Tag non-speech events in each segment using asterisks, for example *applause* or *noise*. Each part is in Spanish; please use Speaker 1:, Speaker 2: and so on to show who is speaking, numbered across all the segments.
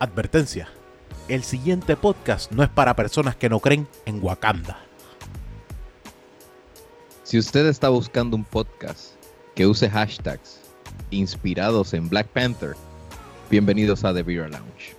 Speaker 1: Advertencia. El siguiente podcast no es para personas que no creen en Wakanda.
Speaker 2: Si usted está buscando un podcast que use hashtags inspirados en Black Panther, bienvenidos a The Beer Lounge.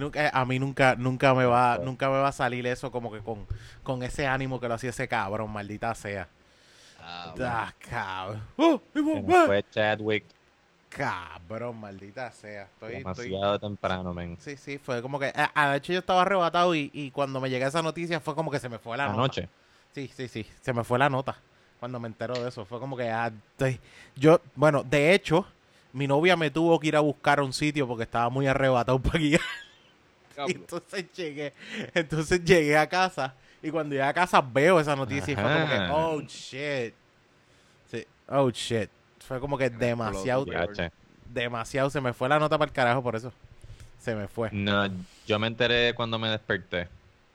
Speaker 1: Mí, a mí nunca, a mí nunca, nunca me va, nunca me va a salir eso como que con, con ese ánimo que lo hacía ese cabrón, maldita sea. Ah, cabrón. ¡Oh!
Speaker 3: Fue Chadwick
Speaker 1: Cabrón, maldita sea. Estoy, estoy,
Speaker 3: demasiado temprano, men.
Speaker 1: Sí, sí, fue como que. De hecho, yo estaba arrebatado y, y cuando me llega esa noticia fue como que se me fue la nota.
Speaker 3: Anoche.
Speaker 1: Sí, sí, sí. Se me fue la nota cuando me entero de eso. Fue como que. ah, estoy- Yo, bueno, de hecho, mi novia me tuvo que ir a buscar a un sitio porque estaba muy arrebatado *laughs* para guiar. *laughs* Y entonces llegué. Entonces llegué a casa. Y cuando llegué a casa veo esa noticia y fue como que, oh shit. Sí, oh shit. Fue como que demasiado, demasiado. Se me fue la nota para el carajo por eso. Se me fue.
Speaker 3: No, yo me enteré cuando me desperté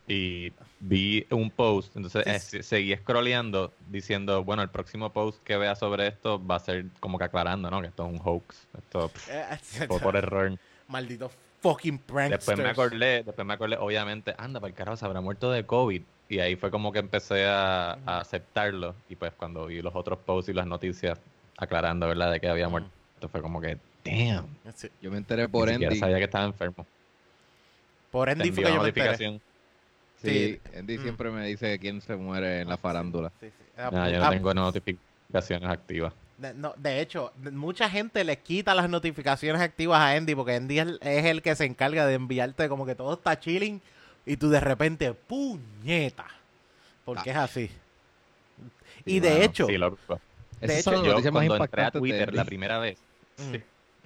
Speaker 3: y vi un post, entonces eh, se- seguí scrolleando diciendo, bueno, el próximo post que vea sobre esto va a ser como que aclarando, ¿no? Que esto es un hoax, esto pff,
Speaker 1: Eh, *laughs*
Speaker 3: fue por error.
Speaker 1: Maldito fucking pranksters.
Speaker 3: Después me acordé, después me acordé, obviamente, anda, para el carajo, se habrá muerto de COVID. Y ahí fue como que empecé a, a aceptarlo. Y pues cuando vi los otros posts y las noticias aclarando, ¿verdad? De que había muerto, fue como que, damn.
Speaker 2: Yo me enteré por
Speaker 3: Ni
Speaker 2: Andy.
Speaker 3: sabía que estaba enfermo.
Speaker 1: Por Andy fue que yo
Speaker 3: una
Speaker 1: me enteré.
Speaker 3: notificación.
Speaker 2: Sí,
Speaker 1: Sí.
Speaker 2: Andy
Speaker 1: Mm.
Speaker 2: siempre me dice quién se muere en la farándula.
Speaker 1: Sí, sí. Ah,
Speaker 3: No, yo no
Speaker 1: ah,
Speaker 3: tengo notificaciones activas.
Speaker 1: De, no, de hecho, de- mucha gente le quita las notificaciones activas a Andy porque Andy es, el- es el que se encarga de enviarte como que todo está chilling y tú de repente, puñeta. Porque es así. Y de hecho,
Speaker 3: Sí.
Speaker 2: Esas
Speaker 1: hecho,
Speaker 3: Yo
Speaker 2: noticias más
Speaker 3: cuando entré a
Speaker 2: de
Speaker 3: Twitter la primera vez,
Speaker 1: Mm,
Speaker 3: sí,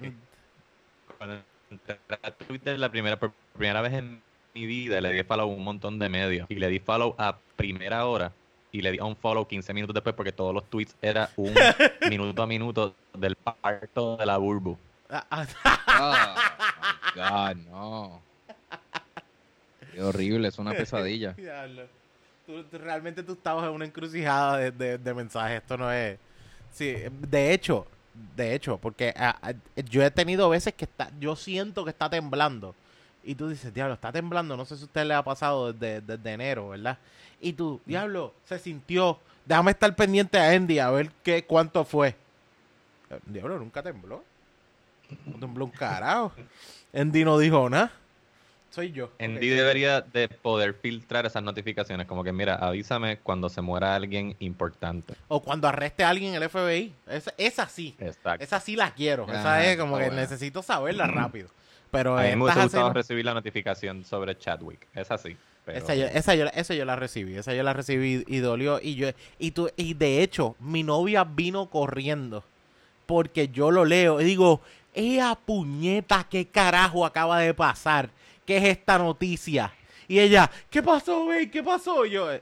Speaker 1: mm,
Speaker 3: cuando entré a Twitter la primera, por primera vez en mi vida, le di follow a un montón de medios. Y le di follow a primera hora y le di un follow 15 minutos después porque todos los tweets era un *laughs* minuto a minuto del parto de la Burbu.
Speaker 1: ah, ah,
Speaker 2: Ah, my God, no. Qué horrible, es una pesadilla. *laughs*
Speaker 1: Tú- tú- realmente tú estabas en una encrucijada de, de- de mensajes. Esto no es. Sí, de hecho, de hecho, porque ah, ah, yo he tenido veces que está, yo siento que está temblando. Y tú dices, diablo, está temblando. No sé si a usted le ha pasado desde, desde enero, ¿verdad? Y tú, diablo, se sintió. Déjame estar pendiente a Andy a ver qué, cuánto fue. Eh, Diablo, nunca tembló. No tembló un carajo. Andy no dijo nada. Soy yo.
Speaker 3: Andy debería de poder filtrar esas notificaciones, como que mira, avísame cuando se muera alguien importante.
Speaker 1: O cuando arreste a alguien en el FBI. Esa, esa sí.
Speaker 3: Exacto.
Speaker 1: Esa sí la quiero.
Speaker 2: Ah,
Speaker 1: esa es como que necesito saberla rápido. Pero
Speaker 3: A mí me hubiese gustado recibir la notificación sobre Chadwick. Es así. Pero...
Speaker 1: esa, yo, esa, yo, esa yo la recibí. Esa yo la recibí y dolió. Y yo y tú y de hecho, mi novia vino corriendo. Porque yo lo leo y digo, ¡Ea puñeta! ¿Qué carajo acaba de pasar? ¿Qué es esta noticia? Y ella, ¿qué pasó, güey? ¿Qué pasó? Y yo, "Eh,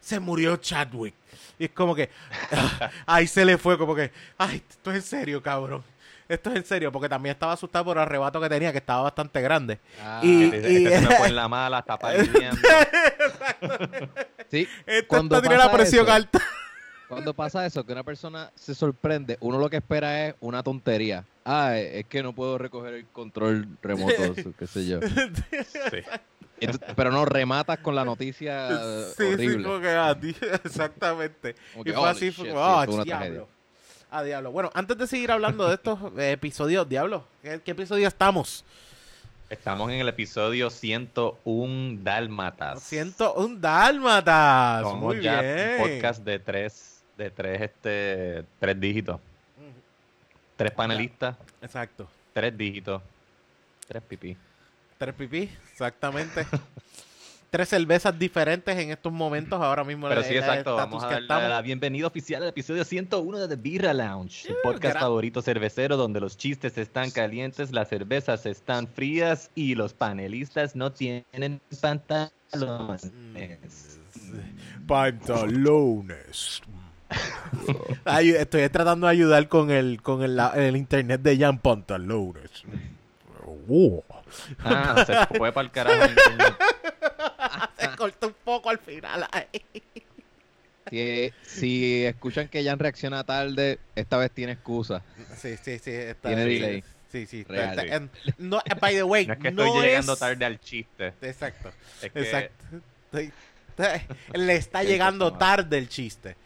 Speaker 1: se murió Chadwick. Y es como que, *laughs* ah, ahí se le fue, como que, ay, esto es en serio, cabrón. Esto es en serio, porque también estaba asustado por el arrebato que tenía, que estaba bastante grande.
Speaker 2: Ah,
Speaker 1: Y-
Speaker 3: Este, este se me fue en la *laughs* mala, está
Speaker 2: sí,
Speaker 1: Esta
Speaker 2: Cuando
Speaker 1: está- tiene la presión
Speaker 2: eso-
Speaker 1: alta.
Speaker 2: cuando pasa eso, que una persona se sorprende, uno lo que espera es una tontería. Ah, es que no puedo recoger el control remoto, qué sé yo.
Speaker 3: Sí.
Speaker 2: Pero no rematas con la noticia
Speaker 1: Sí, sí,
Speaker 2: horrible.
Speaker 1: como que, ah, *laughs* exactamente.
Speaker 2: Como
Speaker 1: Y
Speaker 2: que,
Speaker 1: fue así,
Speaker 2: shit,
Speaker 1: fue
Speaker 2: sí,
Speaker 1: como, ah,
Speaker 2: una tragedia.
Speaker 1: Ah, diablo. Bueno, antes de seguir hablando de estos *laughs* episodios, diablo, ¿qué, qué episodio estamos?
Speaker 3: Estamos en el episodio 101 Dálmatas.
Speaker 1: Siento un dálmatas.
Speaker 3: Somos
Speaker 1: Muy
Speaker 3: ya
Speaker 1: bien.
Speaker 3: un podcast de tres, de tres, este, tres dígitos. Tres panelistas,
Speaker 1: Exacto.
Speaker 3: tres dígitos, tres pipí.
Speaker 1: Tres pipí, exactamente. *laughs* Tres cervezas diferentes en estos momentos, ahora mismo.
Speaker 3: Pero
Speaker 1: en
Speaker 3: sí, exacto. Vamos a darle la bienvenida oficial al episodio 101 de The Birra Lounge, el podcast
Speaker 1: gra-
Speaker 3: favorito cervecero donde los chistes están calientes, las cervezas están frías y los panelistas no tienen pantalones.
Speaker 1: Pantalones. *laughs* Ay, estoy tratando de ayudar con el con el, la- el internet de Jan Pantalones. Oh.
Speaker 3: Ah, se fue para el carajo. *laughs*
Speaker 1: Se cortó un poco al final.
Speaker 2: Si, si escuchan que Jan reacciona tarde, esta vez tiene excusa.
Speaker 1: Sí, sí, sí. Está,
Speaker 2: Tiene
Speaker 1: sí,
Speaker 2: delay.
Speaker 1: Sí, sí. está-
Speaker 2: Real.
Speaker 1: está- en- no, by the way,
Speaker 3: No es que
Speaker 1: no
Speaker 3: estoy llegando
Speaker 1: es-
Speaker 3: tarde al chiste.
Speaker 1: Exacto.
Speaker 3: Es que
Speaker 1: Exacto. Estoy- Le está llegando tarde el chiste.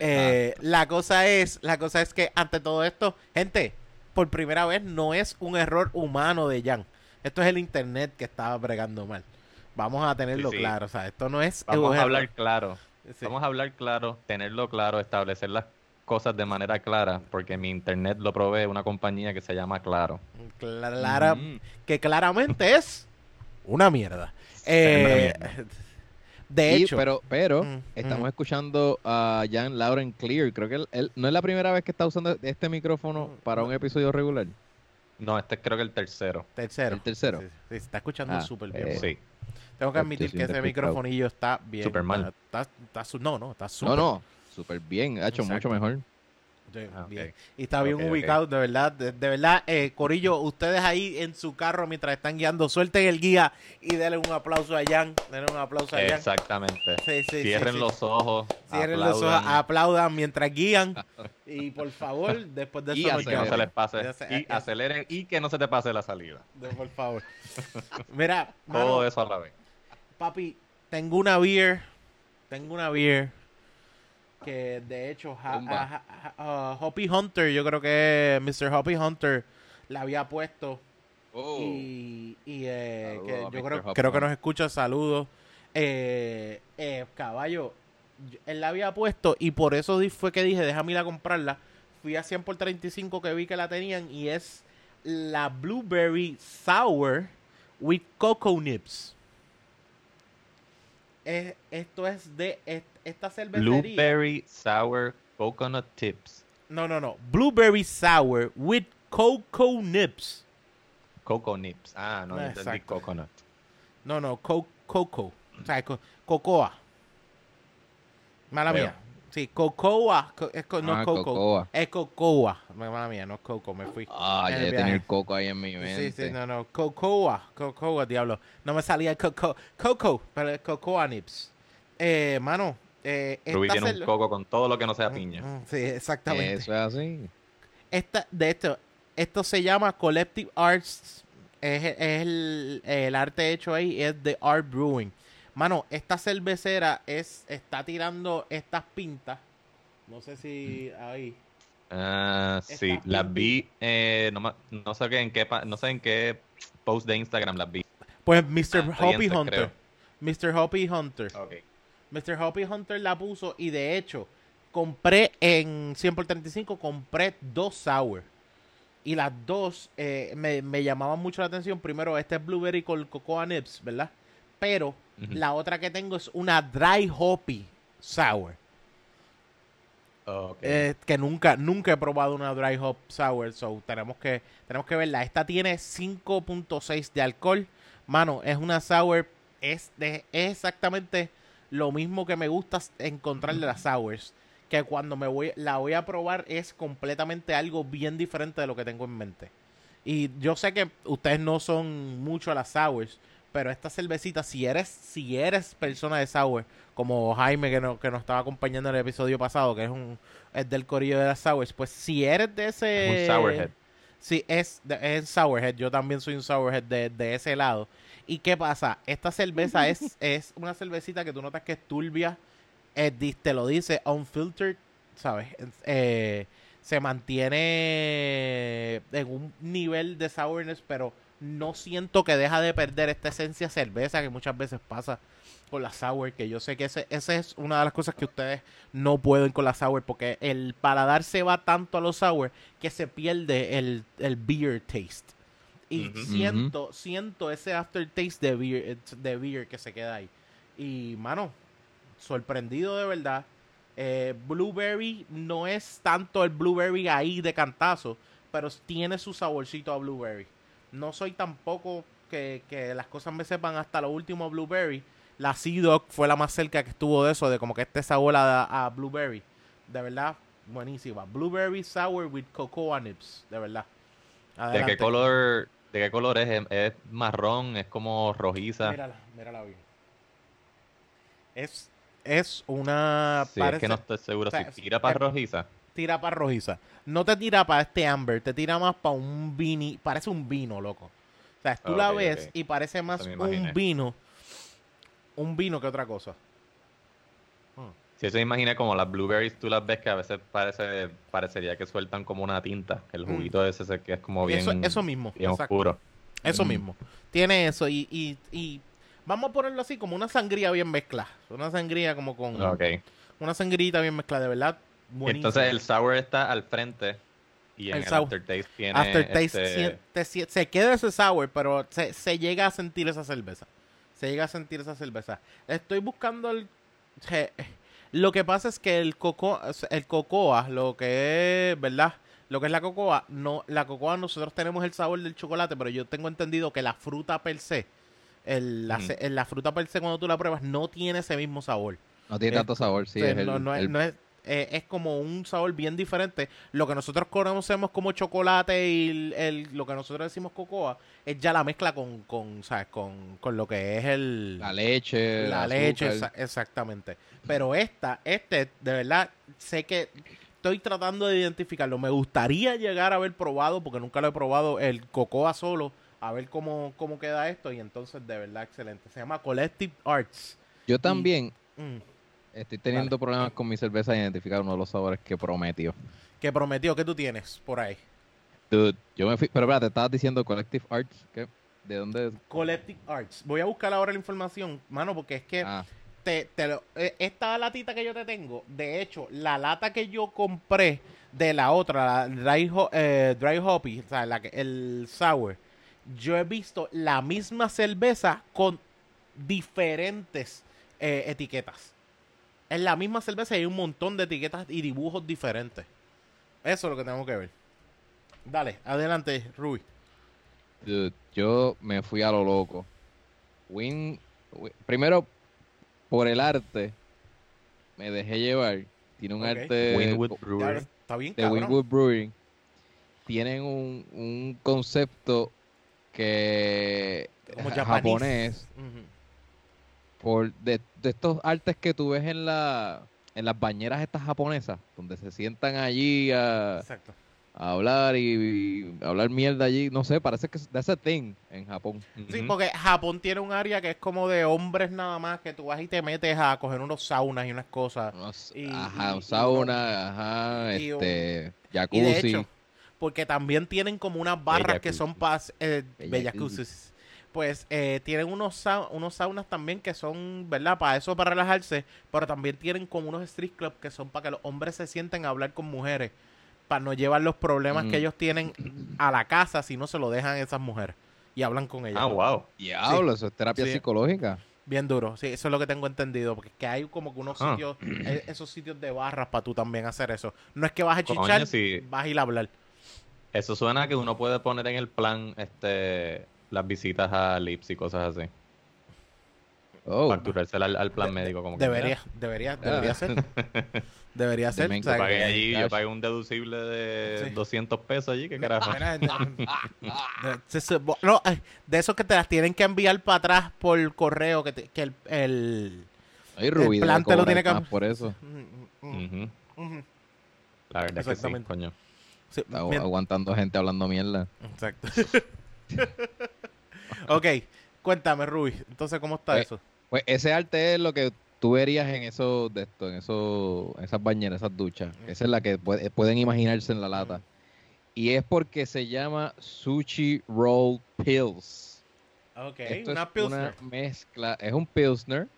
Speaker 1: Eh, la cosa es, la cosa es que ante todo esto, gente, por primera vez no es un error humano de Jan. Esto es el internet que estaba bregando mal. Vamos a tenerlo
Speaker 3: Sí, sí.
Speaker 1: claro, o sea, esto no es
Speaker 3: Vamos a hablar claro.
Speaker 1: Sí.
Speaker 3: Vamos a hablar claro, tenerlo claro, establecer las cosas de manera clara, porque mi internet lo provee una compañía que se llama Claro.
Speaker 1: Clara-
Speaker 2: Mm.
Speaker 1: que claramente es una mierda. *laughs* Eh, de
Speaker 2: Y-
Speaker 1: hecho,
Speaker 2: pero, pero
Speaker 1: Mm,
Speaker 2: estamos
Speaker 1: mm.
Speaker 2: escuchando a Jan Loud and Clear. Creo que él, él- no es la primera vez que está usando este micrófono para un episodio regular.
Speaker 3: No, este es creo que el tercero.
Speaker 1: tercero.
Speaker 2: el tercero.
Speaker 1: Sí, sí, se está escuchando
Speaker 2: Ah,
Speaker 1: súper bien.
Speaker 2: eh,
Speaker 3: Sí.
Speaker 1: Tengo que admitir que ese microfonillo está bien.
Speaker 3: Súper mal.
Speaker 1: Está, está, no, no, está súper
Speaker 2: No, no, súper bien, ha hecho
Speaker 1: Exacto.
Speaker 2: mucho mejor.
Speaker 1: Sí,
Speaker 3: Ah.
Speaker 1: Y está bien ubicado, de verdad. De, de verdad, eh, Corillo, ustedes ahí en su carro mientras están guiando, suelten el guía y denle un aplauso a Jan. Denle un aplauso a Jan.
Speaker 3: Exactamente.
Speaker 1: Sí, sí,
Speaker 3: Cierren los ojos.
Speaker 1: Cierren los ojos,
Speaker 3: aplaudan,
Speaker 1: aplaudan mientras guían. Y por favor, después de
Speaker 2: Y
Speaker 1: eso nos
Speaker 3: que no se les pase. Y
Speaker 1: ya-
Speaker 3: aceleren y que no se te pase la salida.
Speaker 1: de- Por favor. Mira, mano,
Speaker 3: Todo eso a la vez.
Speaker 1: papi, tengo una beer. Tengo una beer. Que de hecho, ha-
Speaker 2: Zumba.
Speaker 1: ha- ha- ha- uh, Hoppy Hunter, yo creo que Mr. Hoppy Hunter la había puesto.
Speaker 2: Oh.
Speaker 1: Y, y, eh, que yo creo,
Speaker 2: Hoppy
Speaker 1: creo que nos escucha, saludos. Eh, eh, caballo, él la había puesto y por eso fue que dije, déjame ir a comprarla. Fui a 100 por 35 que vi que la tenían y es la Blueberry Sour with Cocoa Nips. Es- esto es de est- esta cervecería.
Speaker 3: Blueberry Sour Coconut Tips.
Speaker 1: No, no, no. Blueberry Sour with Cocoa Nips.
Speaker 3: Coco Nips. Ah, no, entendí coconut.
Speaker 1: No, no, co coco. O sea, co- cocoa. Mala
Speaker 3: Veo.
Speaker 1: mía. Sí, cocoa. co- es co- no
Speaker 2: Ah,
Speaker 1: coco.
Speaker 2: cocoa.
Speaker 1: Es cocoa. Mala mía, no es coco, me fui.
Speaker 2: Ah, ya
Speaker 1: el
Speaker 2: coco ahí en mi mente.
Speaker 1: Sí, sí, no, no. Cocoa. Cocoa, diablo. No me salía coco. Coco, pero es cocoa nips. Eh, mano. Eh,
Speaker 3: Ruby tiene un coco con todo lo que no sea piña.
Speaker 1: Mm, Sí, exactamente.
Speaker 2: Eso es así.
Speaker 1: Esta, de esto, esto se llama Collective Arts. Es, es el, el arte hecho ahí, es de Art Brewing. Mano, esta cervecera es, está tirando estas pintas. No sé si ahí.
Speaker 3: Ah, sí,
Speaker 1: Está
Speaker 3: las vi, eh, no, no sé qué- en qué, no sé en qué post de Instagram las vi.
Speaker 1: Pues Mr.
Speaker 3: Ah,
Speaker 1: Hoppy Hunter. Mr. Hoppy Hunter.
Speaker 3: Ok.
Speaker 1: Mr. Hoppy Hunter la puso y de hecho compré en 100 por 35, compré dos sour. Y las dos eh, me, me llamaban mucho la atención. Primero, este es Blueberry con Cocoa Nips, ¿verdad? Pero la otra que tengo es una Dry Hoppy Sour. Eh, que nunca, nunca he probado una Dry Hop Sour. So tenemos que, tenemos que verla. Esta tiene 5.6 de alcohol. Mano, es una sour. Es, de, es exactamente lo mismo que me gusta encontrar de las sours. Que cuando me voy, la voy a probar es completamente algo bien diferente de lo que tengo en mente. Y yo sé que ustedes no son mucho a las sours. Pero esta cervecita, si eres, si eres persona de sour, como Jaime que, no, que nos estaba acompañando en el episodio pasado, que es un es del corillo de las sours, pues si eres de ese... Sí, es, es sourhead. Yo también soy un sourhead de, de ese lado. ¿Y qué pasa? Esta cerveza es, *laughs* es una cervecita que tú notas que es turbia. eh, te lo dice, unfiltered, ¿sabes? Eh, se mantiene en un nivel de sourness, pero no siento que deja de perder esta esencia cerveza que muchas veces pasa con la sour, que yo sé que ese, esa es una de las cosas que ustedes no pueden con la sour, porque el paladar se va tanto a los sour que se pierde el, el beer taste. Y siento, siento ese aftertaste de beer, de beer que se queda ahí. Y, mano, sorprendido de verdad. Eh, blueberry no es tanto el blueberry ahí de cantazo, pero tiene su saborcito a blueberry. No soy tampoco que, que las cosas me sepan hasta lo último blueberry. La Sea Dog fue la más cerca que estuvo de eso, de como que este sabor a, a blueberry. De verdad, buenísima. Blueberry sour with cocoa nibs, de verdad.
Speaker 3: ¿De qué color, de qué color es? ¿Es, es marrón? ¿Es como rojiza?
Speaker 1: Mírala, mírala bien. Es, es una.
Speaker 3: Sí, es
Speaker 1: parece-
Speaker 3: que no estoy seguro
Speaker 1: o sea,
Speaker 3: si tira para
Speaker 1: es-
Speaker 3: rojiza.
Speaker 1: Tira para rojiza. No te tira para este amber, te tira más para un vini. Parece un vino, loco. O sea, tú la ves y parece más un vino. Un vino que otra cosa.
Speaker 3: Si eso me imaginé como las blueberries, tú las ves que a veces parece, parecería que sueltan como una tinta. El
Speaker 1: Mm.
Speaker 3: juguito ese se- que es como bien,
Speaker 1: eso, eso mismo.
Speaker 3: bien oscuro.
Speaker 1: Eso
Speaker 2: Mm.
Speaker 1: mismo. Tiene eso y, y, y vamos a ponerlo así como una sangría bien mezclada. Una sangría como con
Speaker 3: Ok.
Speaker 1: una sangrita bien mezclada, de verdad.
Speaker 3: Y
Speaker 1: buenísima.
Speaker 3: entonces el sour está al frente y en
Speaker 1: El
Speaker 3: el, aftertaste tiene
Speaker 1: Aftertaste
Speaker 3: este-
Speaker 1: te sien- se queda ese sour, pero se, se llega a sentir esa cerveza. Se llega a sentir esa cerveza. Estoy buscando el. Lo que pasa es que el coco, el cocoa, lo que es, ¿verdad? Lo que es la cocoa, no, la cocoa nosotros tenemos el sabor del chocolate, pero yo tengo entendido que la fruta per se, el- la, ce- la fruta per se cuando tú la pruebas no tiene ese mismo sabor.
Speaker 2: No tiene tanto sabor, sí.
Speaker 1: O sea,
Speaker 2: es el-
Speaker 1: no, no es,
Speaker 2: el-
Speaker 1: no es, eh, es como un sabor bien diferente. Lo que nosotros conocemos como chocolate y el, el- lo que nosotros decimos cocoa es ya la mezcla con, con, ¿sabes? con, con lo que es el,
Speaker 2: la leche.
Speaker 1: la leche, exa- exactamente. Pero esta, este, de verdad, sé que estoy tratando de identificarlo. Me gustaría llegar a haber probado, porque nunca lo he probado, el cocoa solo, a ver cómo, cómo queda esto. Y entonces, de verdad, excelente. Se llama Collective Arts.
Speaker 2: Yo también
Speaker 1: Mm.
Speaker 2: Estoy teniendo problemas con mi cerveza de identificar uno de los sabores que prometió.
Speaker 1: Que prometió que tú tienes por ahí.
Speaker 2: Dude, yo me fui. Pero espérate, estabas diciendo Collective Arts. ¿qué? ¿De dónde?
Speaker 1: Collective Arts. Voy a buscar ahora la información, mano, porque es que
Speaker 2: Ah,
Speaker 1: te, te lo- eh, esta latita que yo te tengo, de hecho, la lata que yo compré de la otra, la Dry, Ho- eh, dry Hoppy, o sea, la el Sour, yo he visto la misma cerveza con diferentes eh, etiquetas. Es la misma cerveza y hay un montón de etiquetas y dibujos diferentes. Eso es lo que tengo que ver. Dale, adelante, Rui.
Speaker 2: dude, yo me fui a lo loco. Win, Win- primero, por el arte, me dejé llevar. Tiene un arte
Speaker 3: Winwood
Speaker 1: Ya,
Speaker 3: Brewery.
Speaker 1: está bien,
Speaker 2: de. Winwood Brewing. Tienen un, un concepto que
Speaker 1: Como japonés.
Speaker 2: Por de, de estos artes que tú ves en la en las bañeras estas japonesas donde se sientan allí a, hablar y, y hablar mierda allí no sé parece que that's a thing en Japón.
Speaker 1: Sí, porque Japón tiene un área que es como de hombres nada más, que tú vas y te metes a coger unos saunas y unas cosas.
Speaker 2: Unos-
Speaker 1: Y-
Speaker 2: ajá
Speaker 1: y-
Speaker 2: sauna ajá
Speaker 1: y un-
Speaker 2: este
Speaker 1: Y de
Speaker 2: jacuzzi.
Speaker 1: hecho, porque también tienen como unas barras que son para eh. Pues eh, tienen unos, sau- unos saunas también que son, ¿verdad? Para eso, para relajarse, pero también tienen como unos street clubs que son para que los hombres se sienten a hablar con mujeres, para no llevar los problemas
Speaker 2: Mm.
Speaker 1: que ellos tienen a la casa si no se lo dejan a esas mujeres y hablan con ellas.
Speaker 3: Ah, wow.
Speaker 2: diablo eso es terapia
Speaker 1: Sí.
Speaker 2: psicológica
Speaker 1: Bien duro, sí, eso es lo que tengo entendido, porque es que hay como que unos
Speaker 3: Ah.
Speaker 1: sitios, eh, esos sitios de barras para tú también hacer eso. No es que vas a
Speaker 3: Coño,
Speaker 1: chichar,
Speaker 3: sí.
Speaker 1: vas a ir a hablar.
Speaker 3: Eso suena a que uno puede poner en el plan este las visitas a Lips y cosas así.
Speaker 2: oh
Speaker 3: Facturársela al, al plan médico como que
Speaker 1: Debería, debería, debería
Speaker 2: Ah.
Speaker 1: ser. Debería ser. *laughs* o sea,
Speaker 3: Yo pagué allí, yo pagué un deducible de
Speaker 1: Sí.
Speaker 3: 200 pesos allí, ¿qué carajo?
Speaker 1: Mira, de, *laughs* no, esos que te las tienen que enviar para atrás por correo, que, te- que el, el
Speaker 2: Ay, Rubí,
Speaker 1: plan te lo tiene que-
Speaker 2: más por eso
Speaker 1: Ujú, ujú,
Speaker 3: Ujú.
Speaker 1: ujú.
Speaker 3: La verdad que sí, coño.
Speaker 1: Sí,
Speaker 2: Agu-
Speaker 1: bien,
Speaker 2: aguantando gente hablando mierda
Speaker 1: Exacto. *laughs* ok, cuéntame, Ruby. Entonces, ¿cómo está
Speaker 2: Pues,
Speaker 1: eso?
Speaker 2: Pues ese arte es lo que tú verías en esos de esto, en esos, esas bañeras, esas duchas. Esa es la que puede- pueden imaginarse en la lata. Y es porque se llama Sushi Roll Pills.
Speaker 1: Ok,
Speaker 2: Esto
Speaker 1: una
Speaker 2: es
Speaker 1: Pilsner.
Speaker 2: una mezcla, es un Pilsner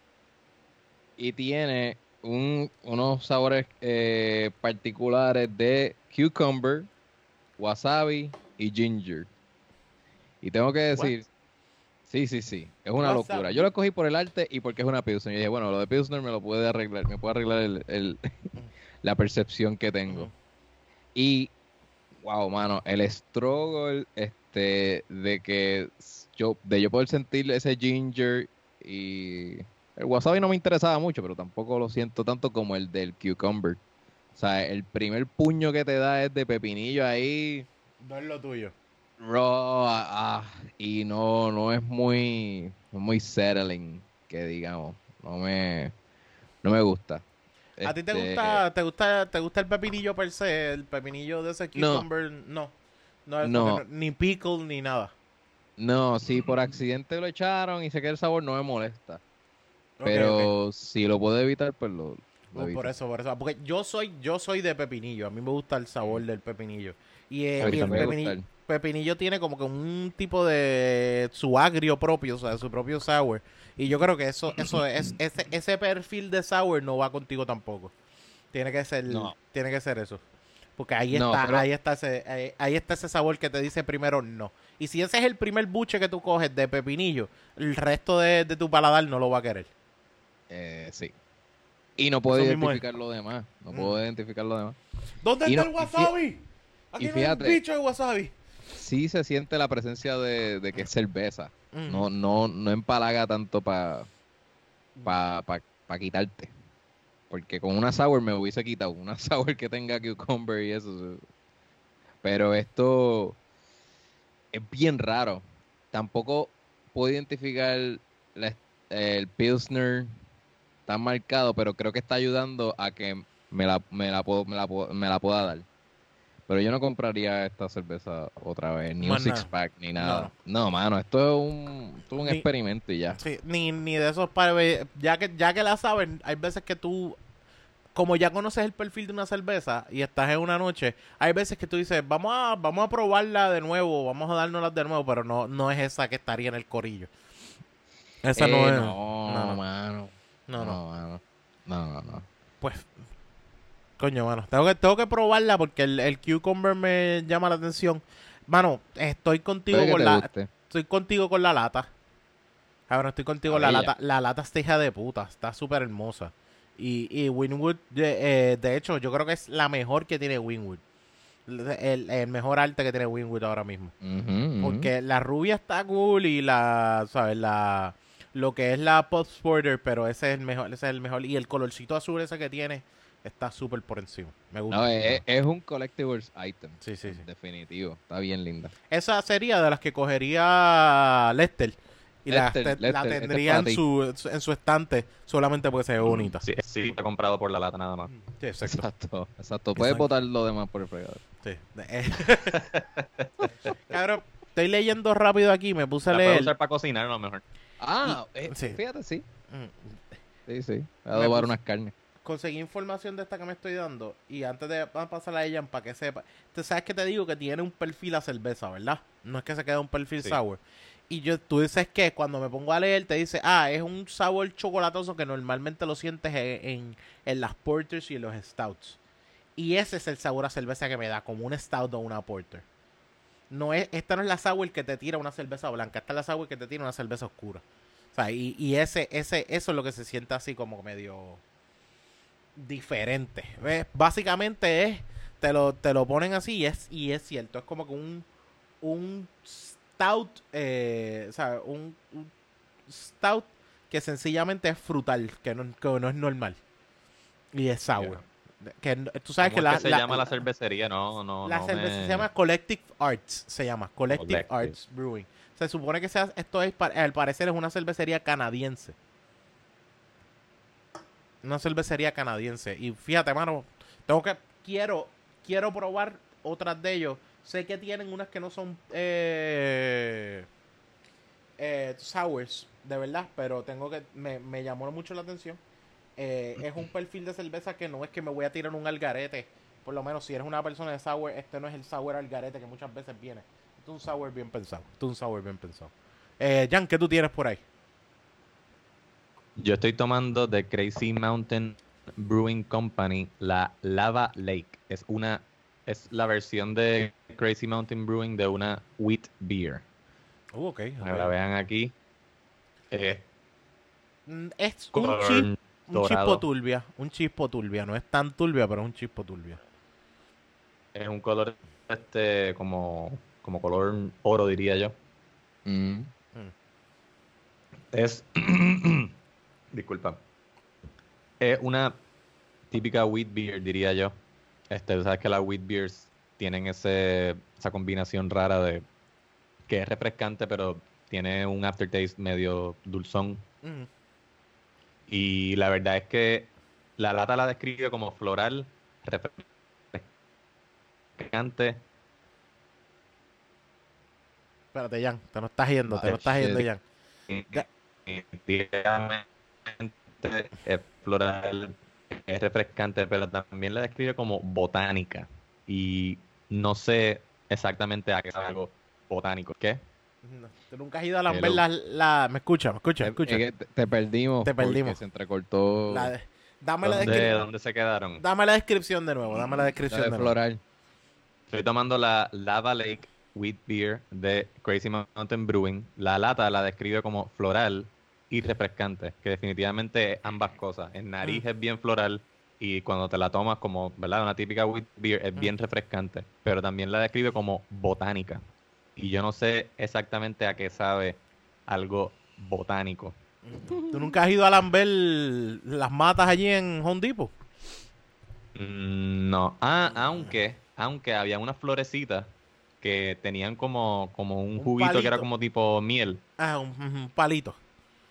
Speaker 2: y tiene un- unos sabores eh, particulares de cucumber, wasabi y ginger. Y tengo que decir, sí, sí, sí, es una
Speaker 1: What's
Speaker 2: locura.
Speaker 1: up?
Speaker 2: Yo lo escogí por el arte y porque es una Pilsner. Y dije, bueno, lo de Pilsner me lo puede arreglar, me puede arreglar el, el- *laughs* la percepción que tengo.
Speaker 1: Ujú.
Speaker 2: Y, wow, mano, el struggle este, de que yo, de yo poder sentir ese ginger y el wasabi no me interesaba mucho, pero tampoco lo siento tanto como el del cucumber. O sea, el primer puño que te da es de pepinillo ahí,
Speaker 1: No es lo tuyo.
Speaker 2: Raw, ah, y no, no es muy, muy settling, que digamos, no me, no me gusta.
Speaker 1: ¿A ti te
Speaker 2: Este,
Speaker 1: gusta, te gusta, te gusta el pepinillo per se? El pepinillo de ese cucumber, no. No, ni pickle ni nada.
Speaker 2: No, si por accidente lo echaron y se queda el sabor, no me molesta. Pero si lo puedo evitar, pues lo, lo
Speaker 1: Oh, por eso, por eso. Porque yo soy, yo soy de pepinillo. A mí me gusta el sabor del pepinillo. Y, eh, y el pepinillo, pepinillo tiene como que un tipo de su agrio propio, o sea, su propio sour. Y yo creo que eso, eso *clears throat* es, ese, ese perfil de sour no va contigo tampoco. Tiene que ser,
Speaker 2: No.
Speaker 1: tiene que ser eso. Porque ahí
Speaker 2: No,
Speaker 1: está,
Speaker 2: pero-
Speaker 1: ahí está ese, ahí, ahí está ese sabor que te dice primero no. Y si ese es el primer buche que tú coges de pepinillo, el resto de, de tu paladar no lo va a querer.
Speaker 2: Eh, sí. Y no puedo
Speaker 1: Eso
Speaker 2: identificar lo demás. No puedo
Speaker 1: Mm.
Speaker 2: identificar lo demás.
Speaker 1: ¿Dónde
Speaker 2: Y
Speaker 1: está
Speaker 2: no-
Speaker 1: el wasabi? Aquí
Speaker 2: y
Speaker 1: no hay un
Speaker 2: fíjate-
Speaker 1: bicho de wasabi.
Speaker 2: Sí se siente la presencia de, de que es cerveza.
Speaker 1: Mm.
Speaker 2: No, no, no empalaga tanto para pa, pa, pa quitarte. Porque con una sour me hubiese quitado. Una *laughs* sour que tenga cucumber y eso. Pero esto es bien raro. Tampoco puedo identificar la- el Pilsner tan marcado, pero creo que está ayudando a que me la, me la, puedo- me la, puedo- me la pueda dar. Pero yo no compraría esta cerveza otra vez, ni un
Speaker 1: Más nada.
Speaker 2: six pack, ni nada. No, mano, esto es un, esto es un
Speaker 1: Ni-
Speaker 2: experimento y ya.
Speaker 1: Sí, ni, ni de esos pares. Ya que, ya que la saben, hay veces que tú, como ya conoces el perfil de una cerveza y estás en una noche, hay veces que tú dices, vamos a, vamos a probarla de nuevo, vamos a dárnoslas de nuevo, pero no, no es esa que estaría en el corillo. Esa no
Speaker 2: Eh,
Speaker 1: es.
Speaker 2: No,
Speaker 1: no, no.
Speaker 2: mano.
Speaker 1: No, no.
Speaker 2: No, mano. No, no, no.
Speaker 1: Pues, coño, mano. Tengo que, tengo que probarla porque el, el cucumber me llama la atención. Mano, estoy contigo con la,
Speaker 2: guste.
Speaker 1: estoy contigo con la lata. Cabrón, estoy contigo con la lata. La lata está hija de puta. Está súper hermosa. Y, y Winwood, de, eh, de hecho, yo creo que es la mejor que tiene Winwood. El, el mejor arte que tiene Winwood ahora mismo. Porque la rubia está cool y la, ¿sabes? La, lo que es la Pop Sporter, pero ese es el mejor, ese es el mejor. Y el colorcito azul ese que tiene está súper por encima. Me gusta.
Speaker 2: No, es, es un collectibles item.
Speaker 1: Sí, sí, sí.
Speaker 2: Definitivo. Está bien linda.
Speaker 1: Esa sería de las que cogería Lester. Y la,
Speaker 2: Lester,
Speaker 1: la
Speaker 2: Lester,
Speaker 1: tendría en su, en su estante solamente porque se ve bonita.
Speaker 3: Sí, sí, está comprado por la lata nada más.
Speaker 1: Sí, exacto.
Speaker 2: Exacto. Exacto. Puedes
Speaker 1: Exacto.
Speaker 2: botar lo demás por el fregador.
Speaker 1: Sí. *laughs* Cabrón, estoy leyendo rápido aquí, me puse a
Speaker 3: La
Speaker 1: leer.
Speaker 3: usar para cocinar a lo mejor.
Speaker 2: Ah, eh,
Speaker 1: sí.
Speaker 2: fíjate, sí.
Speaker 1: Mm,
Speaker 2: Sí, sí. Voy a adobar
Speaker 1: puse-
Speaker 2: unas carnes.
Speaker 1: Conseguí información de esta que me estoy dando y antes de pa- pasar a ella para que sepa, tú sabes que te digo que tiene un perfil a cerveza, ¿verdad? No es que se quede un perfil
Speaker 3: Sí.
Speaker 1: sour. Y yo, tú dices que cuando me pongo a leer te dice, ah, es un sabor chocolatoso que normalmente lo sientes en, en, en las porters y en los stouts. Y ese es el sabor a cerveza que me da, como un stout o una porter. No es, esta no es la sour que te tira una cerveza blanca, esta es la sour que te tira una cerveza oscura. O sea, y, y ese, ese, eso es lo que se siente así como medio diferente. ¿ves? Básicamente es, te lo, te lo ponen así y es, y es cierto, es como que un, un stout, eh, o sea, un, un stout que sencillamente es frutal, que no, que no es normal. Y es sour. Que, tú sabes
Speaker 3: ¿Cómo
Speaker 1: que
Speaker 3: es
Speaker 1: la,
Speaker 3: que se
Speaker 1: la-
Speaker 3: llama la cervecería? No, no,
Speaker 1: la
Speaker 3: no me-
Speaker 1: se llama Collective Arts, se llama Collective,
Speaker 3: Collective.
Speaker 1: Arts Brewing. Se supone que sea, esto es, al parecer es una cervecería canadiense. Una cervecería canadiense. Y fíjate, mano, tengo que, quiero, quiero probar otras de ellos. Sé que tienen unas que no son eh, eh, sours, de verdad, pero tengo que, me, me llamó mucho la atención. Eh, es un *clears throat* perfil de cerveza que no es que me voy a tirar un algarete. Por lo menos si eres una persona de sour, este no es el sour algarete que muchas veces viene. Este es un sour bien pensado. Este es un sour bien pensado. Eh, Jan, ¿qué tú tienes por ahí?
Speaker 3: Yo estoy tomando de Crazy Mountain Brewing Company la Lava Lake. Es una es la versión de Crazy Mountain Brewing de una wheat beer.
Speaker 1: Uh, ok.
Speaker 3: la vean aquí. Eh,
Speaker 1: Mm, Es un, un chispo turbia. Un chispo turbia. No es tan turbia, pero es un chispo turbia.
Speaker 3: Es un color este como, como color oro, diría yo.
Speaker 2: Mm.
Speaker 3: Es. *clears throat* Disculpa. Es una típica wheat beer, diría yo. Este, tú sabes que las wheat beers tienen ese, esa combinación rara de que es refrescante, pero tiene un aftertaste medio dulzón.
Speaker 1: Mm.
Speaker 3: Y la verdad es que la lata la describe como floral, refrescante.
Speaker 1: Espérate, Jan. Te no estás yendo. Te no estás yendo, Jan.
Speaker 3: Definitivamente es floral, es refrescante, pero también la describe como botánica. Y no sé exactamente a qué sabe algo botánico. ¿Qué?
Speaker 1: No, Tú nunca has ido a lamber
Speaker 2: Hello.
Speaker 1: la, la... Me escucha, me escucha, me
Speaker 2: Es
Speaker 1: escucha.
Speaker 2: que te, perdimos.
Speaker 1: Te perdimos.
Speaker 2: Se entrecortó.
Speaker 1: La de- Dame, la
Speaker 3: ¿Dónde,
Speaker 1: descri-
Speaker 3: dónde se quedaron?
Speaker 1: Dame la descripción de nuevo. Dame la
Speaker 2: la
Speaker 1: descripción
Speaker 2: de
Speaker 1: de nuevo.
Speaker 2: floral.
Speaker 3: Estoy tomando la Lava Lake Wheat Beer de Crazy Mountain Brewing. La lata la describe como floral y refrescante, que definitivamente ambas cosas. En nariz es bien floral y cuando te la tomas como, ¿verdad? Una típica wheat beer es bien refrescante, pero también la describe como botánica. Y yo no sé exactamente a qué sabe algo botánico.
Speaker 1: ¿Tú nunca has ido a lamber las matas allí en Home Depot?
Speaker 3: Mm, No, ah, aunque, aunque había unas florecitas que tenían como, como un
Speaker 1: Un
Speaker 3: juguito que era como tipo miel.
Speaker 1: Ah, un, un palito.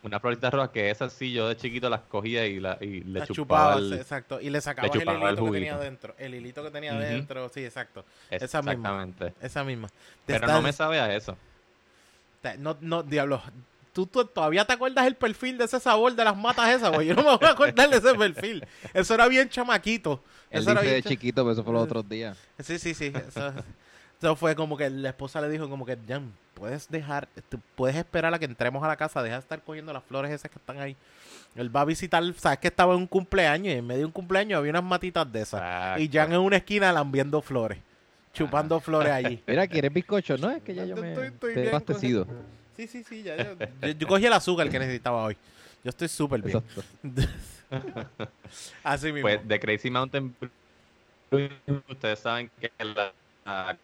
Speaker 3: Una florita roja que esas sí yo de chiquito las cogía y, la, y le
Speaker 1: La
Speaker 3: chupaba, el-
Speaker 1: exacto. Y le sacabas el
Speaker 3: chupaba el
Speaker 1: hilito que tenía adentro. El hilito que tenía
Speaker 3: Ujú.
Speaker 1: adentro, sí, exacto. esa misma.
Speaker 3: Exactamente.
Speaker 1: Esa misma. Te
Speaker 3: Pero
Speaker 1: estás-
Speaker 3: no me sabe a eso.
Speaker 1: no, no, diablo. ¿Tú, tú todavía te acuerdas el perfil de ese sabor de las matas esas, güey? Yo no me voy a acordar de ese perfil. Eso era bien chamaquito.
Speaker 2: Él
Speaker 1: Eso era
Speaker 2: dice
Speaker 1: bien
Speaker 2: de chiquito, pero eso fue los otros días.
Speaker 1: Sí, sí, sí. Eso, eso fue como que la esposa le dijo como que, Jan, puedes dejar, tú puedes esperar a que entremos a la casa, deja de estar cogiendo las flores esas que están ahí. Él va a visitar, sabes que estaba en un cumpleaños y en medio de un cumpleaños había unas matitas de esas. Y Jan en una esquina lambiendo flores, chupando flores allí. *laughs*
Speaker 2: Mira, ¿quieres bizcocho? No, es que ya yo
Speaker 1: Estoy-
Speaker 2: me
Speaker 1: estoy
Speaker 2: te he abastecido.
Speaker 1: Sí, sí, sí, ya, ya. Yo, yo cogí el azúcar que necesitaba hoy. Yo estoy súper bien.
Speaker 2: Exacto. *laughs*
Speaker 1: Así mismo.
Speaker 3: Pues de Crazy Mountain ustedes saben que la, la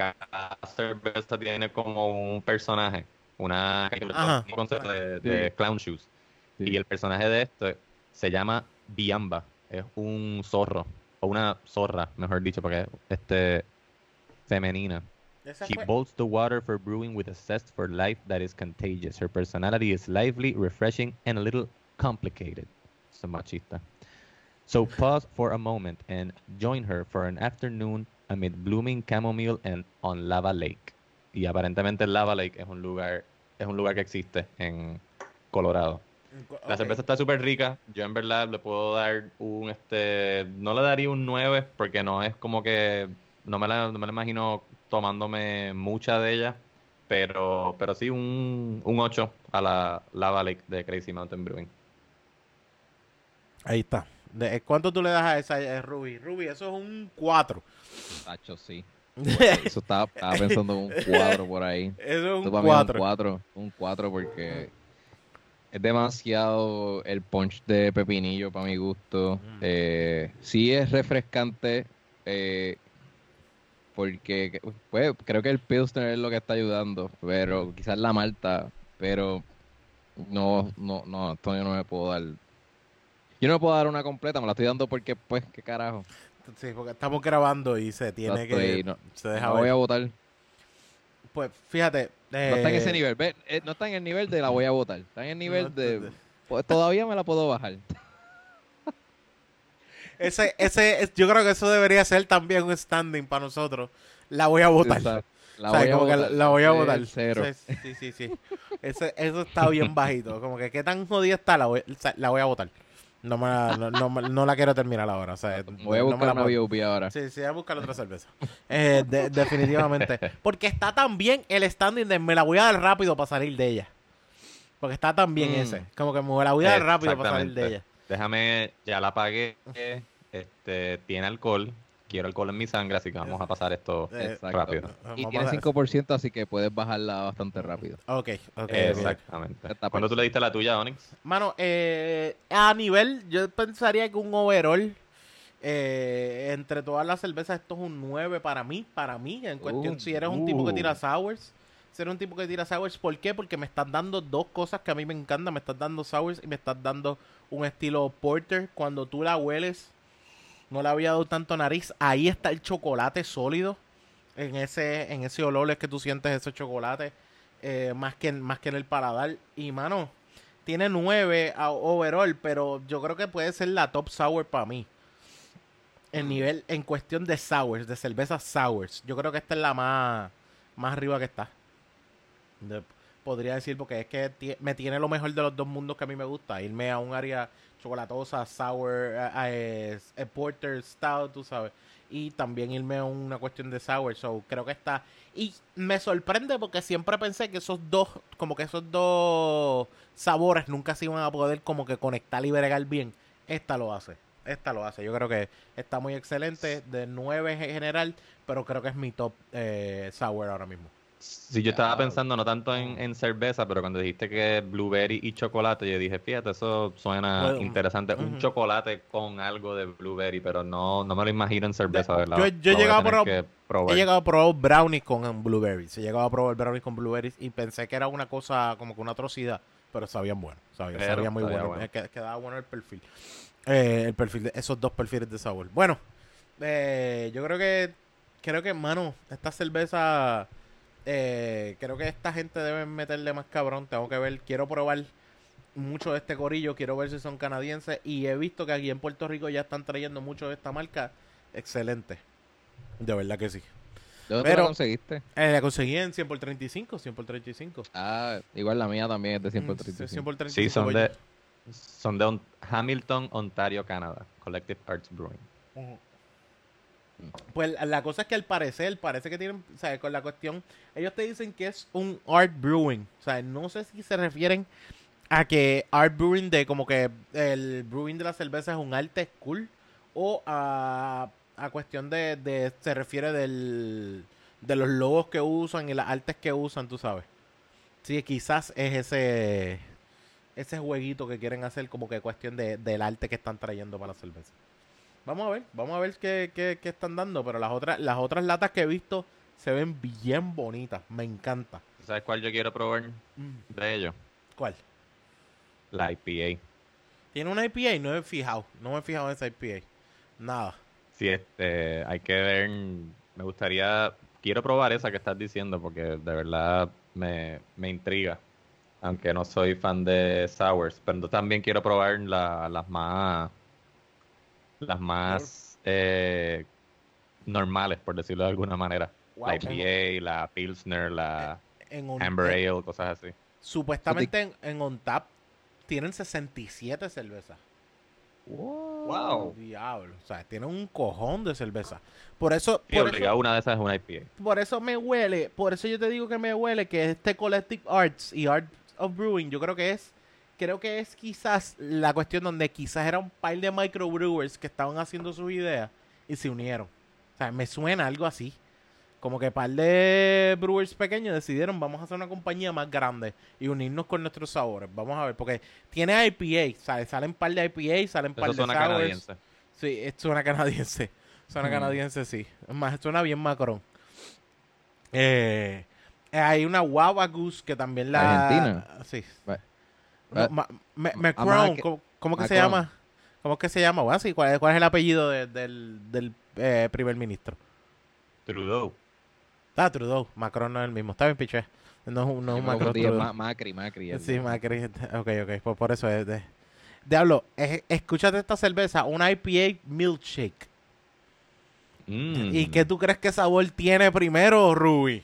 Speaker 3: cada cerveza tiene como un personaje, una un concepto de, de
Speaker 2: Sí.
Speaker 3: clown shoes.
Speaker 2: Sí.
Speaker 3: Y el personaje de esto se llama Biamba. Es un zorro, o una zorra, mejor dicho, porque es este, femenina. She bolts the water for brewing with a zest for life that is contagious. Her personality is lively, refreshing, and a little complicated. So machista. So pause for a moment and join her for an afternoon amid blooming chamomile and on Lava Lake. Y aparentemente Lava Lake es un lugar, es un lugar que existe en Colorado. La cerveza está súper rica. Yo en verdad le puedo dar un, este, no le daría un 9 porque no es como que, no me la, no me la imagino tomándome mucha de ella, pero, pero sí un, un 8 a la Lava Lake de Crazy Mountain Brewing.
Speaker 1: Ahí está. ¿Cuánto tú le das a esa eh, Ruby? Ruby, eso es un 4.
Speaker 2: Tacho, sí. *laughs*
Speaker 1: eso
Speaker 2: Eso estaba, estaba pensando en un cuadro por ahí. *laughs*
Speaker 1: es
Speaker 2: Esto
Speaker 1: un
Speaker 2: para mí es un
Speaker 1: 4.
Speaker 2: 4. Un 4 porque es demasiado el punch de pepinillo para mi gusto.
Speaker 1: Mm.
Speaker 2: Eh, sí es refrescante eh, porque pues, creo que el Pilsner es lo que está ayudando, pero quizás la malta, pero no, no, no, yo no me puedo dar. Yo no me puedo dar una completa, me la estoy dando porque, pues, qué carajo.
Speaker 1: Sí, porque estamos grabando y se tiene
Speaker 2: Exacto,
Speaker 1: que...
Speaker 2: no-
Speaker 1: se deja
Speaker 2: La
Speaker 1: ver.
Speaker 2: voy a votar.
Speaker 1: Pues fíjate...
Speaker 2: No está en
Speaker 1: eh,
Speaker 2: ese nivel, ve, eh, no está en el nivel de la voy a votar, está en el nivel
Speaker 1: no,
Speaker 2: de, pues, todavía me la puedo bajar. *laughs*
Speaker 1: Ese, ese, es- yo creo que eso debería ser también un standing para nosotros. La voy a votar.
Speaker 2: Exacto. La
Speaker 1: O sea,
Speaker 2: voy a
Speaker 1: como
Speaker 2: votar.
Speaker 1: la- la voy a
Speaker 2: es
Speaker 1: votar.
Speaker 2: Cero.
Speaker 1: Sí, sí, sí. sí. Ese- eso está bien bajito. Como que qué tan jodida está, la voy, la voy a votar. No, me la, no, no no la quiero terminar ahora. O sea,
Speaker 2: Voy a
Speaker 1: no me
Speaker 2: buscar
Speaker 1: la
Speaker 2: una ahora.
Speaker 1: Sí, sí, voy a buscar otra cerveza. *laughs* Eh, de- definitivamente. Porque está tan bien el standing de me la voy a dar rápido para salir de ella. Porque está tan bien
Speaker 2: Mm.
Speaker 1: ese. Como que me la voy a dar rápido para salir de ella.
Speaker 3: Déjame, ya la pagué, este, tiene alcohol, quiero alcohol en mi sangre, así que vamos a pasar esto
Speaker 1: Eh,
Speaker 2: Exacto.
Speaker 3: rápido.
Speaker 2: Y tiene
Speaker 1: a-
Speaker 2: 5%, así que puedes bajarla bastante rápido.
Speaker 1: Ok, ok.
Speaker 3: Exactamente.
Speaker 2: Está
Speaker 3: ¿Cuándo tú le diste la tuya, Onyx?
Speaker 1: Mano, eh, a nivel, yo pensaría que un overall, eh, entre todas las cervezas, esto es un 9 para mí, para mí, en cuestión,
Speaker 2: Uh,
Speaker 1: si eres un tipo que
Speaker 2: uh.
Speaker 1: tira sours, si eres un tipo que tira sours, ¿por qué? Porque me estás dando dos cosas que a mí me encantan, me estás dando sours y me estás dando un estilo porter, cuando tú la hueles, no le había dado tanto nariz, ahí está el chocolate sólido, en ese, en ese olor es que tú sientes ese chocolate, eh, más, que, más que en el paladar, y mano, tiene 9 a overall, pero yo creo que puede ser la top sour para mí. En nivel, en cuestión de sours, de cervezas sours. Yo creo que esta es la más, más arriba que está. De- podría decir, porque es que me tiene lo mejor de los dos mundos que a mí me gusta. Irme a un área chocolatosa, sour, eh, eh, eh, porter, stout, tú sabes. Y también irme a una cuestión de sour. So, creo que está. Y me sorprende porque siempre pensé que esos dos, como que esos dos sabores nunca se iban a poder como que conectar y bregar bien. Esta lo hace. Esta lo hace. Yo creo que está muy excelente. De 9 en general, pero creo que es mi top eh, sour ahora mismo.
Speaker 3: Sí, yo estaba pensando no tanto en, en cerveza, pero cuando dijiste que blueberry y chocolate, yo dije, fíjate, eso suena
Speaker 1: Bueno,
Speaker 3: interesante. Un chocolate con algo de blueberry, pero no, no me lo imagino en cerveza, ¿verdad?
Speaker 1: yo-
Speaker 3: voy
Speaker 1: llegaba
Speaker 3: a probar.
Speaker 1: He llegado a probar brownies con blueberries. He llegado a probar brownies con blueberries y pensé que era una cosa como que una atrocidad, pero sabían bueno. Sabía,
Speaker 3: Pero
Speaker 1: sabía muy
Speaker 3: sabía
Speaker 1: bueno.
Speaker 3: bueno.
Speaker 1: Qued- Quedaba bueno el perfil. Eh, el perfil de esos dos perfiles de sabor. Bueno, eh, yo creo que creo que, mano, esta cerveza eh, creo que esta gente debe meterle más cabrón. Tengo que ver, quiero probar mucho de este corillo, quiero ver si son canadienses y he visto que aquí en Puerto Rico ya están trayendo mucho de esta marca. Excelente. De verdad que sí.
Speaker 2: ¿De dónde
Speaker 1: Pero-
Speaker 2: la conseguiste?
Speaker 1: Eh, la conseguí en 100 por 35, 100 por 35.
Speaker 2: Ah, igual la mía también es de 100 por
Speaker 1: Mm,
Speaker 2: 35.
Speaker 1: 100 por 35.
Speaker 3: Sí, son
Speaker 1: voy-
Speaker 3: de, son de On- Hamilton, Ontario, Canadá. Collective Arts Brewing.
Speaker 1: Pues la cosa es que al parecer, parece que tienen, sea, con la cuestión, ellos te dicen que es un art brewing. O sea, no sé si se refieren a que art brewing de como que el brewing de la cerveza es un arte cool o a, a cuestión de, de, se refiere del, de los logos que usan y las artes que usan, tú sabes. Sí, quizás es ese ese jueguito que quieren hacer como que cuestión de, del arte que están trayendo para la cerveza. Vamos a ver, vamos a ver qué, qué, qué están dando, pero las otras, las otras latas que he visto se ven bien bonitas, me encanta.
Speaker 3: ¿Sabes cuál yo quiero probar
Speaker 1: Mm,
Speaker 3: de ellos?
Speaker 1: ¿Cuál?
Speaker 3: La IPA.
Speaker 1: ¿Tiene una IPA? No me he fijado, no me he fijado en esa IPA. Nada.
Speaker 3: Sí, este, hay que ver. Me gustaría. Quiero probar esa que estás diciendo porque de verdad me, me intriga. Aunque no soy fan de sours. Pero también quiero probar la- las más. Las más eh, normales, por decirlo de alguna manera.
Speaker 1: Wow,
Speaker 3: la
Speaker 1: en-
Speaker 3: IPA, la Pilsner, la
Speaker 1: En on-
Speaker 3: Amber
Speaker 1: eh,
Speaker 3: Ale, cosas así.
Speaker 1: supuestamente en, en OnTap tienen 67 cervezas.
Speaker 3: Wow.
Speaker 1: Diablo, o sea, tienen un cojón de cerveza. Por eso,
Speaker 3: Sí,
Speaker 1: por eso
Speaker 3: una de esas es una IPA.
Speaker 1: por eso me huele, por eso yo te digo que me huele que este Collective Arts y Art of Brewing, yo creo que es, creo que es quizás la cuestión donde quizás era un par de microbrewers que estaban haciendo sus ideas y se unieron. O sea, me suena algo así. Como que par de brewers pequeños decidieron, vamos a hacer una compañía más grande y unirnos con nuestros sabores. Vamos a ver, porque tiene IPA, ¿sabes? Salen par de IPA, salen par
Speaker 3: Eso
Speaker 1: de
Speaker 3: suena
Speaker 1: sours.
Speaker 3: canadiense.
Speaker 1: Sí, suena canadiense. Suena
Speaker 2: Mm.
Speaker 1: canadiense, sí. Es más, suena bien Macron. Eh, hay una Wawa Goose que también la...
Speaker 2: Argentina.
Speaker 1: Sí. No,
Speaker 2: va-
Speaker 1: Ma- Ma-
Speaker 2: a
Speaker 1: Macron,
Speaker 2: Mac-
Speaker 1: ¿cómo, cómo que se llama? ¿Cómo que se llama? Bueno, sí, ¿cuál, es- cuál es el apellido de- del, del eh, primer ministro?
Speaker 3: Trudeau.
Speaker 1: Ah, Trudeau. Macron no es el mismo. Está bien, piché. No, es un- no es Macron. Trudeau.
Speaker 2: Macri, Macri. el-
Speaker 1: Sí, Macri. Ok, ok. Por, por eso es de... Diablo, es- escúchate esta cerveza, una IPA milkshake.
Speaker 3: Mm,
Speaker 1: ¿Y qué tú crees que sabor tiene primero, Ruby?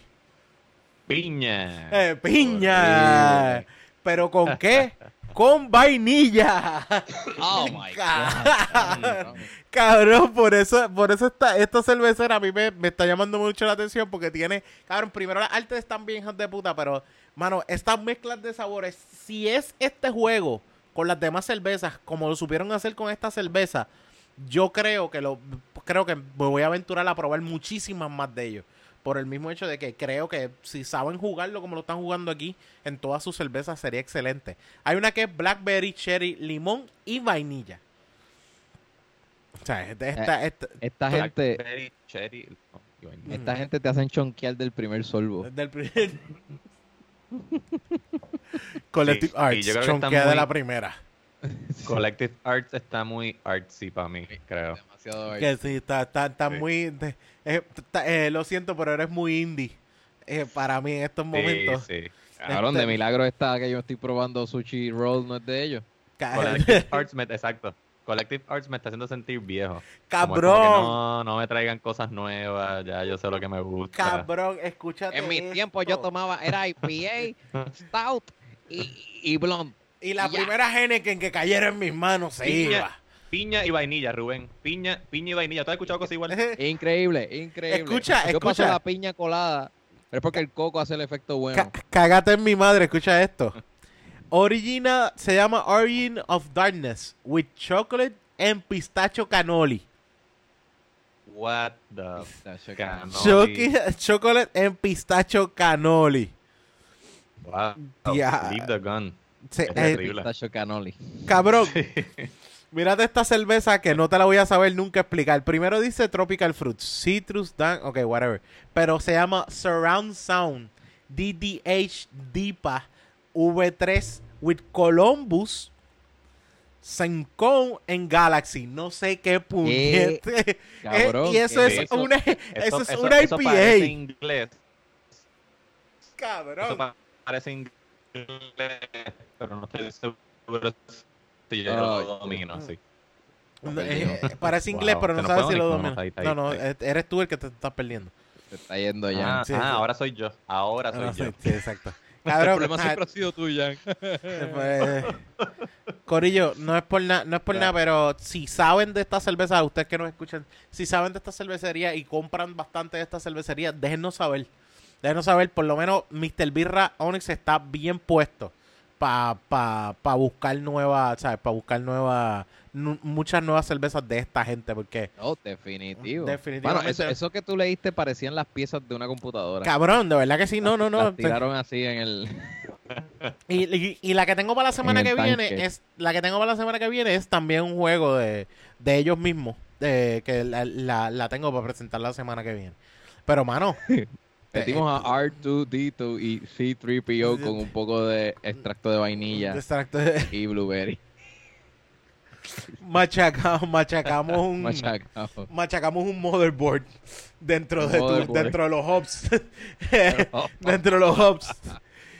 Speaker 3: Piña.
Speaker 1: Eh, piña.
Speaker 2: Horrible.
Speaker 1: ¿Pero con qué? con vainilla. *laughs*
Speaker 2: Oh my God. *laughs*
Speaker 1: Cabrón, por eso, por eso esta, esta cervecera a mí me, me está llamando mucho la atención porque tiene, cabrón, primero las artes están bien hijas de puta, pero, mano, estas mezclas de sabores, si es este juego con las demás cervezas, como lo supieron hacer con esta cerveza, yo creo que lo, creo que me voy a aventurar a probar muchísimas más de ellos. Por el mismo hecho de que creo que si saben jugarlo como lo están jugando aquí, en todas sus cervezas sería excelente. Hay una que es Blackberry, Cherry, Limón y Vainilla. O sea, esta, esta- esta-
Speaker 2: Esta gente,
Speaker 3: Blackberry, cherry, no, y vainilla.
Speaker 2: esta gente te hacen chonquear del primer sorbo.
Speaker 1: del primer... *laughs* Collective
Speaker 3: Sí, y
Speaker 1: Arts, chonquea de la primera. *laughs*
Speaker 3: Collective Arts está muy artsy para mí, creo.
Speaker 2: Demasiado
Speaker 1: Que sí, está, está, está
Speaker 3: Sí.
Speaker 1: muy... de- eh, está- eh, lo siento, pero eres muy indie eh, para mí en estos momentos.
Speaker 3: Sí, sí.
Speaker 2: Cabrón,
Speaker 1: Este-
Speaker 2: de milagro está que yo estoy probando sushi roll, no es de ellos.
Speaker 3: Collective *laughs* Arts me, exacto. Collective Arts me está haciendo sentir viejo. Como es como que
Speaker 1: Cabrón,
Speaker 3: no, no me traigan cosas nuevas, ya yo sé lo que me gusta.
Speaker 1: cabrón, escúchate
Speaker 2: En mi
Speaker 1: esto.
Speaker 2: tiempo yo tomaba, era IPA, *laughs* Stout y, y Blonde.
Speaker 1: Y la
Speaker 2: Ya.
Speaker 1: primera Heineken que cayera en mis manos se
Speaker 3: Piña.
Speaker 1: iba.
Speaker 3: Piña y vainilla, Rubén. Piña, piña y vainilla. ¿Tú has escuchado cosas iguales? *laughs*
Speaker 2: Increíble, increíble.
Speaker 1: Escucha,
Speaker 2: yo paso
Speaker 1: escucha.
Speaker 2: la piña colada, pero es porque el coco hace el efecto bueno.
Speaker 1: Ca- cágate en mi madre, escucha esto. Original se llama Origin of Darkness with chocolate and pistacho cannoli.
Speaker 3: What the
Speaker 2: Pistacho
Speaker 3: Cannoli.
Speaker 1: Chocolate and pistacho cannoli.
Speaker 3: Wow. Leave the gun.
Speaker 1: Se-
Speaker 3: Es
Speaker 1: eh,
Speaker 3: terrible.
Speaker 2: Pistacho cannoli.
Speaker 1: cabrón, mírate esta cerveza que no te la voy a saber nunca explicar. Primero dice Tropical Fruits, Citrus, Dan, ok, whatever. Pero se llama Surround Sound, DDH DIPA V3 with Columbus, Sencon en Galaxy. No sé qué puñete. Eh, *laughs*
Speaker 2: Cabrón,
Speaker 1: y eso
Speaker 2: ¿qué
Speaker 1: es
Speaker 2: eso?
Speaker 1: una, eso, es
Speaker 3: eso-
Speaker 1: una
Speaker 3: eso
Speaker 1: IPA.
Speaker 3: parece inglés. Eso
Speaker 1: Cabrón.
Speaker 3: pa- parece inglés, pero no estoy seguro si yo lo domino, sí.
Speaker 1: No, eh, parece inglés,
Speaker 3: Wow,
Speaker 1: pero
Speaker 3: te
Speaker 1: no sabes si lo
Speaker 3: ni- no, no,
Speaker 1: domina.
Speaker 3: está ahí, está ahí,
Speaker 1: No, no,
Speaker 3: está ahí.
Speaker 1: eres tú el que te estás perdiendo.
Speaker 2: Se está yendo ya.
Speaker 3: Ah,
Speaker 1: Sí,
Speaker 3: ah,
Speaker 1: sí.
Speaker 3: ahora soy yo. Ahora soy yo.
Speaker 1: sí, sí, exacto. *laughs*
Speaker 2: el
Speaker 1: Cabrón,
Speaker 2: problema
Speaker 1: ah,
Speaker 2: siempre ha sido tú, Jan.
Speaker 1: pues, Corillo, no es por nada, no es por nada, pero si saben de esta cerveza, ustedes que nos escuchan, si saben de esta cervecería y compran bastante de esta cervecería, déjennos saber. Déjenos saber, por lo menos Mr. Birra Onyx está bien puesto para pa, pa buscar nuevas, ¿sabes? Para buscar nuevas, nu- muchas nuevas cervezas de esta gente, porque,
Speaker 2: No, definitivo.
Speaker 1: Definitivamente.
Speaker 2: Bueno, eso, eso que tú leíste parecían las piezas de una computadora.
Speaker 1: cabrón, de verdad que sí, no, no, no.
Speaker 2: Las tiraron así en el... *laughs*
Speaker 1: Y, y- y la que tengo para la semana que viene es la que tengo para la semana que viene es también un juego de, de ellos mismos de, que la, la, la tengo para presentar la semana que viene. Pero mano, *laughs*
Speaker 2: Metimos a R2D2 y C3PO con un poco de extracto de vainilla
Speaker 1: exacto,
Speaker 2: y blueberry.
Speaker 1: machacamos, machacamos un
Speaker 2: Machacado.
Speaker 1: machacamos un motherboard dentro
Speaker 2: Un
Speaker 1: de tu- dentro de los hubs. *laughs* *laughs* dentro de los hubs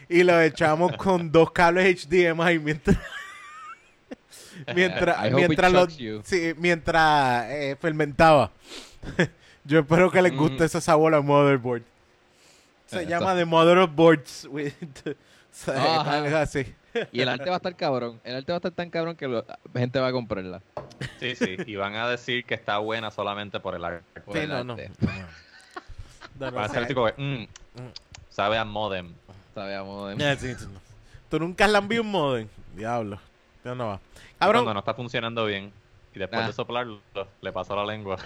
Speaker 1: y lo echamos con dos cables HDMI mientras *laughs* mientras mientras, los- sí, mientras eh, fermentaba. Yo espero que les guste
Speaker 2: Mm.
Speaker 1: ese sabor al motherboard. Se
Speaker 2: Eso.
Speaker 1: llama The Mother of Boards. with- *laughs* o sea, así.
Speaker 2: Y el arte va a estar cabrón. El arte va a estar tan cabrón que la gente va a comprarla.
Speaker 3: Sí, sí. Y van a decir que está buena solamente por el arte.
Speaker 2: Por
Speaker 1: Sí,
Speaker 2: el
Speaker 1: no, no.
Speaker 2: arte.
Speaker 1: No, no,
Speaker 3: Van a ser tipo, mm, sabe a modem.
Speaker 1: Sí, sí, no. Tú nunca le han visto un modem. Diablo. ¿De dónde va?
Speaker 3: Cuando
Speaker 1: Cabrón,
Speaker 3: no está funcionando bien. Y después
Speaker 2: Ah.
Speaker 3: de soplarlo, le pasó la lengua.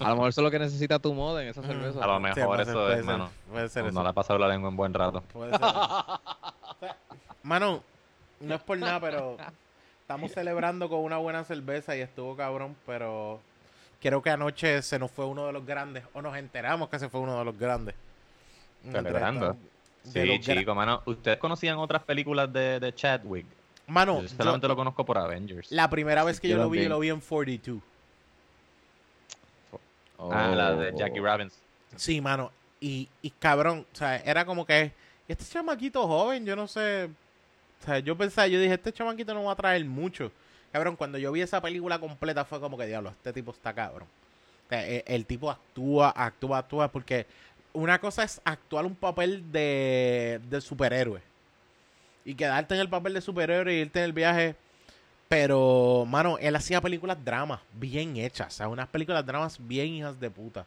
Speaker 2: A lo mejor eso es lo que necesita tu mod en esa cerveza.
Speaker 3: A lo
Speaker 1: Sí,
Speaker 3: mejor eso
Speaker 1: puede
Speaker 3: es,
Speaker 1: ser,
Speaker 3: mano.
Speaker 1: Puede ser
Speaker 3: No,
Speaker 1: eso.
Speaker 3: le ha pasado la lengua en buen rato.
Speaker 1: Puede ser. *laughs* Mano, no es por nada, pero estamos celebrando con una buena cerveza y estuvo cabrón, pero creo que anoche se nos fue uno de los grandes, o nos enteramos que se fue uno de los grandes.
Speaker 3: Celebrando. Sí, chico, mano. ¿Ustedes conocían otras películas de, de Chadwick?
Speaker 1: Mano,
Speaker 3: yo
Speaker 1: yo-
Speaker 3: solamente lo conozco por Avengers.
Speaker 1: la primera vez que yo,
Speaker 2: Yo
Speaker 1: lo vi,
Speaker 2: también.
Speaker 1: lo vi en 42.
Speaker 3: Ah, la de
Speaker 2: Oh.
Speaker 3: Jackie Robinson.
Speaker 1: Sí, mano. Y, y cabrón, o sea, era como que este chamaquito joven, yo no sé. O sea, yo pensaba, yo dije, este chamaquito no va a traer mucho. Cabrón, cuando yo vi esa película completa fue como que, diablo, este tipo está cabrón. O sea, e- el, tipo actúa, actúa, actúa, porque una cosa es actuar un papel de, de superhéroe. Y quedarte en el papel de superhéroe y irte en el viaje. Pero, mano, él hacía películas dramas bien hechas. O sea, unas películas dramas bien hijas de puta.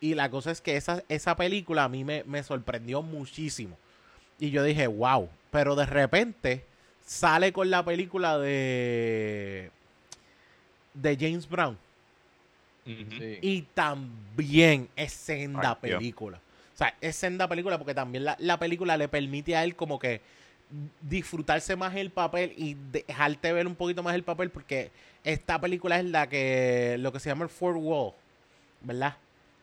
Speaker 1: Y la cosa es que esa, esa película a mí me, me sorprendió muchísimo. Y yo dije, wow. Pero de repente sale con la película de. de James Brown.
Speaker 2: Sí.
Speaker 1: Y también es senda
Speaker 3: Ay, Dios.
Speaker 1: película. O sea, es senda película porque también la, la película le permite a él como que disfrutarse más el papel y dejarte ver un poquito más el papel porque esta película es la que lo que se llama el fourth wall, ¿verdad?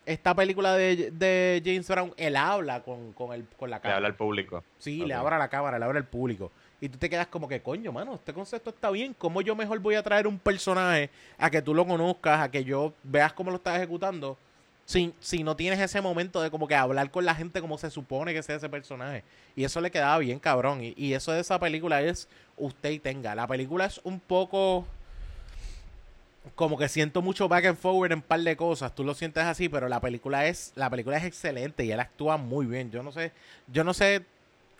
Speaker 1: Esta película de, de James Brown, él habla con, con, el, con la
Speaker 3: Le
Speaker 1: cámara.
Speaker 3: habla al público.
Speaker 1: Sí, le abra la cámara, le abre al público. Y tú te quedas como que, coño, mano, este concepto está bien. ¿Cómo yo mejor voy a traer un personaje a que tú lo conozcas, a que yo veas cómo lo estás ejecutando? Si, si no tienes ese momento de como que hablar con la gente como se supone que sea ese personaje. Y eso le quedaba bien, cabrón. Y, y eso de esa película es usted y tenga. La película es un poco... Como que siento mucho back and forward en un par de cosas. Tú lo sientes así, pero la película es la película es excelente y él actúa muy bien. Yo no sé, yo no sé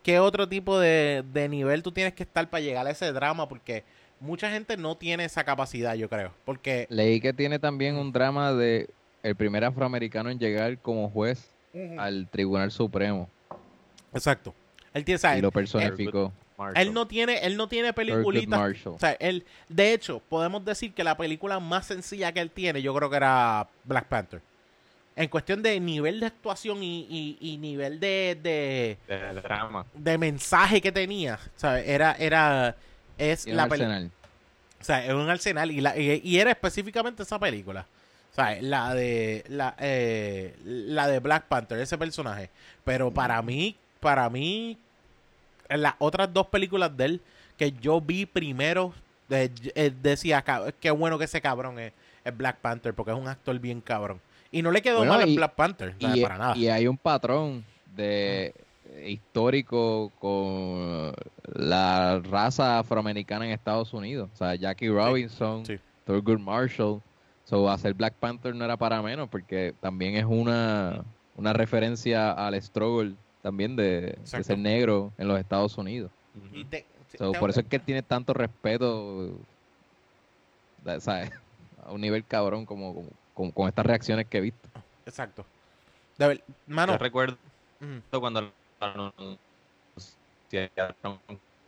Speaker 1: qué otro tipo de, de nivel tú tienes que estar para llegar a ese drama, porque mucha gente no tiene esa capacidad, yo creo. Porque
Speaker 2: Leí que tiene también un drama de el primer afroamericano en llegar como juez al Tribunal Supremo
Speaker 1: exacto. Él tiene, o sea,
Speaker 2: y
Speaker 1: él,
Speaker 2: lo personificó.
Speaker 1: Él no tiene, él no tiene peliculitas. O sea, él, de hecho, podemos decir que la película más sencilla que él tiene, yo creo que era Black Panther. En cuestión de nivel de actuación y, y- y nivel de, de,
Speaker 3: De drama.
Speaker 1: de mensaje que tenía, ¿sabes? Era, era, es
Speaker 2: Y
Speaker 1: la película.
Speaker 2: arsenal.
Speaker 1: O sea, es un arsenal y, la, y, y era específicamente esa película. O sea, la de la, eh, la de Black Panther, ese personaje. Pero para mí, para mí, en las otras dos películas de él que yo vi primero, eh, eh, decía, "Cab- qué bueno que ese cabrón es, es Black Panther, porque es un actor bien cabrón. Y no le quedó
Speaker 2: Bueno,
Speaker 1: mal en
Speaker 2: y-
Speaker 1: Black Panther,
Speaker 2: Y,
Speaker 1: para nada.
Speaker 2: y hay un patrón de histórico con la raza afroamericana en Estados Unidos. O sea, Jackie Robinson,
Speaker 1: sí.
Speaker 2: Thurgood Marshall. So, hacer Black Panther no era para menos porque también es una, una referencia al struggle también de, ser negro en los Estados Unidos.
Speaker 1: Y te-
Speaker 2: So,
Speaker 1: te-
Speaker 2: por eso es que él tiene tanto respeto, ¿sabes? A un nivel cabrón como, como- como- con estas reacciones que he visto.
Speaker 1: Exacto. De ver- mano,
Speaker 3: Yo recuerdo
Speaker 1: ujú.
Speaker 3: cuando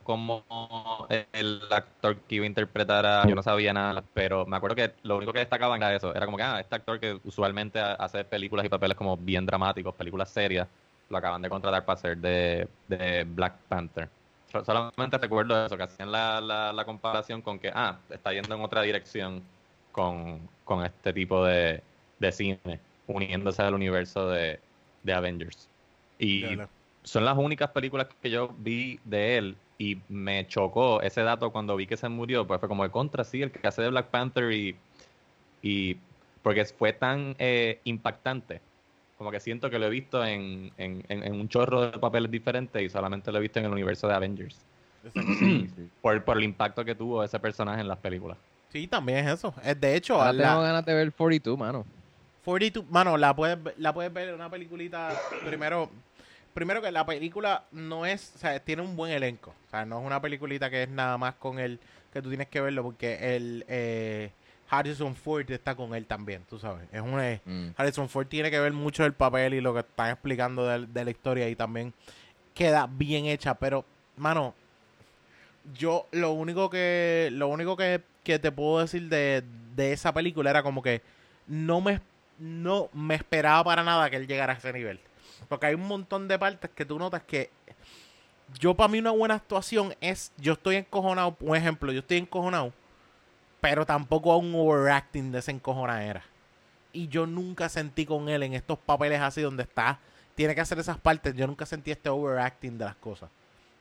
Speaker 3: como el actor que iba a interpretar a... Yo no sabía nada, pero me acuerdo que lo único que destacaban era eso. Era como que, ah, este actor que usualmente ha- hace películas y papeles como bien dramáticos, películas serias, lo acaban de contratar para hacer de, de Black Panther. So- Solamente recuerdo eso, que hacían la, la, la comparación con que, ah, está yendo en otra dirección con, con este tipo de, de cine, uniéndose al universo de, de Avengers. Y son las únicas películas que yo vi de él y me chocó ese dato cuando vi que se murió, pues fue como de contra, sí, el que hace de Black Panther y, y porque fue tan eh, impactante, como que siento que lo he visto en, en, en- en un chorro de papeles diferentes y solamente lo he visto en el universo de Avengers,
Speaker 1: Exacto. *clears throat*
Speaker 2: Sí, sí.
Speaker 3: por, por el impacto que tuvo ese personaje en las películas.
Speaker 1: Sí, también es eso. Es de hecho,
Speaker 2: Ahora
Speaker 1: la-
Speaker 2: tengo ganas de ver 42, mano.
Speaker 1: 42, mano, la puedes, ver- la puedes ver en una peliculita. Primero, primero que la película no es, o sea, tiene un buen elenco. O sea, no es una peliculita que es nada más con él, que tú tienes que verlo, porque el eh, Harrison Ford está con él también, tú sabes. Es un, eh,
Speaker 2: Mm.
Speaker 1: Harrison Ford tiene que ver mucho del papel y lo que están explicando de, de la historia y también queda bien hecha, pero, mano, yo lo único que lo único que, que te puedo decir de, de esa película era como que no me no me esperaba para nada que él llegara a ese nivel. Porque hay un montón de partes que tú notas que yo para mí una buena actuación es yo estoy encojonado, un ejemplo, yo estoy encojonado, pero tampoco a un overacting de esa encojonadera. Y yo nunca sentí con él en estos papeles así donde está, tiene que hacer esas partes, yo nunca sentí este overacting de las cosas.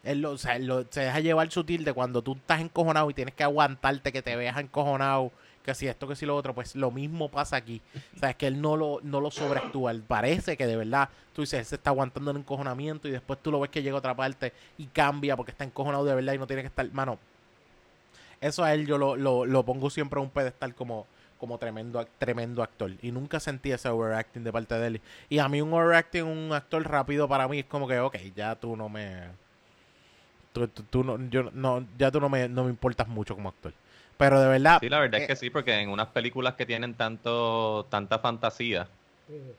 Speaker 1: Él, lo, o sea, se deja llevar sutil de cuando tú estás encojonado y tienes que aguantarte que te veas encojonado, que si esto, que si lo otro, pues lo mismo pasa aquí. O sea, es que él no lo, no lo sobreactúa. Parece que de verdad, tú dices, él se está aguantando el encojonamiento y después tú lo ves que llega a otra parte y cambia porque está encojonado de verdad y no tiene que estar... Mano, eso a él yo lo, lo, lo pongo siempre a un pedestal como, como tremendo, tremendo actor. Y nunca sentí ese overacting de parte de él. Y a mí un overacting, un actor rápido para mí es como que, ok, ya tú no me... Tú, tú- tú no, yo, no, ya tú no me, no me importas mucho como actor. Pero de verdad...
Speaker 3: Sí, la verdad
Speaker 1: eh,
Speaker 3: es que sí, porque en unas películas que tienen tanto tanta fantasía,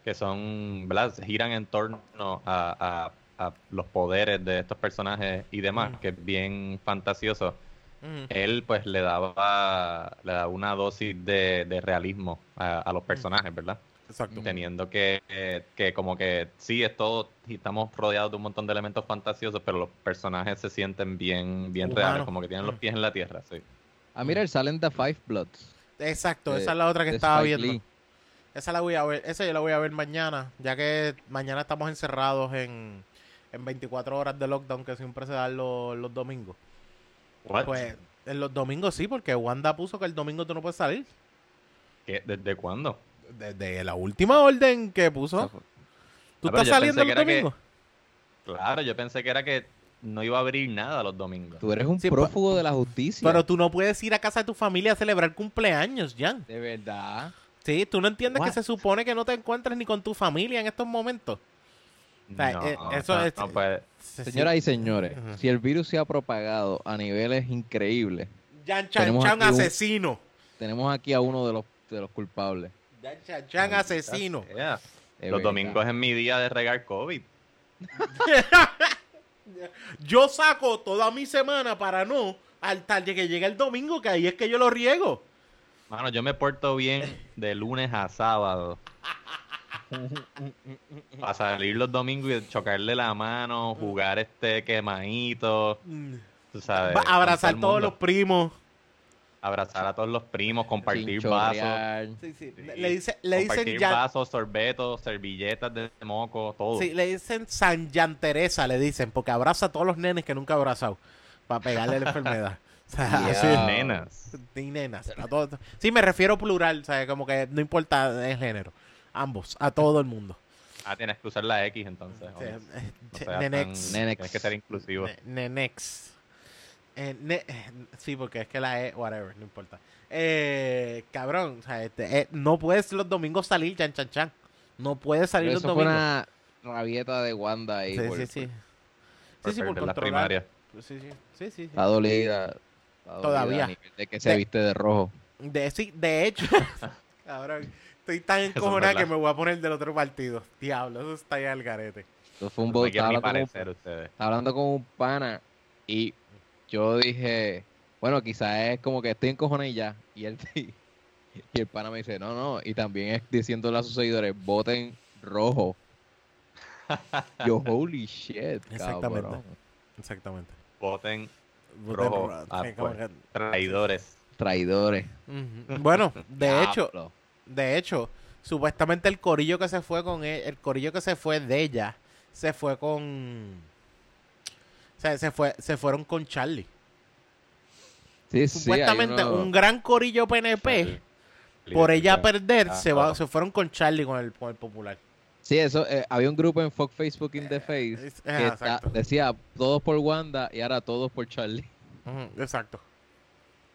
Speaker 3: que son, ¿verdad? Giran en torno a, a- a los poderes de estos personajes y demás,
Speaker 1: Mm.
Speaker 3: que es bien fantasioso. Él pues le daba, le daba una dosis de, de realismo a, a los personajes, ¿verdad?
Speaker 1: Exacto.
Speaker 3: Teniendo que, eh, que como que sí, es todo, y estamos rodeados de un montón de elementos fantasiosos, pero los personajes se sienten bien, bien reales, como que tienen los pies en la tierra, sí.
Speaker 2: Ah, mira, el salen The Five Bloods.
Speaker 1: Exacto,
Speaker 2: de-
Speaker 1: esa es la otra que estaba
Speaker 2: Spike
Speaker 1: viendo.
Speaker 2: Lee.
Speaker 1: Esa la voy a ver, esa yo la voy a ver mañana, ya que mañana estamos encerrados en, en 24 horas de lockdown que siempre se dan los, los domingos.
Speaker 3: What?
Speaker 1: Pues en los domingos sí, porque Wanda puso que el domingo tú no puedes salir.
Speaker 3: ¿Qué? ¿Desde cuándo?
Speaker 1: Desde la última orden que puso.
Speaker 2: Ah,
Speaker 1: ¿Tú
Speaker 3: Ah,
Speaker 1: estás saliendo
Speaker 3: que-
Speaker 1: domingos?
Speaker 3: Claro, yo pensé que era que no iba a abrir nada los domingos.
Speaker 2: Tú eres un
Speaker 1: Sí,
Speaker 2: prófugo de la justicia.
Speaker 1: Pero tú no puedes ir a casa de tu familia a celebrar cumpleaños, Jan.
Speaker 2: De verdad.
Speaker 1: Sí, tú no entiendes que se supone que no te encuentres ni con tu familia en estos momentos. sea,
Speaker 3: no,
Speaker 1: eh, eso
Speaker 3: no,
Speaker 1: es-
Speaker 3: no puede.
Speaker 2: Señoras y señores, si el virus se ha propagado a niveles increíbles,
Speaker 1: Jan Chan
Speaker 2: tenemos
Speaker 1: Chan
Speaker 2: un-
Speaker 1: asesino.
Speaker 2: tenemos aquí a uno de los, de los culpables.
Speaker 1: Jan Chan Chan asesino.
Speaker 3: Yeah. Los
Speaker 2: verdad.
Speaker 3: domingos es mi día de regar COVID. *laughs*
Speaker 1: Yo saco toda mi semana para no al tarde que llegue el domingo, que ahí es que yo lo riego.
Speaker 3: Mano, yo me porto bien de lunes a sábado. Para salir los domingos y chocarle la mano, jugar este quemadito, tú sabes.
Speaker 1: Abrazar todos los primos.
Speaker 3: Abrazar a todos los primos, compartir vasos.
Speaker 1: Sí. Le, dice, le dicen
Speaker 3: compartir
Speaker 1: ya,
Speaker 3: vasos, sorbetos, servilletas de moco, todo.
Speaker 1: sí, le dicen San Jan Teresa, le dicen, porque abraza a todos los nenes que nunca ha abrazado para pegarle la enfermedad. *laughs* O sea,
Speaker 2: Yeah.
Speaker 1: así-
Speaker 3: Nenas.
Speaker 1: y nenas. a todos. Sí, me refiero plural, o sea, como que no importa el género. Ambos, a todo el mundo.
Speaker 3: Ah, tienes que usar la X entonces.
Speaker 1: Eh,
Speaker 3: No seas
Speaker 1: nenex.
Speaker 3: tan-
Speaker 2: Nenex.
Speaker 3: Tienes que ser inclusivo.
Speaker 1: Ne- Nenex. Eh, ne- eh, sí, porque es que la E, whatever, no importa. Eh, cabrón, o sea, este, eh, no puedes los domingos salir, chan, chan, chan. No puedes salir
Speaker 2: Pero
Speaker 1: los
Speaker 2: eso fue
Speaker 1: domingos.
Speaker 2: una rabieta de Wanda ahí.
Speaker 1: Sí,
Speaker 2: por-
Speaker 1: sí, sí.
Speaker 3: por
Speaker 1: Sí, sí, por controlar.
Speaker 3: primarias.
Speaker 1: Sí, sí, sí, sí, sí.
Speaker 2: Está dolida. está dolida
Speaker 1: Todavía.
Speaker 2: a nivel De que se
Speaker 1: De-
Speaker 2: viste de rojo.
Speaker 1: De, sí, de hecho, *laughs* cabrón, estoy tan
Speaker 3: es
Speaker 1: encojonada que me voy a poner del otro partido. Diablo, eso está ya al garete.
Speaker 2: Eso fue un hablando,
Speaker 3: ustedes.
Speaker 2: hablando con un pana y yo dije, bueno, quizás es como que estoy encojonado y ya. Y él *laughs* y el pana me dice, no, no. Y también es diciéndole a sus seguidores, voten rojo. *laughs* Yo, holy shit,
Speaker 1: Exactamente.
Speaker 2: cabrón.
Speaker 1: Exactamente.
Speaker 3: Voten
Speaker 1: Voten
Speaker 3: Rojo, ah, pues. traidores.
Speaker 2: Traidores.
Speaker 1: Bueno, de hecho. De hecho, supuestamente el corillo que se fue con él, el corillo que se fue de ella, se fue con. O sea, se, fue, se fueron con Charlie.
Speaker 2: Sí, sí,
Speaker 1: Supuestamente
Speaker 2: uno-
Speaker 1: un gran corillo PNP,
Speaker 3: Charlie.
Speaker 1: por ella perder,
Speaker 3: Ah,
Speaker 1: se, va, se fueron con Charlie, con el, con el popular.
Speaker 2: Sí, eso, eh, había un grupo en Fuck Facebook in the Face
Speaker 1: Es-
Speaker 2: que está- decía todos por Wanda y ahora todos por Charlie.
Speaker 1: Exacto.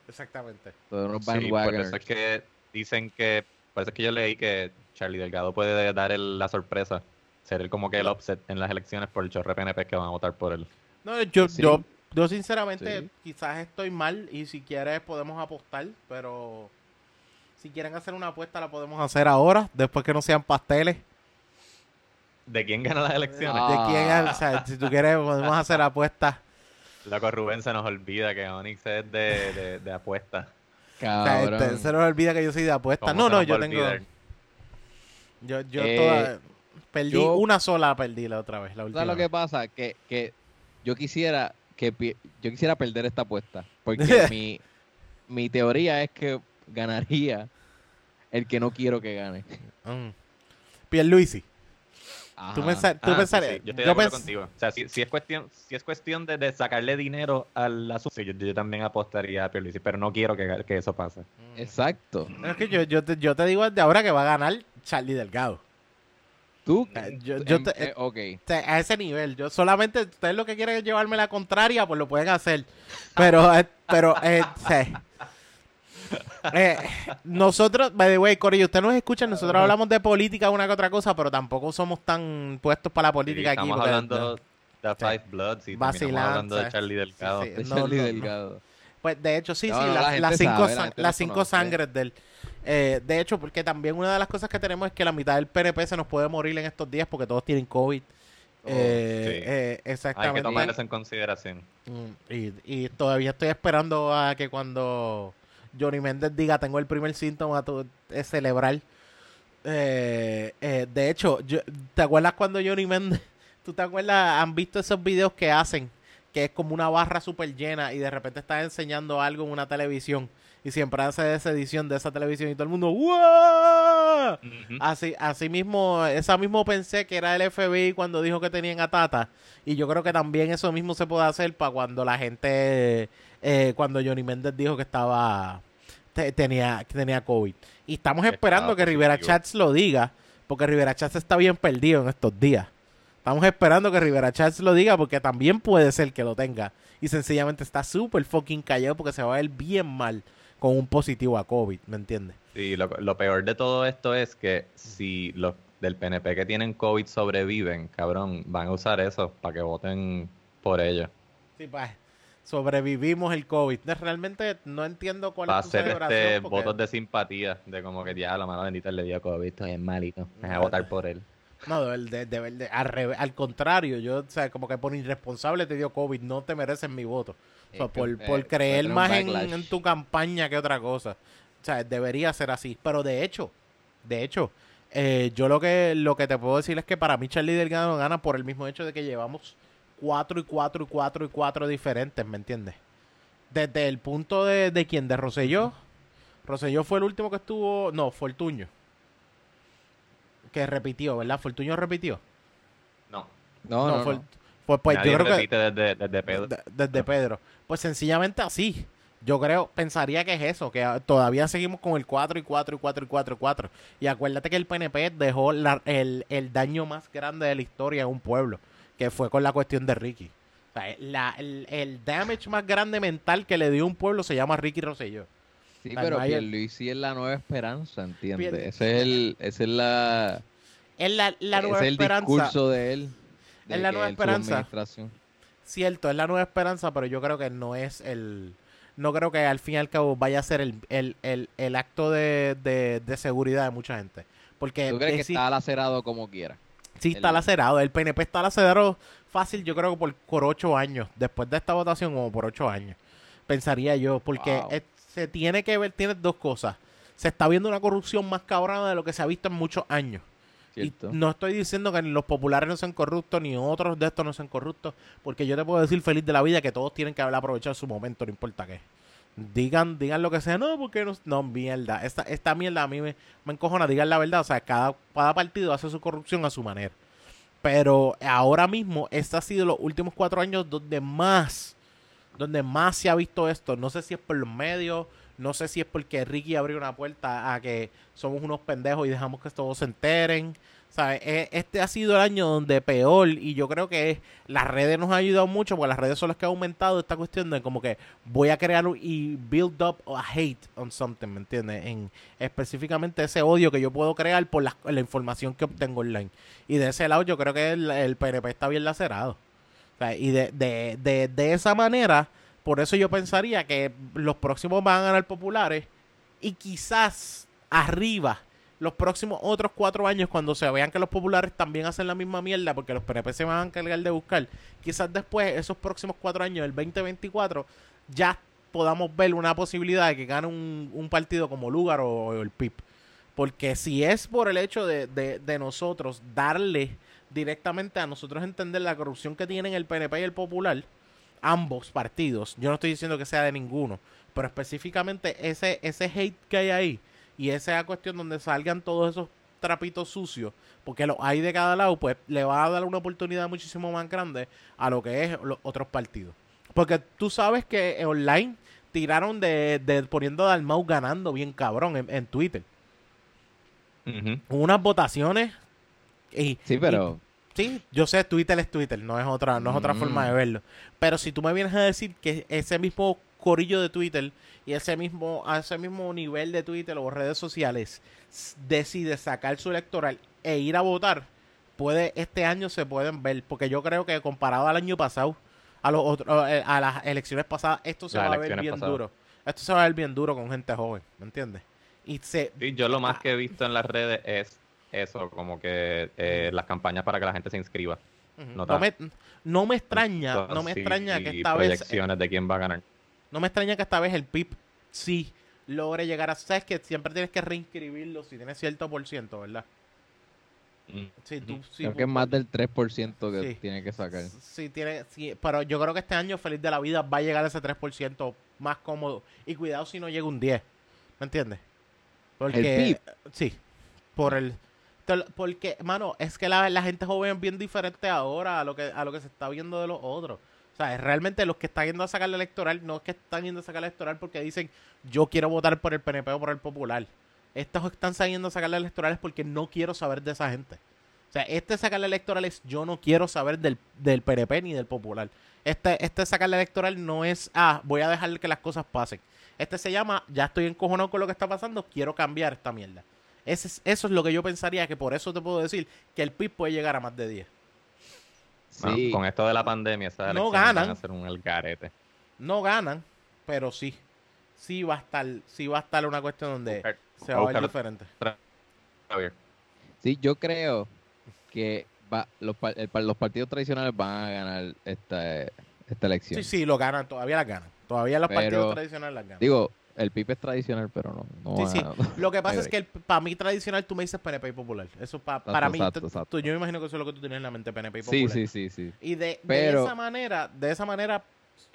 Speaker 1: Exactamente.
Speaker 2: Todos unos
Speaker 3: Sí, por
Speaker 2: bandwagoners.
Speaker 3: eso es que dicen que, por eso es que yo leí que Charlie Delgado puede dar el- la sorpresa, ser el- como que el upset en las elecciones por el chorre PNP que van a votar por él.
Speaker 1: No, yo,
Speaker 2: Sí.
Speaker 1: yo, yo sinceramente
Speaker 2: Sí.
Speaker 1: quizás estoy mal y si quieres podemos apostar, pero si quieren hacer una apuesta la podemos hacer ahora, después que no sean pasteles.
Speaker 3: ¿De quién gana las elecciones?
Speaker 2: Ah.
Speaker 1: ¿De quién? O sea, si tú quieres, podemos hacer apuestas.
Speaker 3: Loco, Rubén se nos olvida que Onyx es de, de, de apuesta.
Speaker 1: O sea,
Speaker 2: Cabrón.
Speaker 1: este, se nos olvida que yo soy de apuestas.
Speaker 3: ¿Cómo
Speaker 1: No,
Speaker 3: se
Speaker 1: no, yo
Speaker 3: va a
Speaker 1: tengo.
Speaker 3: olvidar?
Speaker 1: Yo, yo
Speaker 2: Eh,
Speaker 1: toda- Perdí
Speaker 2: yo-
Speaker 1: una sola, perdí la otra vez. La última.
Speaker 2: ¿Sabes lo que pasa? Que, que yo quisiera que yo quisiera perder esta apuesta. Porque *laughs* mi, mi teoría es que ganaría el que no quiero que gane.
Speaker 1: Mm. Pierluisi. Tú,
Speaker 3: Ah,
Speaker 1: pensarías.
Speaker 3: sí, Yo estoy de acuerdo contigo. O sea, si, si es cuestión, si es cuestión de, de sacarle dinero al asunto, sí, yo, yo también apostaría a Pierluisi, pero no quiero que, que eso pase.
Speaker 2: Exacto.
Speaker 1: Es que yo, yo, te, yo te digo desde ahora que va a ganar Charlie Delgado.
Speaker 2: Tú,
Speaker 1: Eh, yo- yo te-
Speaker 2: eh, ok.
Speaker 1: O sea, a ese nivel. Yo solamente, ustedes lo que quieren es llevarme la contraria, pues lo pueden hacer. Pero, eh, pero, eh. Eh, nosotros, by the way, Corillo, ustedes nos escuchan, nosotros hablamos de política, una que otra cosa, pero tampoco somos tan puestos para la
Speaker 3: Sí,
Speaker 1: política aquí.
Speaker 3: estamos hablando de Five Bloods y hablando de Charlie Delgado.
Speaker 1: Sí, sí.
Speaker 2: de
Speaker 1: no, *laughs*
Speaker 2: Charlie
Speaker 1: no, no.
Speaker 2: Delgado.
Speaker 1: Pues de hecho, sí, sí, la-
Speaker 2: la
Speaker 1: las cinco,
Speaker 2: sabe, la
Speaker 1: las cinco sangres del... eh, de hecho, porque también una de las cosas que tenemos es que la mitad del PNP se nos puede morir en estos días porque todos tienen COVID Eh,
Speaker 3: sí.
Speaker 1: eh,
Speaker 3: Hay que
Speaker 1: exactamente.
Speaker 3: tomar eso en consideración.
Speaker 1: Mm, Y, y todavía estoy esperando a que cuando Johnny Méndez diga tengo el primer síntoma es celebrar. Eh, eh, de hecho, yo- ¿te acuerdas cuando Johnny Méndez, *laughs* tú te acuerdas, han visto esos videos que hacen, que es como una barra súper llena y de repente estás enseñando algo en una televisión y siempre hace esa edición de esa televisión y todo el mundo ¡Wow! Así, así mismo, esa mismo pensé que era el FBI cuando dijo que tenían a Tata. Y yo creo que también eso mismo se puede hacer para cuando la gente, eh, cuando Johnny Méndez dijo que estaba, te- tenía, que tenía COVID. Y estamos esperando que Rivera. Chats lo diga, porque Rivera Chats está bien perdido en estos días. Estamos esperando que Rivera Chats lo diga porque también puede ser que lo tenga. Y sencillamente está súper fucking callado porque se va a ver bien mal con un positivo a COVID, ¿me entiendes?
Speaker 3: Sí, lo, lo peor de todo esto es que si los del PNP que tienen COVID sobreviven, cabrón, van a usar eso para que voten por ellos.
Speaker 1: Sí, pues, sobrevivimos el COVID. Realmente no entiendo cuál
Speaker 3: Va
Speaker 1: es tu
Speaker 3: hacer
Speaker 1: celebración.
Speaker 3: este
Speaker 1: porque-
Speaker 3: votos de simpatía, de como que ya la mano bendita le dio COVID, estoy en malito, me voy a votar por él.
Speaker 1: No, de, de- de- de- al, revés- al contrario, yo, o sea, como que por irresponsable te dio COVID, no te mereces mi voto. O sea, por,
Speaker 2: eh,
Speaker 1: por creer más en, en tu campaña que otra cosa. O sea, debería ser así. Pero de hecho, de hecho, eh, yo lo que, lo que te puedo decir es que para mí Charlie Delgado gana por el mismo hecho de que llevamos cuatro y cuatro y cuatro y cuatro diferentes, ¿me entiendes? Desde el punto de, de quién, de Rosselló. Rosselló fue el último que estuvo, no, Fortuño. Que repitió, ¿verdad? Fortuño repitió.
Speaker 3: No,
Speaker 2: No, no,
Speaker 1: fue,
Speaker 2: no.
Speaker 1: pues
Speaker 3: nadie
Speaker 1: yo creo que
Speaker 3: repite desde, desde Pedro.
Speaker 1: de- desde Pedro. Pues sencillamente así. Yo creo, pensaría que es eso, que todavía seguimos con el 4 y 4 y 4 y 4 y 4. Y acuérdate que el PNP dejó la- el, el daño más grande de la historia en un pueblo, que fue con la cuestión de Ricky. O sea, la- el, el damage más grande mental que le dio un pueblo se llama Ricky Rosselló.
Speaker 2: Sí, pero Pierluisi es la nueva esperanza, ¿entiendes? Ese es el, esa es la,
Speaker 1: Es la, la
Speaker 2: ese
Speaker 1: nueva
Speaker 2: es el
Speaker 1: esperanza.
Speaker 2: discurso de él. de
Speaker 1: Es la nueva esperanza.
Speaker 2: administración.
Speaker 1: Cierto, es la nueva esperanza, pero yo creo que no es el... No creo que al fin y al cabo vaya a ser el, el, el, el acto de, de, de seguridad de mucha gente. Porque
Speaker 2: ¿Tú crees que
Speaker 1: sí,
Speaker 2: está lacerado como quiera?
Speaker 1: sí está lacerado. El PNP está lacerado fácil, yo creo que por, por ocho años. Después de esta votación, como por ocho años. Pensaría yo. Porque
Speaker 2: Wow.
Speaker 1: eh, se tiene que ver, tiene dos cosas. Se está viendo una corrupción más cabrona de lo que se ha visto en muchos años. Y no estoy diciendo que ni los populares no sean corruptos, ni otros de estos no sean corruptos, porque yo te puedo decir feliz de la vida que todos tienen que haber aprovechado su momento, no importa qué. Digan, digan lo que sea, no, porque no, no mierda. Esta, esta mierda a mí me, me encojona, digan la verdad. O sea, cada, cada partido hace su corrupción a su manera. Pero ahora mismo, este ha sido los últimos cuatro años donde más, donde más se ha visto esto. No sé si es por los medios, no sé si es porque Ricky abrió una puerta a que somos unos pendejos y dejamos que todos se enteren. ¿Sabes? E- Este ha sido el año donde peor, y yo creo que las redes nos han ayudado mucho, porque las redes son las que han aumentado esta cuestión de como que voy a crear y build up a hate on something, ¿me entiendes? En específicamente ese odio que yo puedo crear por la, la información que obtengo online. Y de ese lado yo creo que el, el PNP está bien lacerado. Sea, y de, de, de, de esa manera, por eso yo pensaría que los próximos van a ganar populares y quizás arriba los próximos otros cuatro años cuando se vean que los populares también hacen la misma mierda porque los PNP se van a encargar de buscar quizás después esos próximos cuatro años del 2024 ya podamos ver una posibilidad de que gane un, un partido como Lugar o, o el PIB porque si es por el hecho de, de, de nosotros darle directamente a nosotros entender la corrupción que tienen el PNP y el Popular, ambos partidos, yo no estoy diciendo que sea de ninguno, pero específicamente ese, ese hate que hay ahí y esa cuestión donde salgan todos esos trapitos sucios, porque los hay de cada lado, pues le va a dar una oportunidad muchísimo más grande a lo que es los otros partidos. Porque tú sabes que online tiraron de, de poniendo a Dalmau ganando bien cabrón en, en Twitter. Unas votaciones y
Speaker 2: Sí, pero
Speaker 1: Sí, yo sé, Twitter es Twitter, no es otra, no es otra
Speaker 2: Mm.
Speaker 1: forma de verlo. Pero si tú me vienes a decir que ese mismo corillo de Twitter y ese mismo, ese mismo nivel de Twitter o redes sociales decide sacar su electoral e ir a votar, puede, este año se pueden ver, porque yo creo que comparado al año pasado, a los otros, eh, a las elecciones pasadas, esto se
Speaker 3: Las
Speaker 1: va a ver bien
Speaker 3: pasadas.
Speaker 1: duro. Esto se va a ver bien duro con gente joven, ¿me entiendes? Y se
Speaker 3: Sí, yo lo más
Speaker 1: Ah.
Speaker 3: que he visto en las redes es eso, como que eh, las campañas para que la gente se inscriba. No
Speaker 1: me, no me extraña, no me
Speaker 3: Sí,
Speaker 1: extraña que esta vez
Speaker 3: proyecciones de quién va a ganar.
Speaker 1: No me extraña que esta vez el PIB sí logre llegar a. Sabes que siempre tienes que reinscribirlo si tienes cierto por ciento, ¿verdad?
Speaker 3: Mm.
Speaker 1: Tú,
Speaker 2: Creo que es más del 3% que
Speaker 1: Sí.
Speaker 2: tiene que sacar.
Speaker 1: Sí, tiene, sí, pero yo creo que este año Feliz de la Vida va a llegar a ese 3% más cómodo. Y cuidado si no llega un 10. ¿Me entiendes? Porque. Sí. Por el. Porque, mano, es que la, la gente joven es bien diferente ahora a lo que a lo que se está viendo de los otros. O sea, realmente los que están yendo a sacar la electoral, no es que están yendo a sacar la electoral porque dicen yo quiero votar por el PNP o por el Popular. Estos están saliendo a sacar la electoral es porque no quiero saber de esa gente. O sea, este sacar la electoral es yo no quiero saber del, del PNP ni del Popular. Este, este sacar la electoral no es, ah, voy a dejar que las cosas pasen. Este se llama, ya estoy encojonado con lo que está pasando, quiero cambiar esta mierda. Ese es- eso es lo que yo pensaría, que por eso te puedo decir que el PIB puede llegar a más de 10.
Speaker 3: Bueno,
Speaker 2: Sí,
Speaker 3: con esto de la pandemia, esas
Speaker 1: No ganan.
Speaker 3: van a ser un algarete.
Speaker 1: No ganan, pero sí. Sí va a estar, sí va a estar una cuestión donde
Speaker 3: Buscar-
Speaker 1: se va a ver diferente.
Speaker 2: sí, yo creo que va- los, par- el par- los partidos tradicionales van a ganar esta, esta elección.
Speaker 1: Sí, sí, lo ganan, todavía las ganan. Todavía los
Speaker 2: Pero-
Speaker 1: partidos tradicionales las ganan.
Speaker 2: Digo, el PIB es tradicional, pero no. no
Speaker 1: Sí, sí. *laughs* Lo que pasa es que para mí tradicional tú me dices PNP y popular. Eso pa- para mí,
Speaker 2: exacto,
Speaker 1: tú-
Speaker 2: exacto.
Speaker 1: tú- yo me imagino que eso es lo que tú tienes en la mente, PNP y
Speaker 2: Sí,
Speaker 1: popular.
Speaker 2: sí, sí, sí.
Speaker 1: Y de, de esa manera, de esa manera,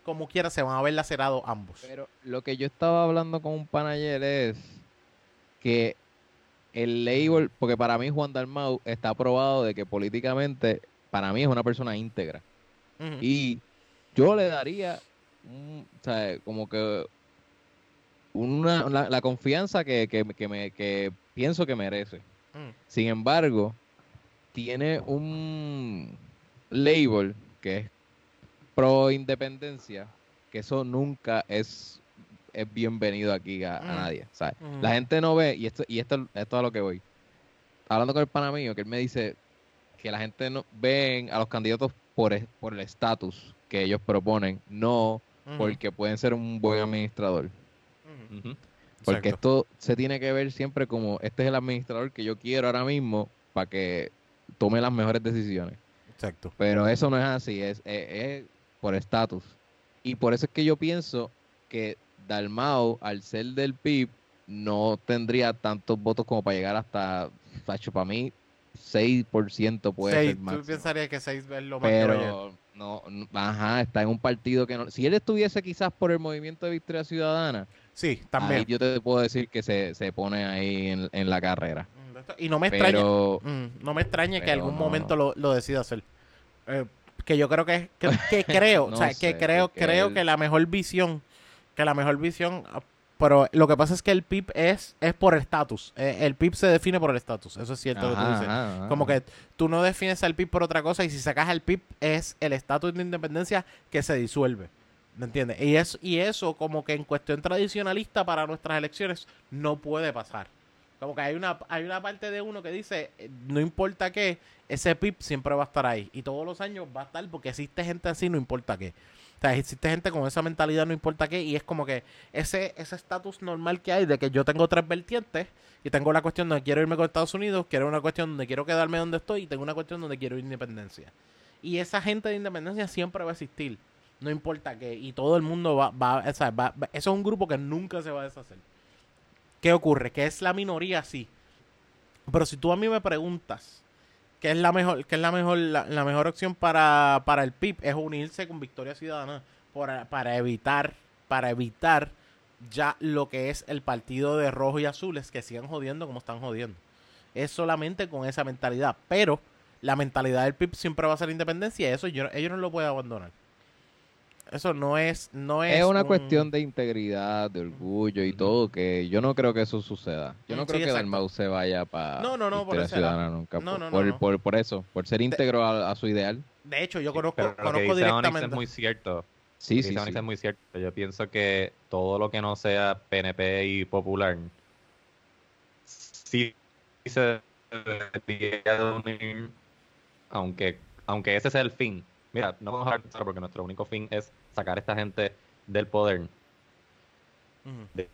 Speaker 1: como quiera, se van a ver lacerados ambos.
Speaker 2: Pero lo que yo estaba hablando con un pan ayer es que el label, porque para mí Juan Dalmau está probado de que políticamente, para mí es una persona íntegra. Y yo le daría, un- o sea, como que una, la, la confianza que, que, que me, que pienso que merece.
Speaker 1: Mm.
Speaker 2: Sin embargo, tiene un label que es pro independencia, que eso nunca es, es bienvenido aquí a, a
Speaker 1: Mm.
Speaker 2: nadie. ¿sabes?
Speaker 1: Ujú.
Speaker 2: La gente no ve, y esto, y esto, esto es a lo que voy. Hablando con el pana mío, que él me dice que la gente no ven a los candidatos por, por el estatus que ellos proponen, no porque pueden ser un buen administrador. Porque
Speaker 1: Exacto.
Speaker 2: esto se tiene que ver siempre como este es el administrador que yo quiero ahora mismo para que tome las mejores decisiones.
Speaker 1: Exacto.
Speaker 2: Pero eso no es así, es, es- es por estatus. Y por eso es que yo pienso que Dalmao, al ser del PIB, no tendría tantos votos como para llegar hasta, Sacho, para mí, 6% puede
Speaker 1: Seis,
Speaker 2: ser
Speaker 1: tú
Speaker 2: máximo.
Speaker 1: pensarías que 6 es lo más.
Speaker 2: Pero no, no- ajá, está en un partido que no. Si él estuviese quizás por el movimiento de Victoria Ciudadana,
Speaker 1: Sí, también.
Speaker 2: ahí yo te puedo decir que se, se pone ahí en, en la carrera.
Speaker 1: Y no me extraña.
Speaker 2: Pero
Speaker 1: Mm, no me extraña que algún
Speaker 2: no.
Speaker 1: momento lo, lo decida hacer. Eh, que yo creo que, que, que *laughs* creo,
Speaker 2: No
Speaker 1: o sea, que creo, creo
Speaker 2: él-
Speaker 1: que la mejor visión, que la mejor visión, ah, pero lo que pasa es que el PIB es, es por estatus. Eh, el PIB se define por el estatus, eso es cierto que tú dices.
Speaker 2: ajá, ajá.
Speaker 1: Como que tú no defines al PIB por otra cosa y si sacas al PIB es el estatus de independencia que se disuelve. ¿Me entiendes? Y, es, y eso como que en cuestión tradicionalista para nuestras elecciones no puede pasar. Como que hay una, hay una parte de uno que dice, eh, no importa qué, ese PIB siempre va a estar ahí. Y todos los años va a estar porque existe gente así, no importa qué. O sea, existe gente con esa mentalidad, no importa qué. Y es como que ese ese estatus normal que hay de que yo tengo tres vertientes y tengo la cuestión donde quiero irme con Estados Unidos, quiero una cuestión donde quiero quedarme donde estoy y tengo una cuestión donde quiero independencia. Y esa gente de independencia siempre va a existir, no importa qué. Y todo el mundo va, va, eso es un grupo que nunca se va a deshacer. ¿Qué ocurre? Que es la minoría, sí. Pero si tú a mí me preguntas qué es la mejor, qué es la mejor, la, la mejor opción para, para el PIB, es unirse con Victoria Ciudadana para, para evitar, para evitar ya lo que es el partido de rojo y azules que sigan jodiendo como están jodiendo. Es solamente con esa mentalidad. Pero la mentalidad del PIB siempre va a ser independencia y eso yo, ellos no lo pueden abandonar. Eso no es, no es.
Speaker 2: es una
Speaker 1: un-
Speaker 2: cuestión de integridad, de orgullo y todo, que yo no creo que eso suceda. Yo no creo
Speaker 1: sí,
Speaker 2: que
Speaker 1: exacto.
Speaker 2: Dalmau se vaya para
Speaker 1: No, no, no, por lado.
Speaker 2: nunca.
Speaker 1: No,
Speaker 2: por,
Speaker 1: no, no,
Speaker 2: por,
Speaker 1: no.
Speaker 2: por- por eso, por ser íntegro a, a su ideal.
Speaker 1: De hecho, yo conozco,
Speaker 3: Pero lo que dice
Speaker 1: directamente.
Speaker 3: es muy cierto.
Speaker 2: Sí,
Speaker 3: Lo que
Speaker 2: sí, sí.
Speaker 3: es muy cierto. Yo pienso que todo lo que no sea PNP y popular sí se debería unir, aunque, aunque ese sea el fin. Mira, no vamos a hablar de porque nuestro único fin es sacar a esta gente del poder.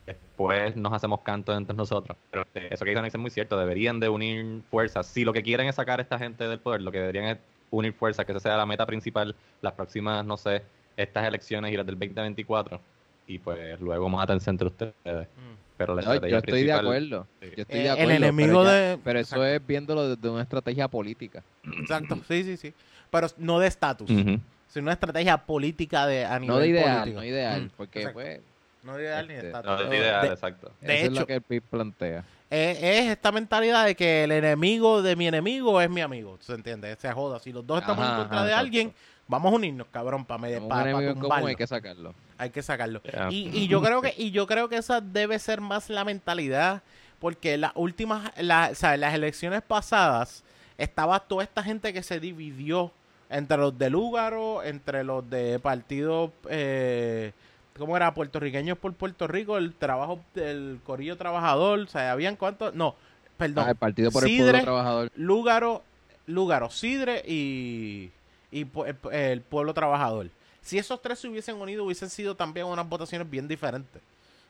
Speaker 3: Después nos hacemos canto entre nosotros. Pero eh, eso que dice Onyx es muy cierto. Deberían de unir fuerzas. Si lo que quieren es sacar a esta gente del poder, lo que deberían es unir fuerzas, que esa sea la meta principal, las próximas, no sé, estas elecciones y las del 2024, y pues luego mátense entre ustedes.
Speaker 1: Mm.
Speaker 3: Pero la
Speaker 2: No, yo
Speaker 3: estrategia
Speaker 2: estoy de
Speaker 3: principal-
Speaker 2: acuerdo.
Speaker 3: Sí.
Speaker 2: Yo estoy
Speaker 1: Eh,
Speaker 2: de
Speaker 1: el
Speaker 2: acuerdo.
Speaker 1: enemigo
Speaker 2: pero ya-
Speaker 1: de-
Speaker 2: Pero eso
Speaker 1: Exacto.
Speaker 2: es viéndolo desde una estrategia política.
Speaker 1: Exacto, sí, sí, sí. Pero no de estatus,
Speaker 3: Ujú.
Speaker 1: sino una estrategia política de, a nivel
Speaker 2: No de ideal,
Speaker 1: político.
Speaker 2: no ideal.
Speaker 1: Mm,
Speaker 2: porque,
Speaker 1: exacto.
Speaker 2: pues,
Speaker 1: No de ideal ni de
Speaker 2: Este,
Speaker 1: estatus.
Speaker 3: No es
Speaker 1: De-
Speaker 3: ideal,
Speaker 1: de-
Speaker 3: exacto.
Speaker 1: De
Speaker 2: eso es
Speaker 1: hecho-
Speaker 2: lo que el PIB plantea.
Speaker 1: es, es esta mentalidad de que el enemigo de mi enemigo es mi amigo. ¿Se entiende? Se joda. Si los dos estamos
Speaker 2: Ajá,
Speaker 1: en contra
Speaker 2: ajá,
Speaker 1: de
Speaker 2: exacto.
Speaker 1: alguien, vamos a unirnos, cabrón, para
Speaker 2: Como un
Speaker 1: pa,
Speaker 2: enemigo en común
Speaker 1: tumbarlo.
Speaker 2: hay que sacarlo.
Speaker 1: Hay que sacarlo. Y, y yo creo que *laughs* y yo creo que esa debe ser más la mentalidad porque las últimas la- o sea, las elecciones pasadas estaba toda esta gente que se dividió entre los de Lúgaro, entre los de partido eh, ¿cómo era? puertorriqueños por Puerto Rico, el trabajo del Corillo Trabajador, o sea, habían cuántos, no, perdón,
Speaker 2: Ah, el Partido por el Pueblo Trabajador.
Speaker 1: Lúgaro, Lúgaro, Sidre y, y el, el pueblo trabajador. Si esos tres se hubiesen unido, hubiesen sido también unas votaciones bien diferentes.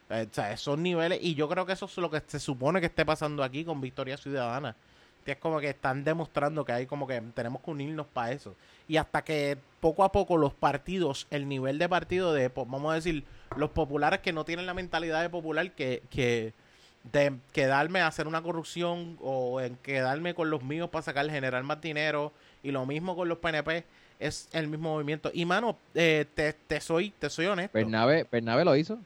Speaker 1: Eh, o sea, esos niveles, y yo creo que eso es lo que se supone que esté pasando aquí con Victoria Ciudadana. Es como que están demostrando que hay como que tenemos que unirnos para eso. Y hasta que poco a poco los partidos, el nivel de partido de, vamos a decir, los populares que no tienen la mentalidad de popular que, que de quedarme a hacer una corrupción o en quedarme con los míos para sacar generar más dinero y lo mismo con los PNP es el mismo movimiento y mano eh, te, te soy te soy honesto
Speaker 2: Bernabe, Bernabe lo hizo.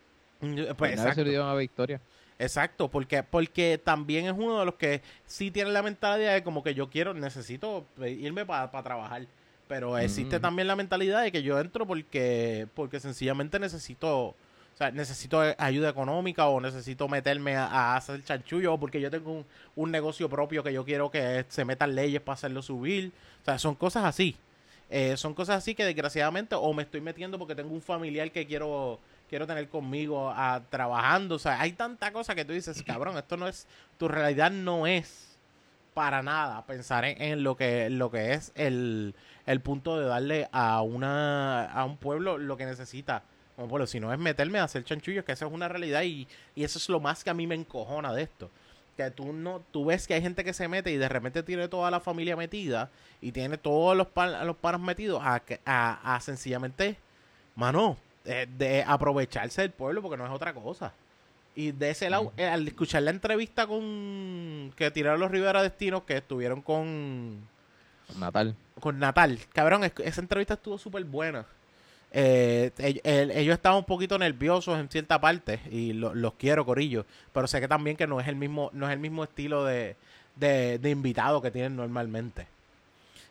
Speaker 1: Mm, Pues,
Speaker 2: Bernabe se le dio una victoria.
Speaker 1: Exacto porque porque también es uno de los que sí tiene la mentalidad de como que yo quiero necesito irme para trabajar pero existe
Speaker 2: Mm.
Speaker 1: también la mentalidad de que yo entro porque porque sencillamente necesito o sea, necesito ayuda económica o necesito meterme a, a hacer chanchullo o porque yo tengo un, un negocio propio que yo quiero que se metan leyes para hacerlo subir. O sea, son cosas así. Eh, son cosas así que desgraciadamente o me estoy metiendo porque tengo un familiar que quiero quiero tener conmigo a, trabajando. O sea, hay tanta cosa que tú dices, cabrón, esto no es, tu realidad no es para nada pensar en, lo que lo que es el, el punto de darle a una a un pueblo lo que necesita como pueblo, si no es meterme a hacer chanchullos, que esa es una realidad y, y eso es lo más que a mí me encojona de esto. Que tú no, tú ves que hay gente que se mete y de repente tiene toda la familia metida y tiene todos los, pan- los panos metidos a, a, a sencillamente, mano, eh, de aprovecharse del pueblo porque no es otra cosa. Y de ese lado, eh, al escuchar la entrevista con que tiraron los Rivera Destinos, que estuvieron con,
Speaker 2: Natal.
Speaker 1: con Natal. Cabrón, es- esa entrevista estuvo súper buena. Eh, el- ellos estaban un poquito nerviosos en cierta parte y lo- los quiero, Corillo. Pero sé que también que no es el mismo, no es el mismo estilo de, de, de invitado que tienen normalmente.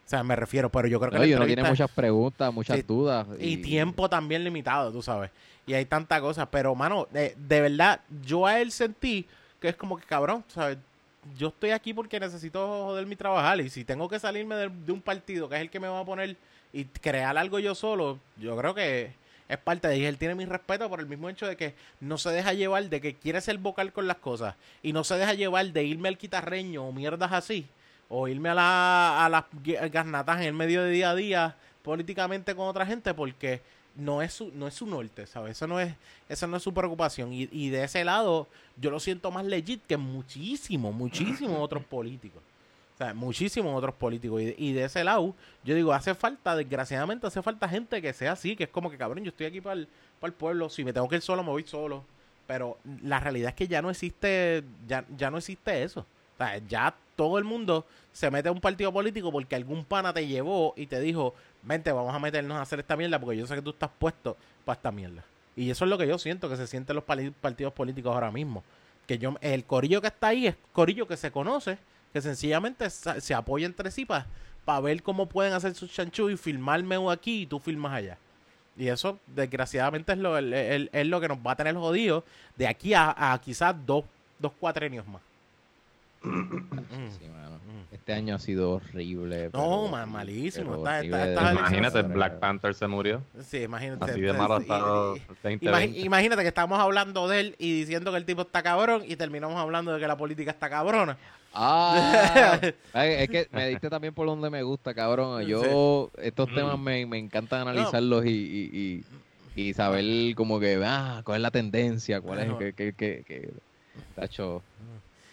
Speaker 1: O sea, me refiero, pero yo creo que
Speaker 2: No,
Speaker 1: la
Speaker 2: y uno tiene muchas preguntas, muchas
Speaker 1: Sí,
Speaker 2: dudas.
Speaker 1: y tiempo también limitado, tú sabes. Y hay tanta cosa. Pero, mano, de, de verdad, yo a él sentí que es como que, cabrón, ¿sabes? Yo estoy aquí porque necesito joder mi trabajar. Y si tengo que salirme de, de un partido, que es el que me va a poner y crear algo yo solo, yo creo que es parte de y él tiene mi respeto por el mismo hecho de que no se deja llevar, de que quiere ser vocal con las cosas. Y no se deja llevar de irme al guitarreño o mierdas así. O irme a, la, a las garnatas en el medio de día a día políticamente con otra gente porque no es su, no es su norte, ¿sabes? Eso no es, esa no es su preocupación. Y, y de ese lado, yo lo siento más legit que muchísimos, muchísimos *laughs* otros políticos. O sea, muchísimos otros políticos. Y, y de ese lado, yo digo, hace falta, desgraciadamente, hace falta gente que sea así, que es como que, cabrón, yo estoy aquí para el, para el pueblo, si me tengo que ir solo, me voy solo. Pero la realidad es que ya no existe, ya, ya no existe eso. O sea, ya todo el mundo se mete a un partido político porque algún pana te llevó y te dijo, vente, vamos a meternos a hacer esta mierda porque yo sé que tú estás puesto para esta mierda. Y eso es lo que yo siento que se sienten los partidos políticos ahora mismo. Que yo, el corillo que está ahí es corillo que se conoce, que sencillamente se apoya entre sí para ver cómo pueden hacer sus chanchus y filmarme aquí y tú filmas allá. Y eso, desgraciadamente, es lo que nos va a tener jodidos de aquí a, a quizás dos, dos cuatrenios más. Mm.
Speaker 2: Sí, mano.
Speaker 1: Mm.
Speaker 2: Este año ha sido horrible.
Speaker 1: No, malísimo.
Speaker 2: pero
Speaker 1: Está-
Speaker 2: horrible
Speaker 1: está-
Speaker 3: Imagínate, Black Panther se murió.
Speaker 1: Sí, imagínate.
Speaker 3: Así de
Speaker 1: pues,
Speaker 3: malo ha
Speaker 1: y-
Speaker 3: estado
Speaker 1: y-
Speaker 3: el
Speaker 1: imagi-
Speaker 3: 2020.
Speaker 1: imagínate que estamos hablando de él y diciendo que el tipo está cabrón y terminamos hablando de que la política está cabrona.
Speaker 2: Ah, *laughs* es que me diste también por donde me gusta, cabrón. Yo, estos temas me, me encantan analizarlos y, y, y, y saber como que, ah, cuál es la tendencia, cuál es,
Speaker 1: Ajá.
Speaker 2: que, que, que, que- tacho.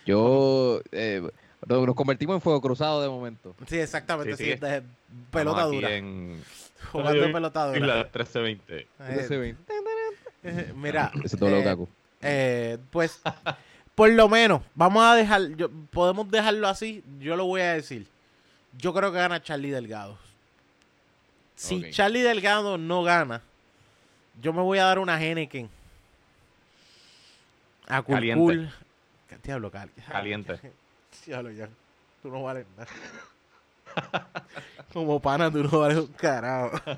Speaker 2: Yo, eh, Nos convertimos en fuego cruzado de momento.
Speaker 1: Sí, exactamente.
Speaker 3: Sí,
Speaker 1: Sí,
Speaker 3: sí.
Speaker 1: de- pelota dura.
Speaker 3: en *laughs*
Speaker 1: Jugando pelota dura.
Speaker 3: Isla 1320.
Speaker 1: Eh,
Speaker 2: Ese ven-
Speaker 1: eh, Mira,
Speaker 2: Ese doble
Speaker 1: eh,
Speaker 2: Kaku.
Speaker 1: eh, pues, por lo menos, vamos a dejar, yo- podemos dejarlo así, yo lo voy a decir. Yo creo que gana Charlie Delgado. Si. Charlie Delgado no gana, yo me voy a dar una Henneken. A
Speaker 3: Caliente.
Speaker 1: Culcul. ¿Qué diablo, cal-
Speaker 3: Caliente.
Speaker 1: Diablo, *laughs* ya. Tú no vales nada. *laughs* Como pana, tú no vales un carajo. *laughs*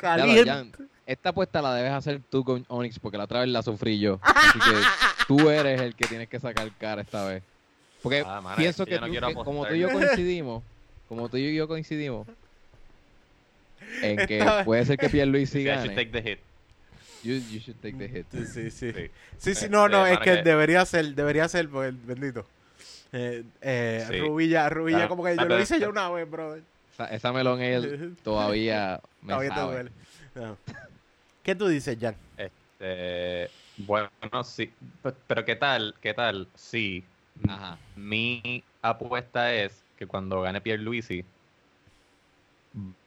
Speaker 2: Ya,
Speaker 1: Caliente.
Speaker 2: Jan, esta apuesta la debes hacer tú con Onyx porque la otra vez la sufrí yo. Así que tú eres el que tienes que sacar cara esta vez. Porque
Speaker 3: Ah,
Speaker 2: pienso
Speaker 3: es que no
Speaker 2: tú-
Speaker 3: quiero
Speaker 2: que como tú y yo coincidimos, como tú y yo coincidimos, en que puede ser que Pierluisi gane. You, you should take the hit.
Speaker 1: Sí, sí, sí.
Speaker 3: Sí.
Speaker 1: Sí, sí,
Speaker 3: Este,
Speaker 1: no, no, es que
Speaker 3: que-
Speaker 1: debería ser, debería ser, pues, bendito. Eh, eh,
Speaker 3: Sí.
Speaker 1: Rubilla, Rubilla,
Speaker 3: Claro.
Speaker 1: como que yo lo hice yo una vez, brother.
Speaker 2: Esa, esa melón él *laughs* todavía me
Speaker 1: Todavía te
Speaker 2: sabe.
Speaker 1: duele. No. ¿Qué tú dices, Jan?
Speaker 3: Este, bueno, sí. Pe- Pero ¿qué tal? ¿Qué tal? Sí.
Speaker 2: Ajá.
Speaker 3: Mi apuesta es que cuando gane Pierluisi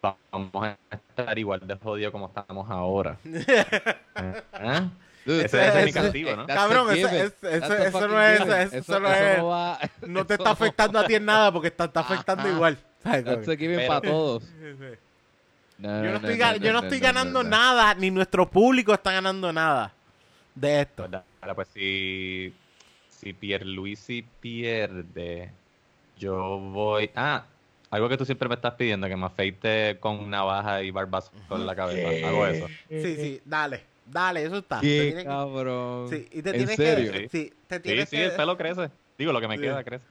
Speaker 3: vamos a estar igual de jodido como estamos ahora. *laughs* ¿Eh?
Speaker 2: Dude,
Speaker 3: Ese- ese es mi castigo, ¿no?
Speaker 2: that's
Speaker 1: Cabrón, eso- no es- eso- eso no es-
Speaker 2: va- *laughs*
Speaker 1: No te
Speaker 2: eso
Speaker 1: está afectando a ti en nada porque está, está afectando
Speaker 2: Ajá.
Speaker 1: igual. ¿Sabes? *laughs*
Speaker 2: That's a given
Speaker 3: Pero-
Speaker 2: para todos.
Speaker 1: Yo no estoy, ga- yo no estoy ganando
Speaker 2: no.
Speaker 1: nada, ni nuestro público está ganando nada de esto.
Speaker 3: Pues dale, pues si, si Pierluisi pierde, yo voy... Ah, algo que tú siempre me estás pidiendo, que me afeite con navaja y barbazo en la cabeza. Hago eso.
Speaker 1: Sí, sí, dale, dale, eso está. Te
Speaker 2: Qué
Speaker 1: que-
Speaker 2: cabrón.
Speaker 1: sí, y te
Speaker 2: ¿En
Speaker 1: tienes
Speaker 2: serio?
Speaker 1: que... Sí, te
Speaker 3: Sí,
Speaker 1: tienes
Speaker 3: sí,
Speaker 1: que...
Speaker 3: el pelo crece. Digo, lo que me
Speaker 1: Sí.
Speaker 3: queda crece.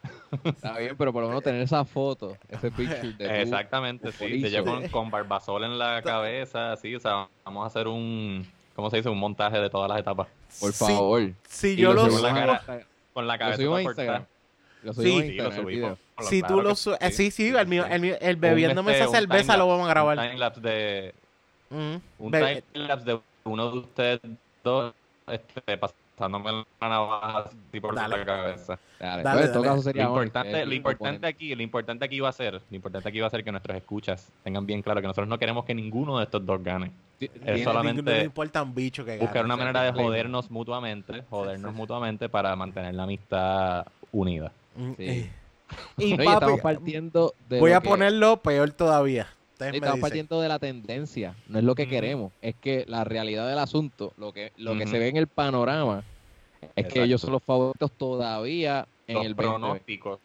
Speaker 2: Está bien, pero por lo menos tener esa foto, ese picture de tú.
Speaker 3: Exactamente, sí. De yo con, con barbasol en la cabeza, sí. O sea, vamos a hacer un... ¿Cómo se dice? Un montaje de todas las etapas.
Speaker 2: Por favor.
Speaker 1: Si yo lo
Speaker 3: subimos
Speaker 1: subo...
Speaker 3: la
Speaker 2: a
Speaker 3: cara. Con la
Speaker 2: lo
Speaker 3: cabeza
Speaker 2: subimos a. Instagram. Lo
Speaker 1: Sí.
Speaker 2: subimos a
Speaker 3: Sí, lo
Speaker 2: Instagram,
Speaker 3: subimos.
Speaker 1: Si
Speaker 3: Claro
Speaker 1: tú lo subes... Sí, sí,
Speaker 3: sí,
Speaker 1: el, mío, el, mío- el bebiéndome
Speaker 3: este,
Speaker 1: esa
Speaker 3: un
Speaker 1: cerveza lo vamos a grabar.
Speaker 3: Un timelapse de, un timelapse de uno de ustedes dos este, pasándome la navaja así por
Speaker 1: Dale.
Speaker 3: la cabeza.
Speaker 2: Dale,
Speaker 1: Dale,
Speaker 2: pues, en todo
Speaker 1: dale.
Speaker 2: caso sería
Speaker 3: Lo importante, lo
Speaker 2: oponente.
Speaker 3: aquí, lo importante aquí va a ser, lo importante aquí va a ser que nuestros escuchas tengan bien claro que nosotros no queremos que ninguno de estos dos gane. Es solamente
Speaker 1: No importa un bicho que gane.
Speaker 3: Buscar una manera de jodernos mutuamente, jodernos mutuamente para mantener la amistad unida.
Speaker 1: Mm,
Speaker 2: Sí.
Speaker 1: Y papi,
Speaker 2: estamos partiendo de
Speaker 1: voy a
Speaker 2: que-
Speaker 1: ponerlo peor todavía. Ustedes
Speaker 2: Estamos partiendo de la tendencia, no es lo que queremos, es que la realidad del asunto, lo que lo que se ve en el panorama, es que ellos son los favoritos todavía en
Speaker 3: Los
Speaker 2: el 2020.
Speaker 3: pronósticos.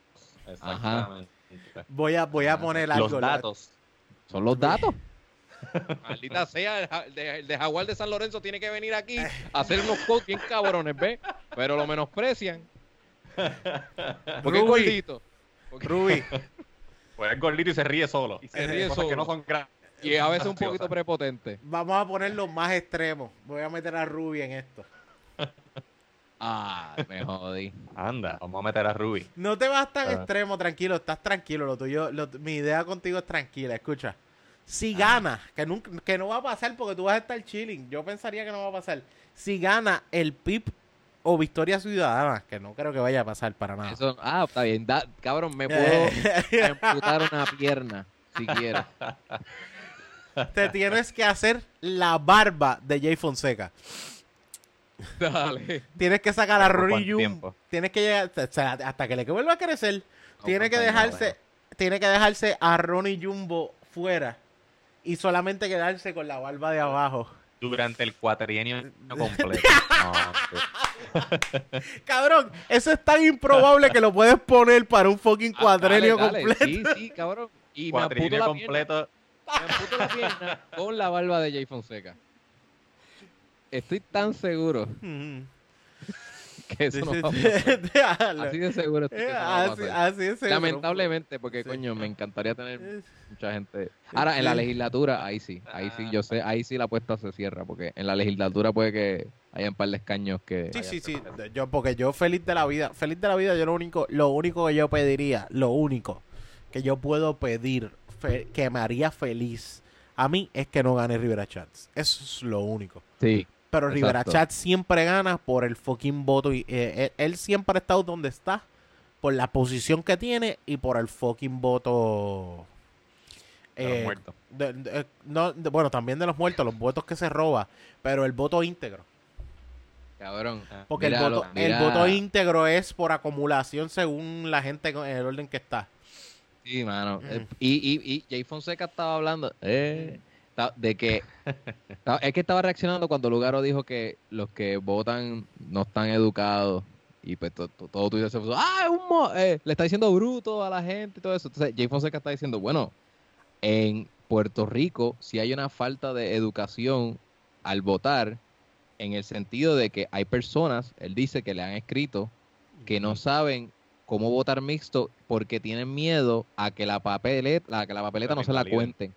Speaker 3: Exactamente.
Speaker 1: Voy a, voy a poner algo.
Speaker 3: Los datos.
Speaker 2: Son los datos. *laughs* Maldita sea, el, de, el de Jaguar de San Lorenzo tiene que venir aquí a hacer unos quotes bien cabrones, ¿ves? Pero lo menosprecian. Porque es gordito. Porque-
Speaker 1: Rubí, *laughs*
Speaker 3: Pues es gordito y se ríe solo.
Speaker 2: Y se ríe
Speaker 3: Cosas que
Speaker 2: solo.
Speaker 3: no son
Speaker 2: Y a veces un poquito prepotente.
Speaker 1: vamos a ponerlo más extremo. Voy a meter a Ruby en esto. *laughs*
Speaker 2: Ah, me jodí.
Speaker 3: Anda, vamos a meter a Ruby.
Speaker 1: No te vas tan extremo, tranquilo, estás tranquilo. Lo tuyo, lo- mi idea contigo es tranquila. Escucha, si
Speaker 2: Ah.
Speaker 1: gana, que, nunca, que no va a pasar porque tú vas a estar chilling. Yo pensaría que no va a pasar. Si gana el PIP o Victoria Ciudadana, que no creo que vaya a pasar para nada.
Speaker 2: Eso, ah, está bien. Da- cabrón, me *laughs* puedo amputar una pierna si quieres. *laughs*
Speaker 1: te tienes que hacer la barba de Jay Fonseca. *laughs*
Speaker 2: Dale.
Speaker 1: Tienes que sacar a
Speaker 3: ¿Por
Speaker 1: Rory
Speaker 3: cuánto
Speaker 1: Jung.
Speaker 3: tiempo?
Speaker 1: Tienes que llegar o sea, hasta que le vuelva a crecer. tiene que dejarse, tiene que dejarse a Ronnie Jumbo fuera y solamente quedarse con la barba de abajo.
Speaker 3: Durante el cuatrienio *laughs* completo. No. *laughs*
Speaker 1: Cabrón, eso es tan improbable que lo puedes poner para un fucking
Speaker 2: Ah, dale.
Speaker 1: completo.
Speaker 2: Sí, sí, cabrón. Y me
Speaker 3: cuatrienio
Speaker 2: pierna.
Speaker 3: completo.
Speaker 2: Me amputo la pierna *laughs* con la barba de Jay Fonseca. Estoy tan seguro
Speaker 1: Ujú.
Speaker 2: Que eso
Speaker 1: Sí,
Speaker 2: no
Speaker 1: sí,
Speaker 2: va a
Speaker 1: sí.
Speaker 2: pasar. *laughs*
Speaker 1: Déjalo.
Speaker 2: Así de seguro estoy que
Speaker 1: Eh,
Speaker 2: eso no va a
Speaker 1: Así,
Speaker 2: pasar.
Speaker 1: así seguro.
Speaker 2: Lamentablemente, porque
Speaker 1: Sí.
Speaker 2: coño, me encantaría tener mucha gente. Ahora, en la legislatura, ahí sí, ahí sí, yo sé, ahí sí la apuesta se cierra, porque en la legislatura puede que haya un par de escaños que...
Speaker 1: Sí, sí, sí. Yo, porque yo feliz de la vida, feliz de la vida, yo lo único, lo único que yo pediría, lo único que yo puedo pedir fe- que me haría feliz a mí es que no gane Rivera Chats. Eso es lo único.
Speaker 2: Sí,
Speaker 1: Pero Rivera. Chats siempre gana por el fucking voto y eh, él, él siempre ha estado donde está por la posición que tiene y por el fucking voto.
Speaker 3: De los
Speaker 1: eh,
Speaker 3: muertos.
Speaker 1: de- de- eh, no, de- bueno, también de los muertos, los votos que se roba, pero el voto íntegro.
Speaker 2: Cabrón.
Speaker 3: Ah,
Speaker 1: Porque el voto,
Speaker 2: mira.
Speaker 1: el voto íntegro es por acumulación según la gente con- en el orden que está.
Speaker 2: Sí, mano.
Speaker 1: Mm.
Speaker 2: Eh, Y, y, y Jay Fonseca estaba hablando eh, de que es que estaba reaccionando cuando Lugaro dijo que los que votan no están educados y pues to- to- todo Twitter se puso, ah, es un mo- eh", le está diciendo bruto a la gente y todo eso. Entonces Jay Fonseca está diciendo, bueno, en Puerto Rico si hay una falta de educación al votar en el sentido de que hay personas, él dice que le han escrito que no saben cómo votar mixto porque tienen miedo a que la papeleta, a que la papeleta
Speaker 3: La
Speaker 2: no se la cuenten.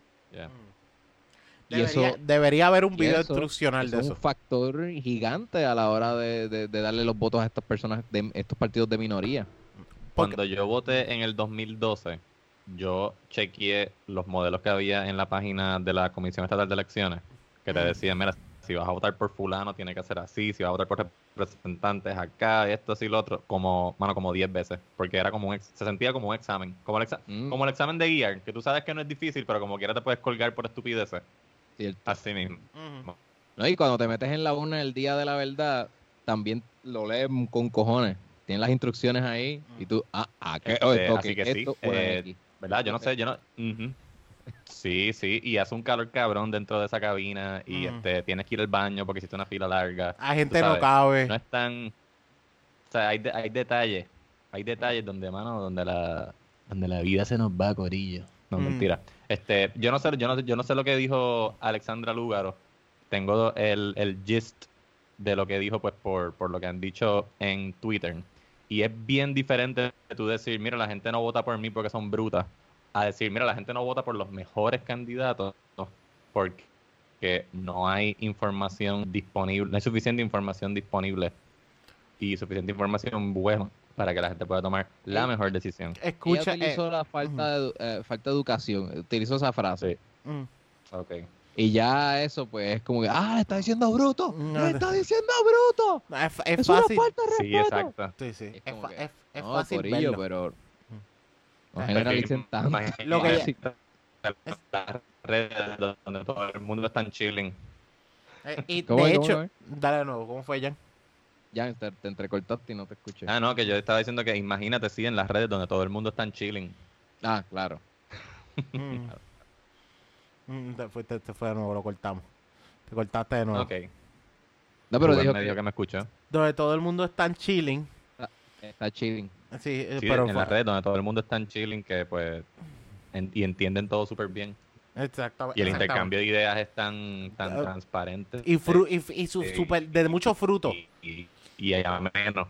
Speaker 3: Ya.
Speaker 2: Y
Speaker 1: Debería,
Speaker 2: eso-
Speaker 1: debería haber un video
Speaker 2: eso-
Speaker 1: instruccional
Speaker 2: Eso
Speaker 1: de
Speaker 2: es
Speaker 1: eso.
Speaker 2: un factor gigante a la hora de, de- de darle los votos a estas personas, de estos partidos de minoría.
Speaker 1: Porque-
Speaker 3: Cuando yo voté en el 2012, yo chequeé los modelos que había en la página de la Comisión Estatal de Elecciones, que te
Speaker 1: Mm.
Speaker 3: decían, mira, si vas a votar por fulano, tiene que ser así, si vas a votar por representantes acá, esto, así, lo otro, como, mano, como 10 veces, porque era como un, ex- se sentía como un examen, como el, exa-
Speaker 2: Mm,
Speaker 3: como el examen de guiar, que tú sabes que no es difícil, pero como quiera te puedes colgar por estupideces,
Speaker 2: cierto.
Speaker 3: así mismo.
Speaker 2: No, y cuando te metes en la urna el día de la verdad, también lo lees con cojones. Tienes las instrucciones ahí y tú, ah, ah, ¿qué? Oh,
Speaker 3: Este,
Speaker 2: esto,
Speaker 3: así que sí,
Speaker 2: esto,
Speaker 3: eh. ¿Verdad? Yo no sé, yo no. Sí, sí, y hace un calor cabrón dentro de esa cabina y este tienes que ir al baño porque hiciste una fila larga.
Speaker 1: A gente no cabe.
Speaker 3: No es tan. O sea, hay, de- hay detalles. Hay detalles donde, mano, donde la, donde la vida se nos va, Corillo. No,
Speaker 1: Mm.
Speaker 3: mentira. Este, yo no sé, yo no, sé- yo no sé lo que dijo Alexandra Lúgaro. Tengo el, el gist de lo que dijo, pues, por, por lo que han dicho en Twitter. Y es bien diferente de tú decir, mira, la gente no vota por mí porque son brutas, a decir, mira, la gente no vota por los mejores candidatos porque no hay información disponible, no hay suficiente información disponible y suficiente información buena para que la gente pueda tomar la
Speaker 2: Eh,
Speaker 3: mejor decisión.
Speaker 1: Escucha.
Speaker 2: Ella utilizó
Speaker 1: eh,
Speaker 2: la falta, de, eh, falta de educación, utilizó esa frase.
Speaker 3: Sí.
Speaker 1: mm.
Speaker 3: Ok.
Speaker 2: Y ya eso, pues, es como que, ah, le está diciendo bruto,
Speaker 1: No,
Speaker 2: le
Speaker 1: no.
Speaker 2: está diciendo bruto.
Speaker 1: No, es, es
Speaker 2: Es,
Speaker 1: fácil.
Speaker 2: una falta de
Speaker 3: Sí,
Speaker 2: respeto.
Speaker 3: exacto.
Speaker 1: Sí, sí.
Speaker 2: Es
Speaker 1: Es,
Speaker 2: que,
Speaker 1: es- es
Speaker 2: No,
Speaker 1: fácil
Speaker 2: corillo,
Speaker 1: verlo.
Speaker 2: pero no
Speaker 1: Eh,
Speaker 2: generalicen tanto.
Speaker 1: Lo que
Speaker 3: Imagínate las redes donde todo el mundo está en chilling.
Speaker 1: Eh, y
Speaker 2: ¿Cómo
Speaker 1: de?
Speaker 2: ¿Cómo
Speaker 1: hecho,
Speaker 2: es?
Speaker 1: dale de nuevo, ¿cómo fue, Jan?
Speaker 2: Ya te, te entrecortaste y no te escuché.
Speaker 3: Ah, no, que yo estaba diciendo que imagínate, sí, en las redes donde todo el mundo está en chilling.
Speaker 2: Ah, claro.
Speaker 1: Mm. *laughs* Mm, te, fue, te- te fue de nuevo, lo cortamos. Te cortaste de nuevo.
Speaker 3: Ok.
Speaker 2: No, pero
Speaker 3: Rubén
Speaker 2: dijo
Speaker 3: me
Speaker 2: que
Speaker 3: dijo que me escuchó.
Speaker 1: Donde todo el mundo está en chilling.
Speaker 2: está chilling.
Speaker 1: Sí, eh,
Speaker 3: Sí,
Speaker 1: pero
Speaker 3: en
Speaker 1: fue-
Speaker 3: las redes donde todo el mundo está en chilling, que pues en- y entienden todo súper bien.
Speaker 1: Exactamente.
Speaker 3: Y el
Speaker 1: exactamente.
Speaker 3: intercambio de ideas es tan, tan
Speaker 1: Ah,
Speaker 3: transparente.
Speaker 1: Y, fru y, y su super, de mucho fruto.
Speaker 3: Y, y, y ameno.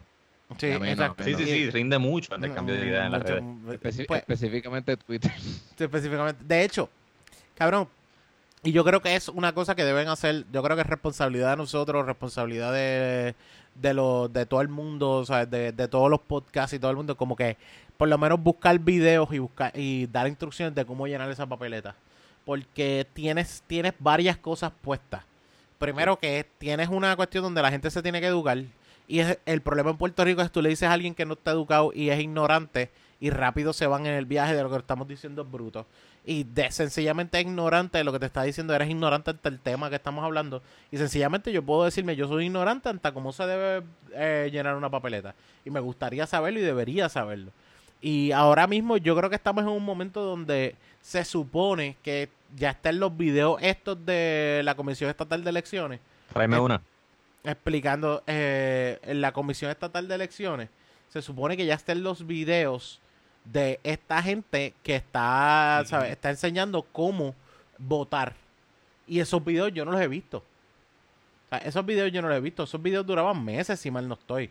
Speaker 1: Sí,
Speaker 2: ameno.
Speaker 3: Sí, sí, sí, rinde mucho el intercambio de ideas en las redes.
Speaker 2: Especi-
Speaker 1: pues,
Speaker 2: específicamente Twitter. *laughs*
Speaker 1: Sí, específicamente. De hecho, cabrón, y yo creo que es una cosa que deben hacer, yo creo que es responsabilidad de nosotros, responsabilidad de, de, los de todo el mundo, o sea, de, de todos los podcasts y todo el mundo, como que por lo menos buscar videos y buscar y dar instrucciones de cómo llenar esa papeleta. Porque tienes, tienes varias cosas puestas. Primero que tienes una cuestión donde la gente se tiene que educar. Y es, el problema en Puerto Rico es que tú le dices a alguien que no está educado y es ignorante y rápido se van en el viaje de lo que estamos diciendo es bruto. Y de sencillamente ignorante de lo que te está diciendo, eres ignorante ante el tema que estamos hablando. Y sencillamente yo puedo decirme, yo soy ignorante ante cómo se debe eh, llenar una papeleta. Y me gustaría saberlo y debería saberlo. Y ahora mismo yo creo que estamos en un momento donde se supone que ya están los videos estos de la Comisión Estatal de Elecciones
Speaker 3: Tráeme
Speaker 1: Eh,
Speaker 3: una.
Speaker 1: Explicando eh, en la Comisión Estatal de Elecciones. Se supone que ya estén los videos de esta gente que está. ¿sabes? está enseñando cómo votar. Y esos videos yo no los he visto. O sea, esos videos yo no los he visto. Esos videos duraban meses, si mal no estoy.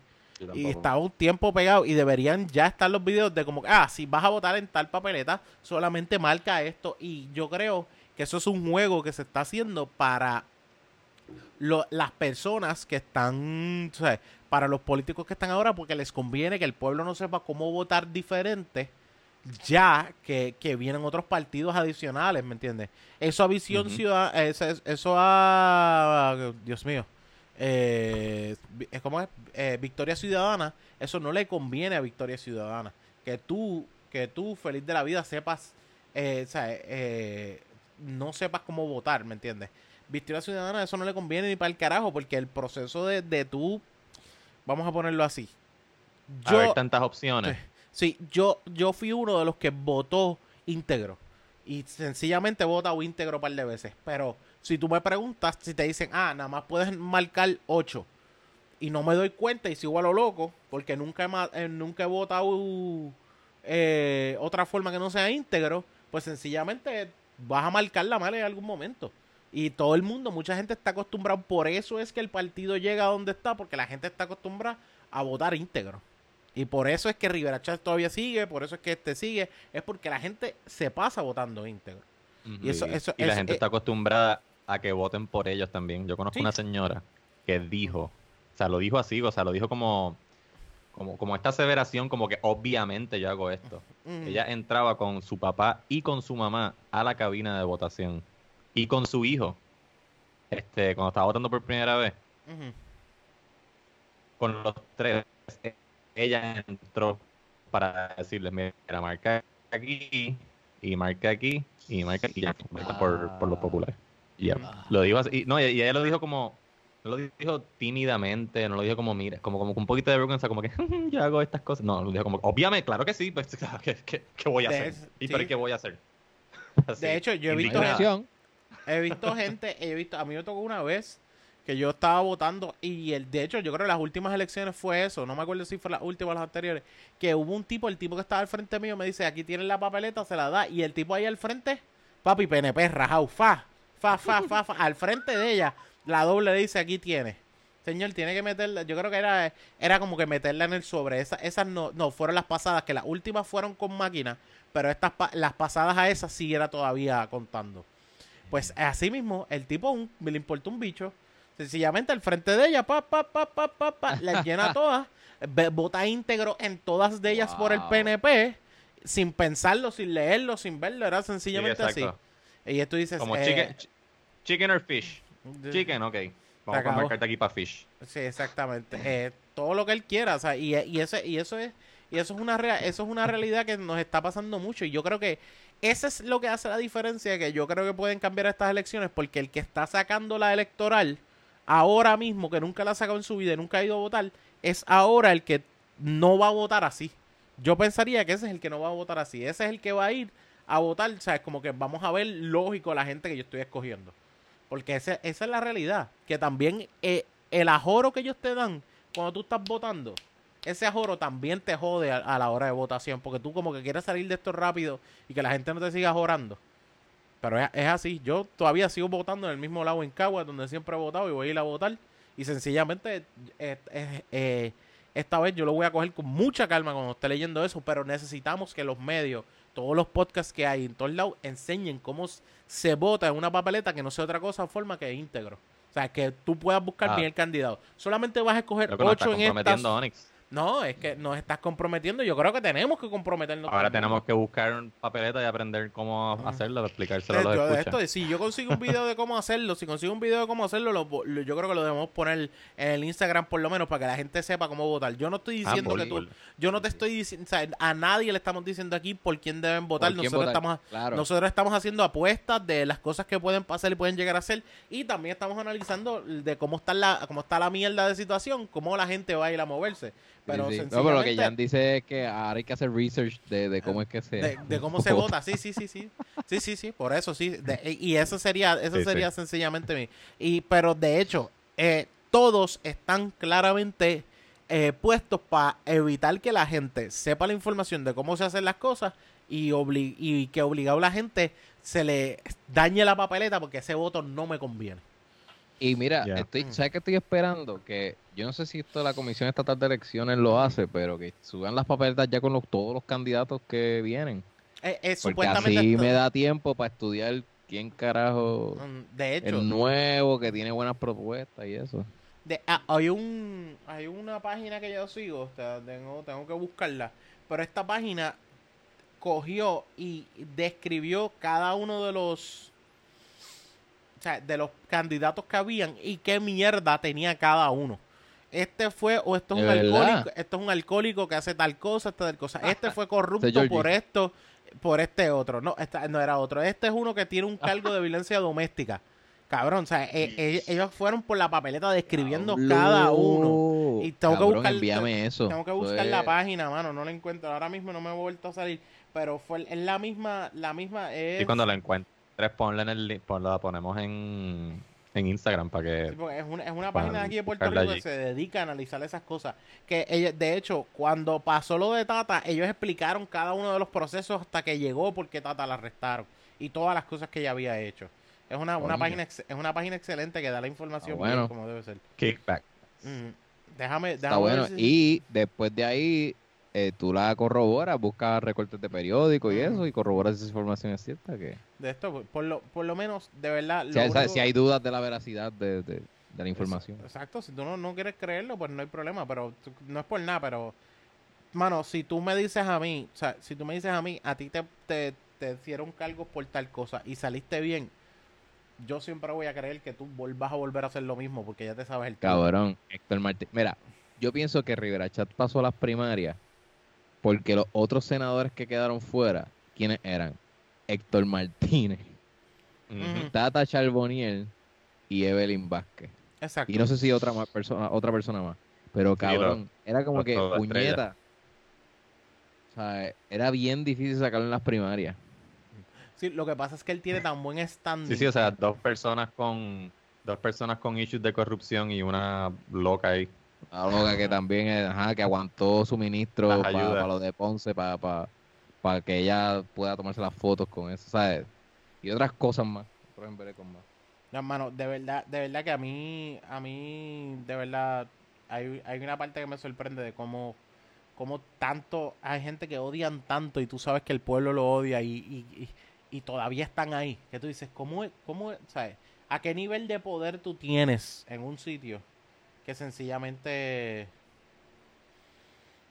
Speaker 1: Y estaba un tiempo pegado y deberían ya estar los videos de como, ah, si vas a votar en tal papeleta, solamente marca esto. Y yo creo que eso es un juego que se está haciendo para lo- las personas que están, o sea, para los políticos que están ahora, porque les conviene que el pueblo no sepa cómo votar diferente, ya que, que vienen otros partidos adicionales, ¿me entiendes? Eso a visión
Speaker 3: Ujú.
Speaker 1: ciudadana, eso, eso a, Dios mío, eh, es como es eh, Victoria Ciudadana, eso no le conviene a Victoria Ciudadana. Que tú, que tú feliz de la vida sepas, eh, o sea, eh, no sepas cómo votar, ¿me entiendes? Victoria Ciudadana eso no le conviene ni para el carajo, porque el proceso de, de tú, vamos a ponerlo así.
Speaker 3: Haber tantas opciones.
Speaker 1: Sí, yo, yo fui uno de los que votó íntegro. Y sencillamente he votado íntegro un par de veces. Pero si tú me preguntas, si te dicen, ah, nada más puedes marcar 8 y no me doy cuenta y sigo a lo loco, porque nunca he, eh, nunca he votado eh, otra forma que no sea íntegro, pues sencillamente vas a marcar la mala en algún momento. Y todo el mundo, mucha gente está acostumbrada, por eso es que el partido llega a donde está, porque la gente está acostumbrada a votar íntegro. Y por eso es que Rivera Chat todavía sigue, por eso es que este sigue, es porque la gente se pasa votando íntegro. Y eso- eso-
Speaker 3: y la
Speaker 1: eso-
Speaker 3: gente
Speaker 1: eh,
Speaker 3: está acostumbrada a que voten por ellos también. Yo conozco
Speaker 1: Sí.
Speaker 3: una señora que dijo, o sea, lo dijo así, o sea, lo dijo como, como, como esta aseveración, como que obviamente yo hago esto. Ella entraba con su papá y con su mamá a la cabina de votación. Y con su hijo, este, cuando estaba votando por primera vez, con los tres, eh, ella entró para decirles, mira, marca aquí, y marca aquí, y marca aquí, y ya, vota por, por los populares. Y ya,
Speaker 1: Ah.
Speaker 3: lo dijo así, y, no, y, y ella lo dijo como, no lo dijo tímidamente, no lo dijo como, mira, como, como con un poquito de vergüenza, como que yo hago estas cosas. No, lo dijo como, obviamente, claro que sí, pues, *laughs* ¿qué, qué, qué voy a
Speaker 1: De
Speaker 3: hacer?
Speaker 1: es-
Speaker 3: ¿Y
Speaker 1: sí.
Speaker 3: pero qué voy a hacer? *laughs* Así,
Speaker 1: De hecho, yo he visto
Speaker 3: indignada.
Speaker 1: He visto gente, he visto, a mí me tocó una vez que yo estaba votando y el, de hecho yo creo que las últimas elecciones fue eso, no me acuerdo si fue las últimas o las anteriores, que hubo un tipo, el tipo que estaba al frente mío me dice, aquí tienen la papeleta, se la da, y el tipo ahí al frente, papi, PNP, rajau, fa, fa, fa, fa, fa, al frente de ella, la doble le dice, aquí tiene. Señor, tiene que meterla, yo creo que era, era como que meterla en el sobre, Esa- esas no, no, fueron las pasadas, que las últimas fueron con máquina, pero estas las pasadas a esas sí era todavía contando. Pues así mismo, el tipo un- me le importó un bicho. Sencillamente al frente de ella, pa, pa, pa, pa, pa, pa, las llena todas. Vota íntegro en todas de ellas por el. PNP. Sin pensarlo, sin leerlo, sin verlo. Era
Speaker 3: Sí,
Speaker 1: sencillamente así. Y tú dices.
Speaker 3: Como
Speaker 1: eh,
Speaker 3: chicken, ch- chicken or fish. Chicken, ok. Vamos a marcarte aquí para fish.
Speaker 1: Sí, exactamente. Eh, todo lo que él quiera, o sea, y, y ese, y eso es, y eso es una eso es una realidad que nos está pasando mucho. Y yo creo que ese es lo que hace la diferencia, que yo creo que pueden cambiar estas elecciones, porque el que está sacando la electoral ahora mismo, que nunca la ha sacado en su vida y nunca ha ido a votar, es ahora el que no va a votar así. Yo pensaría que ese es el que no va a votar así. Ese es el que va a ir a votar, o sea, es como que vamos a ver lógico la gente que yo estoy escogiendo. Porque esa es la realidad. Que también eh, el ajoro que ellos te dan cuando tú estás votando, ese ajoro también te jode a, a la hora de votación. Porque tú como que quieres salir de esto rápido y que la gente no te siga jorando. Pero es, es así. Yo todavía sigo votando en el mismo lado en Cagua, donde siempre he votado y voy a ir a votar. Y sencillamente, eh, eh, eh, esta vez yo lo voy a coger con mucha calma cuando esté leyendo eso. Pero necesitamos que los medios, todos los podcasts que hay en todos lados, enseñen cómo se vota en una papeleta que no sea otra cosa forma que íntegro. O sea, que tú puedas buscar
Speaker 3: Ah.
Speaker 1: bien el candidato. Solamente vas a escoger ocho en estas. No, es que nos estás comprometiendo. Yo creo que tenemos que comprometernos.
Speaker 3: Ahora
Speaker 1: también.
Speaker 3: tenemos que buscar papeleta y aprender cómo hacerlo, explicárselo a
Speaker 1: Eh,
Speaker 3: los
Speaker 1: esto, si yo consigo un video de cómo hacerlo, si consigo un video de cómo hacerlo, lo- lo- yo creo que lo debemos poner en el Instagram por lo menos para que la gente sepa cómo votar. Yo no estoy
Speaker 3: Ah,
Speaker 1: diciendo que tú, yo no te estoy diciendo, o sea, a nadie le estamos diciendo aquí por quién deben votar.
Speaker 2: ¿Por quién
Speaker 1: Nosotros
Speaker 2: votar?
Speaker 1: estamos
Speaker 2: Claro.
Speaker 1: nosotros estamos haciendo apuestas de las cosas que pueden pasar y pueden llegar a ser y también estamos analizando de cómo está la cómo está la mierda de situación, cómo la gente va a ir a moverse. Pero
Speaker 2: Sí, sí. No, pero lo que Jan dice es que ahora hay que hacer research de, de cómo es que se...
Speaker 1: de, de cómo se vota, sí, sí, sí, sí. Sí, sí, sí, por eso sí. De- y eso sería, eso
Speaker 3: Sí,
Speaker 1: sería
Speaker 3: sí.
Speaker 1: sencillamente mi. Y, pero de hecho, eh, todos están claramente eh, puestos para evitar que la gente sepa la información de cómo se hacen las cosas y, obli- y que obligado a la gente se le dañe la papeleta porque ese voto no me conviene.
Speaker 2: Y mira, estoy,
Speaker 1: Mm.
Speaker 2: ¿sabes qué estoy esperando? Que yo no sé si esto la Comisión Estatal de Elecciones lo hace, pero que suban las papeletas ya con los, todos los candidatos que vienen.
Speaker 1: Eh, eh,
Speaker 2: Porque
Speaker 1: supuestamente.
Speaker 2: así me da tiempo para estudiar quién carajo
Speaker 1: Mm, De hecho,
Speaker 2: el nuevo que tiene buenas propuestas y eso.
Speaker 1: De- ah, hay un hay una página que yo sigo, o sea, tengo, tengo que buscarla, pero esta página cogió y describió cada uno de los sea, de los candidatos que habían y qué mierda tenía cada uno. Este fue, o esto es un alcohólico, esto es un alcohólico que hace tal cosa, esta tal cosa. Este fue corrupto por esto, por este otro. No, esta, no era otro. Este es uno que tiene un cargo de violencia doméstica. Cabrón, o sea, e- e- ellos fueron por la papeleta describiendo cada uno. Y tengo que
Speaker 2: Cabrón,
Speaker 1: buscar-
Speaker 2: envíame eso.
Speaker 1: Tengo que buscar la página, mano, no la encuentro. Ahora mismo no me he vuelto a salir, pero fue es la misma, la misma es,
Speaker 3: Y cuando la encuentres, ponla en el link, ponla- la ponemos en, en Instagram para que...
Speaker 1: sí, es una, es una página de aquí de Puerto Rico que se dedica a analizar esas cosas. Que ella- de hecho, cuando pasó lo de Tata, ellos explicaron cada uno de los procesos hasta que llegó porque Tata la arrestaron y todas las cosas que ella había hecho. Es una, una página es una página excelente que da la información
Speaker 2: Ah, bueno.
Speaker 1: bien como debe ser.
Speaker 3: Kickback.
Speaker 1: Déjame,
Speaker 2: Está
Speaker 1: déjame ver
Speaker 2: bueno.
Speaker 1: si-
Speaker 2: Y después de ahí, eh, tú la corroboras, buscas recortes de periódico y eso, y corroboras si esa información es cierta. Que...
Speaker 1: de esto, por lo, por lo menos, de verdad.
Speaker 2: Si,
Speaker 1: lo
Speaker 2: hay,
Speaker 1: único-
Speaker 2: si hay dudas de la veracidad de, de- de la información.
Speaker 1: Exacto, si tú no, no quieres creerlo, pues no hay problema, pero no es por nada, pero, mano, si tú me dices a mí, o sea, si tú me dices a mí, a ti te, te, te hicieron cargos por tal cosa y saliste bien, yo siempre voy a creer que tú vas a volver a hacer lo mismo porque ya te sabes el truco.
Speaker 2: Cabrón, Héctor Martínez. Mira, yo pienso que Rivera Chat pasó a las primarias porque los otros senadores que quedaron fuera, ¿quiénes eran? Héctor Martínez,
Speaker 1: Ujú.
Speaker 2: Tata Charboniel y Evelyn Vázquez.
Speaker 1: Exacto.
Speaker 2: Y no sé si otra más persona, otra persona más. Pero
Speaker 3: Sí,
Speaker 2: cabrón, era como que puñeta. O sea, era bien difícil sacarlo en las primarias.
Speaker 1: Sí, lo que pasa es que él tiene tan buen standing.
Speaker 3: Sí, sí, o sea, dos personas con dos personas con issues de corrupción y una loca ahí.
Speaker 2: La loca que también, eh, ajá, que aguantó suministro para
Speaker 3: ayudas.
Speaker 2: lo de Ponce, para que ella pueda tomarse las fotos con eso, ¿sabes? Y otras cosas más. Otros con más.
Speaker 1: No, hermano, de verdad, de verdad que a mí, a mí, de verdad, hay, hay una parte que me sorprende de cómo, cómo tanto, hay gente que odian tanto y tú sabes que el pueblo lo odia y, y, y- y todavía están ahí. Que tú dices, ¿cómo, cómo, es- sabes? ¿A qué nivel de poder tú tienes en un sitio que sencillamente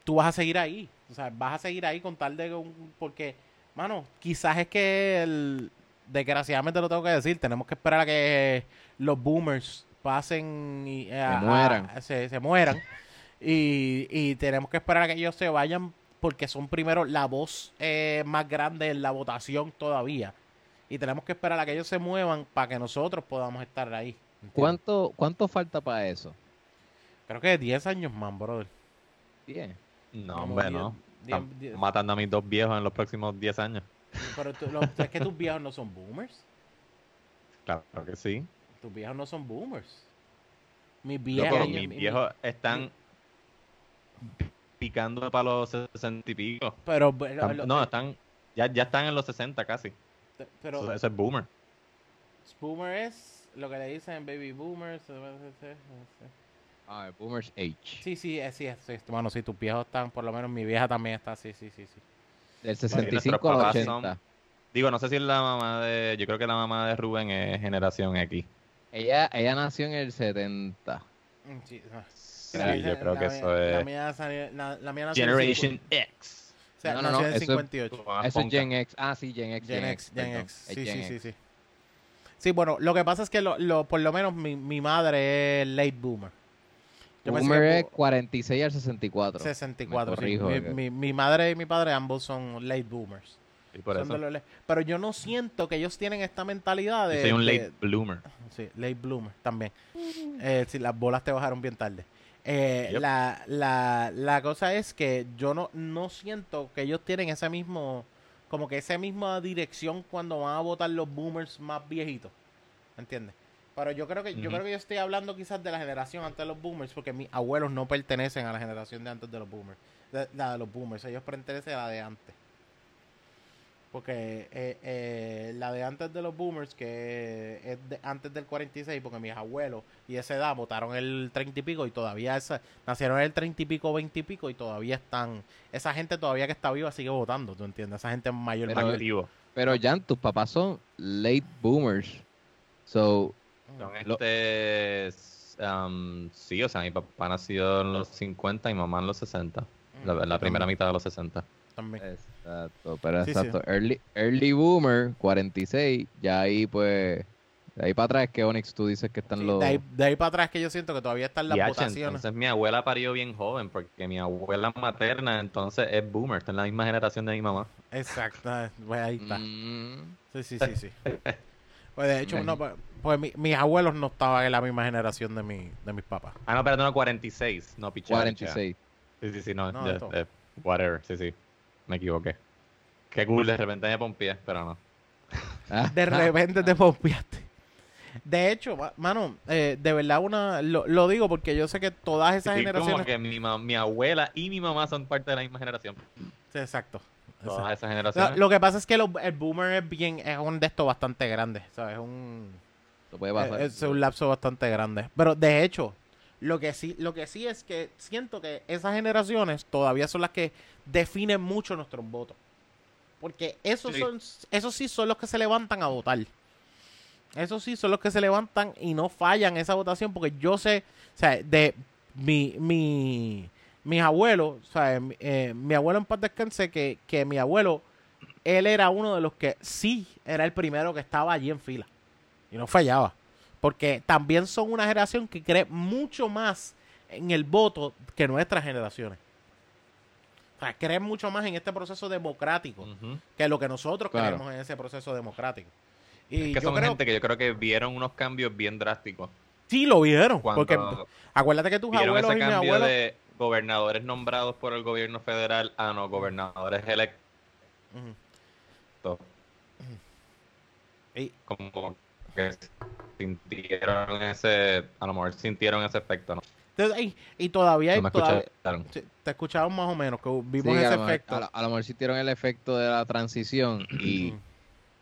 Speaker 1: tú vas a seguir ahí? O sea, vas a seguir ahí con tal de, un- porque, mano, quizás es que el, desgraciadamente lo tengo que decir, tenemos que esperar a que los boomers pasen y eh, a- a-
Speaker 2: mueran.
Speaker 1: se, se mueran y, y tenemos que esperar a que ellos se vayan porque son primero la voz eh, más grande en la votación todavía y tenemos que esperar a que ellos se muevan para que nosotros podamos estar ahí. ¿entiendes?
Speaker 2: ¿Cuánto, ¿Cuánto falta para eso?
Speaker 1: Creo que 10 años más, brother.
Speaker 2: Bien.
Speaker 3: No,
Speaker 1: Como
Speaker 3: hombre, no. Están matando a mis dos viejos en los próximos 10 años.
Speaker 1: Pero tú- lo- es que tus viejos no son boomers.
Speaker 3: Claro que sí.
Speaker 1: Tus viejos no son boomers. Mis
Speaker 3: Loco,
Speaker 1: viejos.
Speaker 3: mis viejos están picando para los 60 y pico.
Speaker 1: Pero, pero,
Speaker 3: Están-
Speaker 1: lo-
Speaker 3: no, están ya, ya están en los 60 casi.
Speaker 1: pero
Speaker 3: eso, eso es boomer.
Speaker 1: boomer es lo que le dicen baby boomers.
Speaker 2: Ah, el Boomer's Age.
Speaker 1: Sí, sí, es, sí, es, sí. Bueno, si tus viejos están, por lo menos mi vieja también está, sí, sí, sí, sí.
Speaker 2: Del
Speaker 3: nuestros
Speaker 2: 65 al
Speaker 3: papás
Speaker 2: 80.
Speaker 3: son- Digo, no sé si es la mamá de. Yo creo que la mamá de Rubén es generación X.
Speaker 2: Ella, ella nació en el 70.
Speaker 1: Mm, sí.
Speaker 3: Sí,
Speaker 1: La-
Speaker 3: yo creo
Speaker 1: la
Speaker 3: que
Speaker 1: mía-
Speaker 3: eso
Speaker 1: La
Speaker 3: es.
Speaker 1: mía, salió- la, la mía nació en
Speaker 3: Generation X.
Speaker 1: o sea,
Speaker 2: No, no,
Speaker 1: nació
Speaker 2: no,
Speaker 1: en
Speaker 2: eso es-
Speaker 1: 58.
Speaker 3: Tu mamá
Speaker 2: Eso es
Speaker 3: ponca.
Speaker 2: Gen X. Ah, sí, Gen X.
Speaker 1: Gen X, Gen. X. Sí,
Speaker 2: Gen
Speaker 1: sí, sí, sí. Sí, bueno, lo que pasa es que lo, lo- por lo menos mi, mi madre es late boomer. Me
Speaker 2: Boomer es
Speaker 1: que
Speaker 2: 46 al 64.
Speaker 1: 64.
Speaker 2: Me
Speaker 1: sí.
Speaker 2: corrijo,
Speaker 1: Mi,
Speaker 2: que-
Speaker 1: mi- mi madre y mi padre ambos son late boomers.
Speaker 3: Y por
Speaker 1: Son
Speaker 3: eso.
Speaker 1: de los le- Pero yo no siento que ellos tienen esta mentalidad de...
Speaker 3: Yo soy un
Speaker 1: de-
Speaker 3: late bloomer.
Speaker 1: Sí, late bloomer también. Eh, sí, las bolas te bajaron bien tarde. Eh,
Speaker 3: Yep.
Speaker 1: la, la, la cosa es que yo no, no siento que ellos tienen ese mismo, como que esa misma dirección cuando van a votar los boomers más viejitos. ¿Entiendes? Pero yo creo que yo creo que yo estoy hablando quizás de la generación antes de los boomers, porque mis abuelos no pertenecen a la generación de antes de los boomers. De, la de los boomers, ellos pertenecen a la de antes. Porque eh, eh, la de antes de los boomers, que es de antes del 46, porque mis abuelos y esa edad votaron el 30 y pico y todavía esa, nacieron el 30 y pico, 20 y pico y todavía están, esa gente todavía que está viva sigue votando, ¿tú entiendes? Esa gente mayor,
Speaker 2: Pero-
Speaker 1: mayor.
Speaker 3: activo.
Speaker 2: Pero Jan, tus papás son late boomers. So,
Speaker 3: Son
Speaker 2: Lo-
Speaker 3: este. um, sí, o sea, mi papá nació en los 50 y mamá en los 60. La,
Speaker 1: Mm,
Speaker 3: la primera mitad de los 60.
Speaker 1: También.
Speaker 2: exacto, pero
Speaker 1: Sí, sí.
Speaker 2: exacto. Early, early boomer, 46, ya ahí pues De ahí para atrás es que Onyx tú dices que están
Speaker 1: Sí,
Speaker 2: los...
Speaker 1: de, ahí, de ahí para atrás que yo siento que todavía están las votaciones.
Speaker 3: entonces mi abuela parió bien joven, porque mi abuela materna entonces es boomer, está en la misma generación de mi mamá.
Speaker 1: Exacto, ah, pues ahí está.
Speaker 2: Mm,
Speaker 1: Sí, sí, sí, sí. *laughs* Pues de hecho, no, pues, pues mi- mis abuelos no estaban en la misma generación de, mi, de mis papás.
Speaker 3: Ah, no, pero no, 46, no, pichar.
Speaker 2: 46.
Speaker 3: Sí, sí, sí, no,
Speaker 1: No,
Speaker 3: ya,
Speaker 1: esto-
Speaker 3: eh, whatever, sí, sí, me equivoqué. Qué cool, de repente me pompié, pero no.
Speaker 2: Ah,
Speaker 1: De repente te pompeaste. De hecho, ma- mano, eh, de verdad una lo, lo digo porque yo sé que todas esas
Speaker 3: Sí, como
Speaker 1: generaciones...
Speaker 3: que mi, mi abuela y mi mamá son parte de la misma generación.
Speaker 1: Sí, exacto.
Speaker 3: Todas
Speaker 1: exacto.
Speaker 3: esas
Speaker 1: Lo,
Speaker 3: generaciones.
Speaker 1: lo que pasa es que lo- el boomer es bien, es un de estos bastante grande, ¿sabes? Es un,
Speaker 2: Eso puede pasar.
Speaker 1: es, es un lapso bastante grande. Pero de hecho, lo que sí, lo que sí es que siento que esas generaciones todavía son las que definen mucho nuestros votos. Porque esos
Speaker 3: Sí.
Speaker 1: son, esos sí son los que se levantan a votar. Esos sí son los que se levantan y no fallan esa votación porque yo sé, o sea, de mi, mi, mis abuelos, o sea, mi, eh, mi abuelo en paz descanse, que, que mi abuelo, él era uno de los que sí era el primero que estaba allí en fila. Y no fallaba. Porque también son una generación que cree mucho más en el voto que nuestras generaciones. O sea, creen mucho más en este proceso democrático que lo que nosotros
Speaker 2: Claro.
Speaker 1: creemos en ese proceso democrático. Y
Speaker 3: Es que
Speaker 1: yo
Speaker 3: son
Speaker 1: creo
Speaker 3: gente que yo creo que vieron unos cambios bien drásticos.
Speaker 1: sí lo vieron.
Speaker 3: Cuando
Speaker 1: Porque acuérdate que tus abuelos y mi abuelo.
Speaker 3: de gobernadores nombrados por el gobierno federal a no gobernadores electos.
Speaker 1: Y-
Speaker 3: Como que sintieron ese, a lo mejor sintieron ese efecto, ¿no?
Speaker 1: entonces, y, y todavía, hay,
Speaker 3: No
Speaker 1: todavía
Speaker 3: escucharon.
Speaker 1: te escuchaban más o menos, que
Speaker 2: Sí,
Speaker 1: vimos
Speaker 2: a,
Speaker 1: ese
Speaker 2: lo mejor,
Speaker 1: efecto.
Speaker 2: a, lo, a lo mejor sintieron el efecto de la transición y.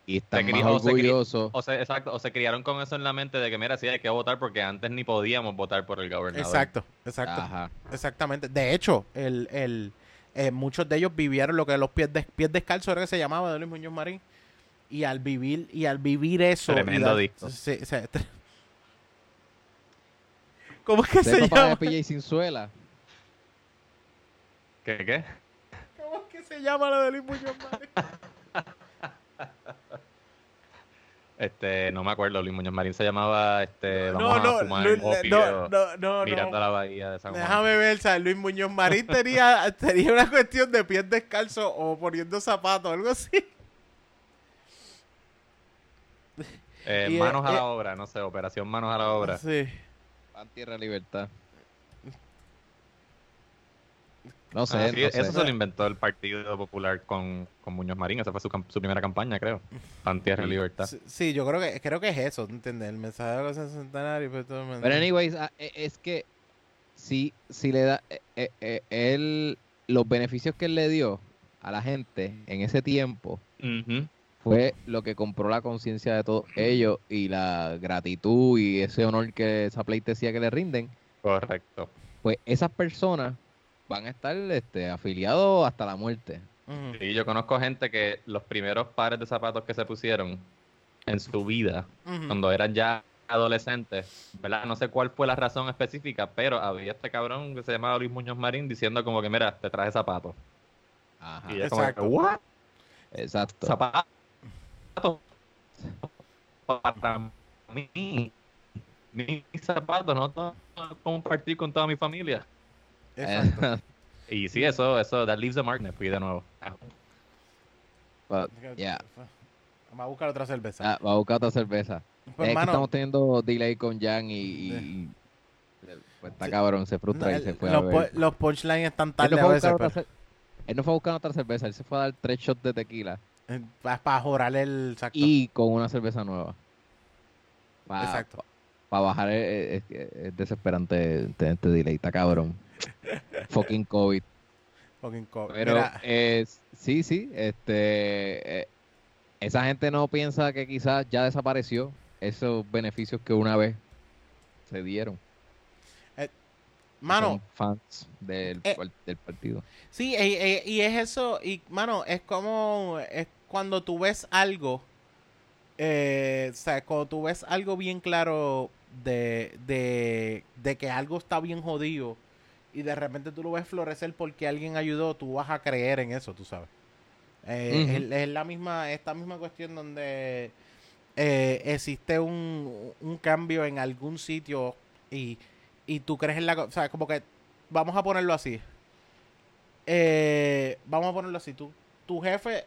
Speaker 2: y están
Speaker 3: Se
Speaker 2: más
Speaker 3: o se
Speaker 2: orgullosos.
Speaker 3: O sea, exacto, o se criaron con eso en la mente de que, mira, sí hay que votar porque antes ni podíamos votar por el gobernador.
Speaker 1: Exacto, exacto.
Speaker 2: Ajá.
Speaker 1: Exactamente. De hecho, el, el, eh, muchos de ellos vivieron lo que los pies, des- pies descalzos era que se llamaba de Luis Muñoz Marín. Y al vivir, y al vivir eso.
Speaker 3: Tremendo
Speaker 1: dar-
Speaker 3: disco.
Speaker 1: sí, sí, tre- ¿Cómo es que se
Speaker 2: ¿Ustedes papá de
Speaker 1: llama?
Speaker 2: PJ Sinzuela?
Speaker 3: ¿Qué, qué?
Speaker 1: ¿Cómo es que se llama lo de Luis Muñoz Marín? *laughs*
Speaker 3: Este, no me acuerdo, Luis Muñoz Marín se llamaba, este,
Speaker 1: No,
Speaker 3: vamos
Speaker 1: no,
Speaker 3: a fumar
Speaker 1: Luis-
Speaker 3: opio
Speaker 1: no, no, no,
Speaker 3: mirando
Speaker 1: no.
Speaker 3: a la bahía de San Juan.
Speaker 1: Déjame ver, ¿sabes? Luis Muñoz Marín tenía, *laughs* tenía una cuestión de pies descalzos o poniendo zapatos, algo así.
Speaker 3: Eh, manos a
Speaker 1: eh,
Speaker 3: la obra, no sé, operación manos a la obra.
Speaker 1: Sí.
Speaker 2: Pan, Tierra, Libertad. No sé,
Speaker 3: Ah, sí,
Speaker 2: no
Speaker 3: eso
Speaker 2: sé.
Speaker 3: se lo inventó el Partido Popular con, con Muñoz Marín, esa fue su, su primera campaña, creo. Pan, Tierra y Libertad.
Speaker 1: Sí, sí, yo creo que creo que es eso, ¿entiendes? El mensaje de los centenarios. pues, todo el
Speaker 2: Pero anyways, ah, e- es que si, si le da eh, eh, eh, él los beneficios que él le dio a la gente en ese tiempo fue lo que compró la conciencia de todos ellos y la gratitud y ese honor que esa pleitesía que le rinden,
Speaker 3: Correcto.
Speaker 2: pues esas personas van a estar este, afiliados hasta la muerte.
Speaker 3: Y yo conozco gente que los primeros pares de zapatos que se pusieron en su vida, cuando eran ya adolescentes, ¿verdad? No sé cuál fue la razón específica, pero había este cabrón que se llamaba Luis Muñoz Marín diciendo como que, mira, te traje zapatos.
Speaker 2: Ajá.
Speaker 3: Y ella como que,
Speaker 1: Exacto.
Speaker 3: ¿what?
Speaker 2: Exacto.
Speaker 3: zapatos para mí mis zapatos no compartir con toda mi familia
Speaker 1: Exacto. *laughs*
Speaker 3: y sí eso eso that leaves a mark me fui de nuevo
Speaker 2: But, yeah.
Speaker 1: Vamos a buscar otra cerveza.
Speaker 2: Ah, va a buscar otra cerveza.
Speaker 1: Pues,
Speaker 2: es
Speaker 1: mano,
Speaker 2: que estamos teniendo delay con Jan y, pues está cabrón, se frustra
Speaker 1: no,
Speaker 2: y se fue a
Speaker 1: los,
Speaker 2: ver.
Speaker 1: pu- los punchlines están tarde
Speaker 2: no,
Speaker 1: a
Speaker 2: a
Speaker 1: veces, pero,
Speaker 2: él no fue a buscar otra cerveza, él se fue a dar tres shots de tequila
Speaker 1: para jorar el exacto.
Speaker 2: y con una cerveza nueva. Para
Speaker 1: Exacto.
Speaker 2: Bajar es, es- es desesperante tener este delay, está cabrón. *laughs* Fucking COVID.
Speaker 1: Fucking co-
Speaker 2: Pero
Speaker 1: Mira,
Speaker 2: eh, sí, sí, este eh, esa gente no piensa que quizás ya desapareció esos beneficios que una vez se dieron.
Speaker 1: mano,
Speaker 2: Son fans del,
Speaker 1: Eh,
Speaker 2: del partido.
Speaker 1: Sí, y es eso, y mano, es como, es cuando tú ves algo, eh, o sea, cuando tú ves algo bien claro de, de, de que algo está bien jodido y de repente tú lo ves florecer porque alguien ayudó, tú vas a creer en eso, tú sabes. Eh, es, es la misma, esta misma cuestión donde eh, existe un, un cambio en algún sitio y, y tú crees en la... O sea, como que vamos a ponerlo así. Eh, vamos a ponerlo así. Tú, tu jefe,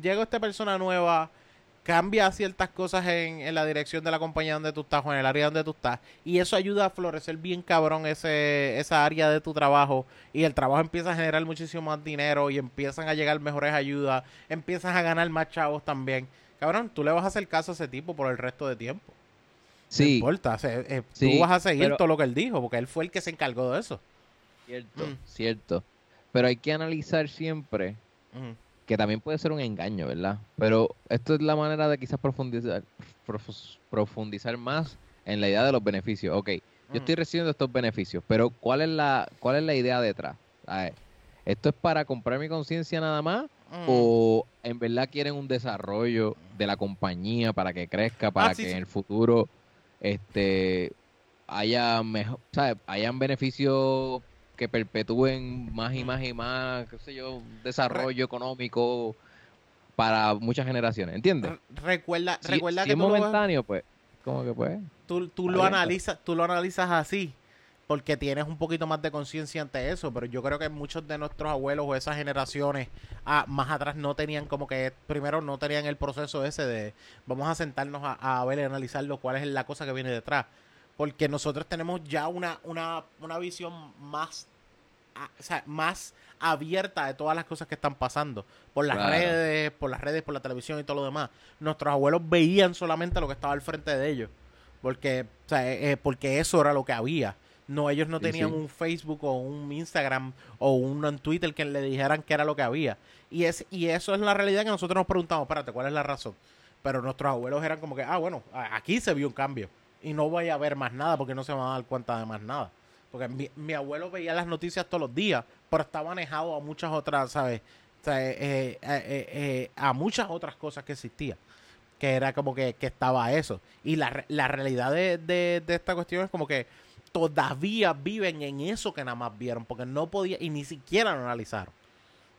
Speaker 1: llega esta persona nueva, cambia ciertas cosas en, en la dirección de la compañía donde tú estás o en el área donde tú estás. Y eso ayuda a florecer bien cabrón ese, esa área de tu trabajo. Y el trabajo empieza a generar muchísimo más dinero y empiezan a llegar mejores ayudas. Empiezas a ganar más chavos también. Cabrón, tú le vas a hacer caso a ese tipo por el resto de tiempo. No
Speaker 2: Sí,
Speaker 1: importa. o sea, eh,
Speaker 2: Sí,
Speaker 1: tú vas a seguir
Speaker 2: pero-
Speaker 1: todo lo que él dijo porque él fue el que se encargó de eso.
Speaker 2: cierto,
Speaker 1: Mm.
Speaker 2: cierto. Pero hay que analizar siempre. Que también puede ser un engaño, ¿verdad? Pero esto es la manera de quizás profundizar, profundizar más en la idea de los beneficios. Ok, yo estoy recibiendo estos beneficios, pero ¿cuál es la, cuál es la idea detrás? A ver, ¿Esto es para comprar mi conciencia nada más?
Speaker 1: Mm.
Speaker 2: ¿O en verdad quieren un desarrollo de la compañía para que crezca, para
Speaker 1: Ah, sí,
Speaker 2: que
Speaker 1: sí.
Speaker 2: en el futuro este haya mejor, ¿sabes? hayan beneficios que perpetúen más y más y más, qué sé yo, desarrollo económico para muchas generaciones, ¿entiendes?
Speaker 1: Re- Recuerda,
Speaker 2: Si,
Speaker 1: recuerda
Speaker 2: si
Speaker 1: que
Speaker 2: es
Speaker 1: tú lo,
Speaker 2: momentáneo, pues, como que pues,
Speaker 1: tú, tú lo analizas, tú lo analizas así porque tienes un poquito más de conciencia ante eso, pero yo creo que muchos de nuestros abuelos o esas generaciones ah, más atrás no tenían como que primero no tenían el proceso ese de vamos a sentarnos a, a ver y analizar lo cuál es la cosa que viene detrás, porque nosotros tenemos ya una una, una visión más a- o sea, más abierta de todas las cosas que están pasando por las
Speaker 2: Claro.
Speaker 1: redes, por las redes, por la televisión y todo lo demás. Nuestros abuelos veían solamente lo que estaba al frente de ellos, porque, o sea, eh, eh, porque eso era lo que había. No, ellos no tenían
Speaker 2: sí.
Speaker 1: un Facebook o un Instagram o un Twitter que le dijeran que era lo que había. Y es y eso es la realidad que nosotros nos preguntamos, espérate, ¿cuál es la razón? Pero nuestros abuelos eran como que, ah, bueno, aquí se vio un cambio y no voy a ver más nada porque no se van a dar cuenta de más nada. Porque mi, mi abuelo veía las noticias todos los días, pero está manejado a muchas otras, ¿sabes? O sea, eh, eh, eh, a muchas otras cosas que existían. Que era como que, que estaba eso. Y la, la realidad de, de, de esta cuestión es como que todavía viven en eso que nada más vieron, porque no podía, y ni siquiera lo analizaron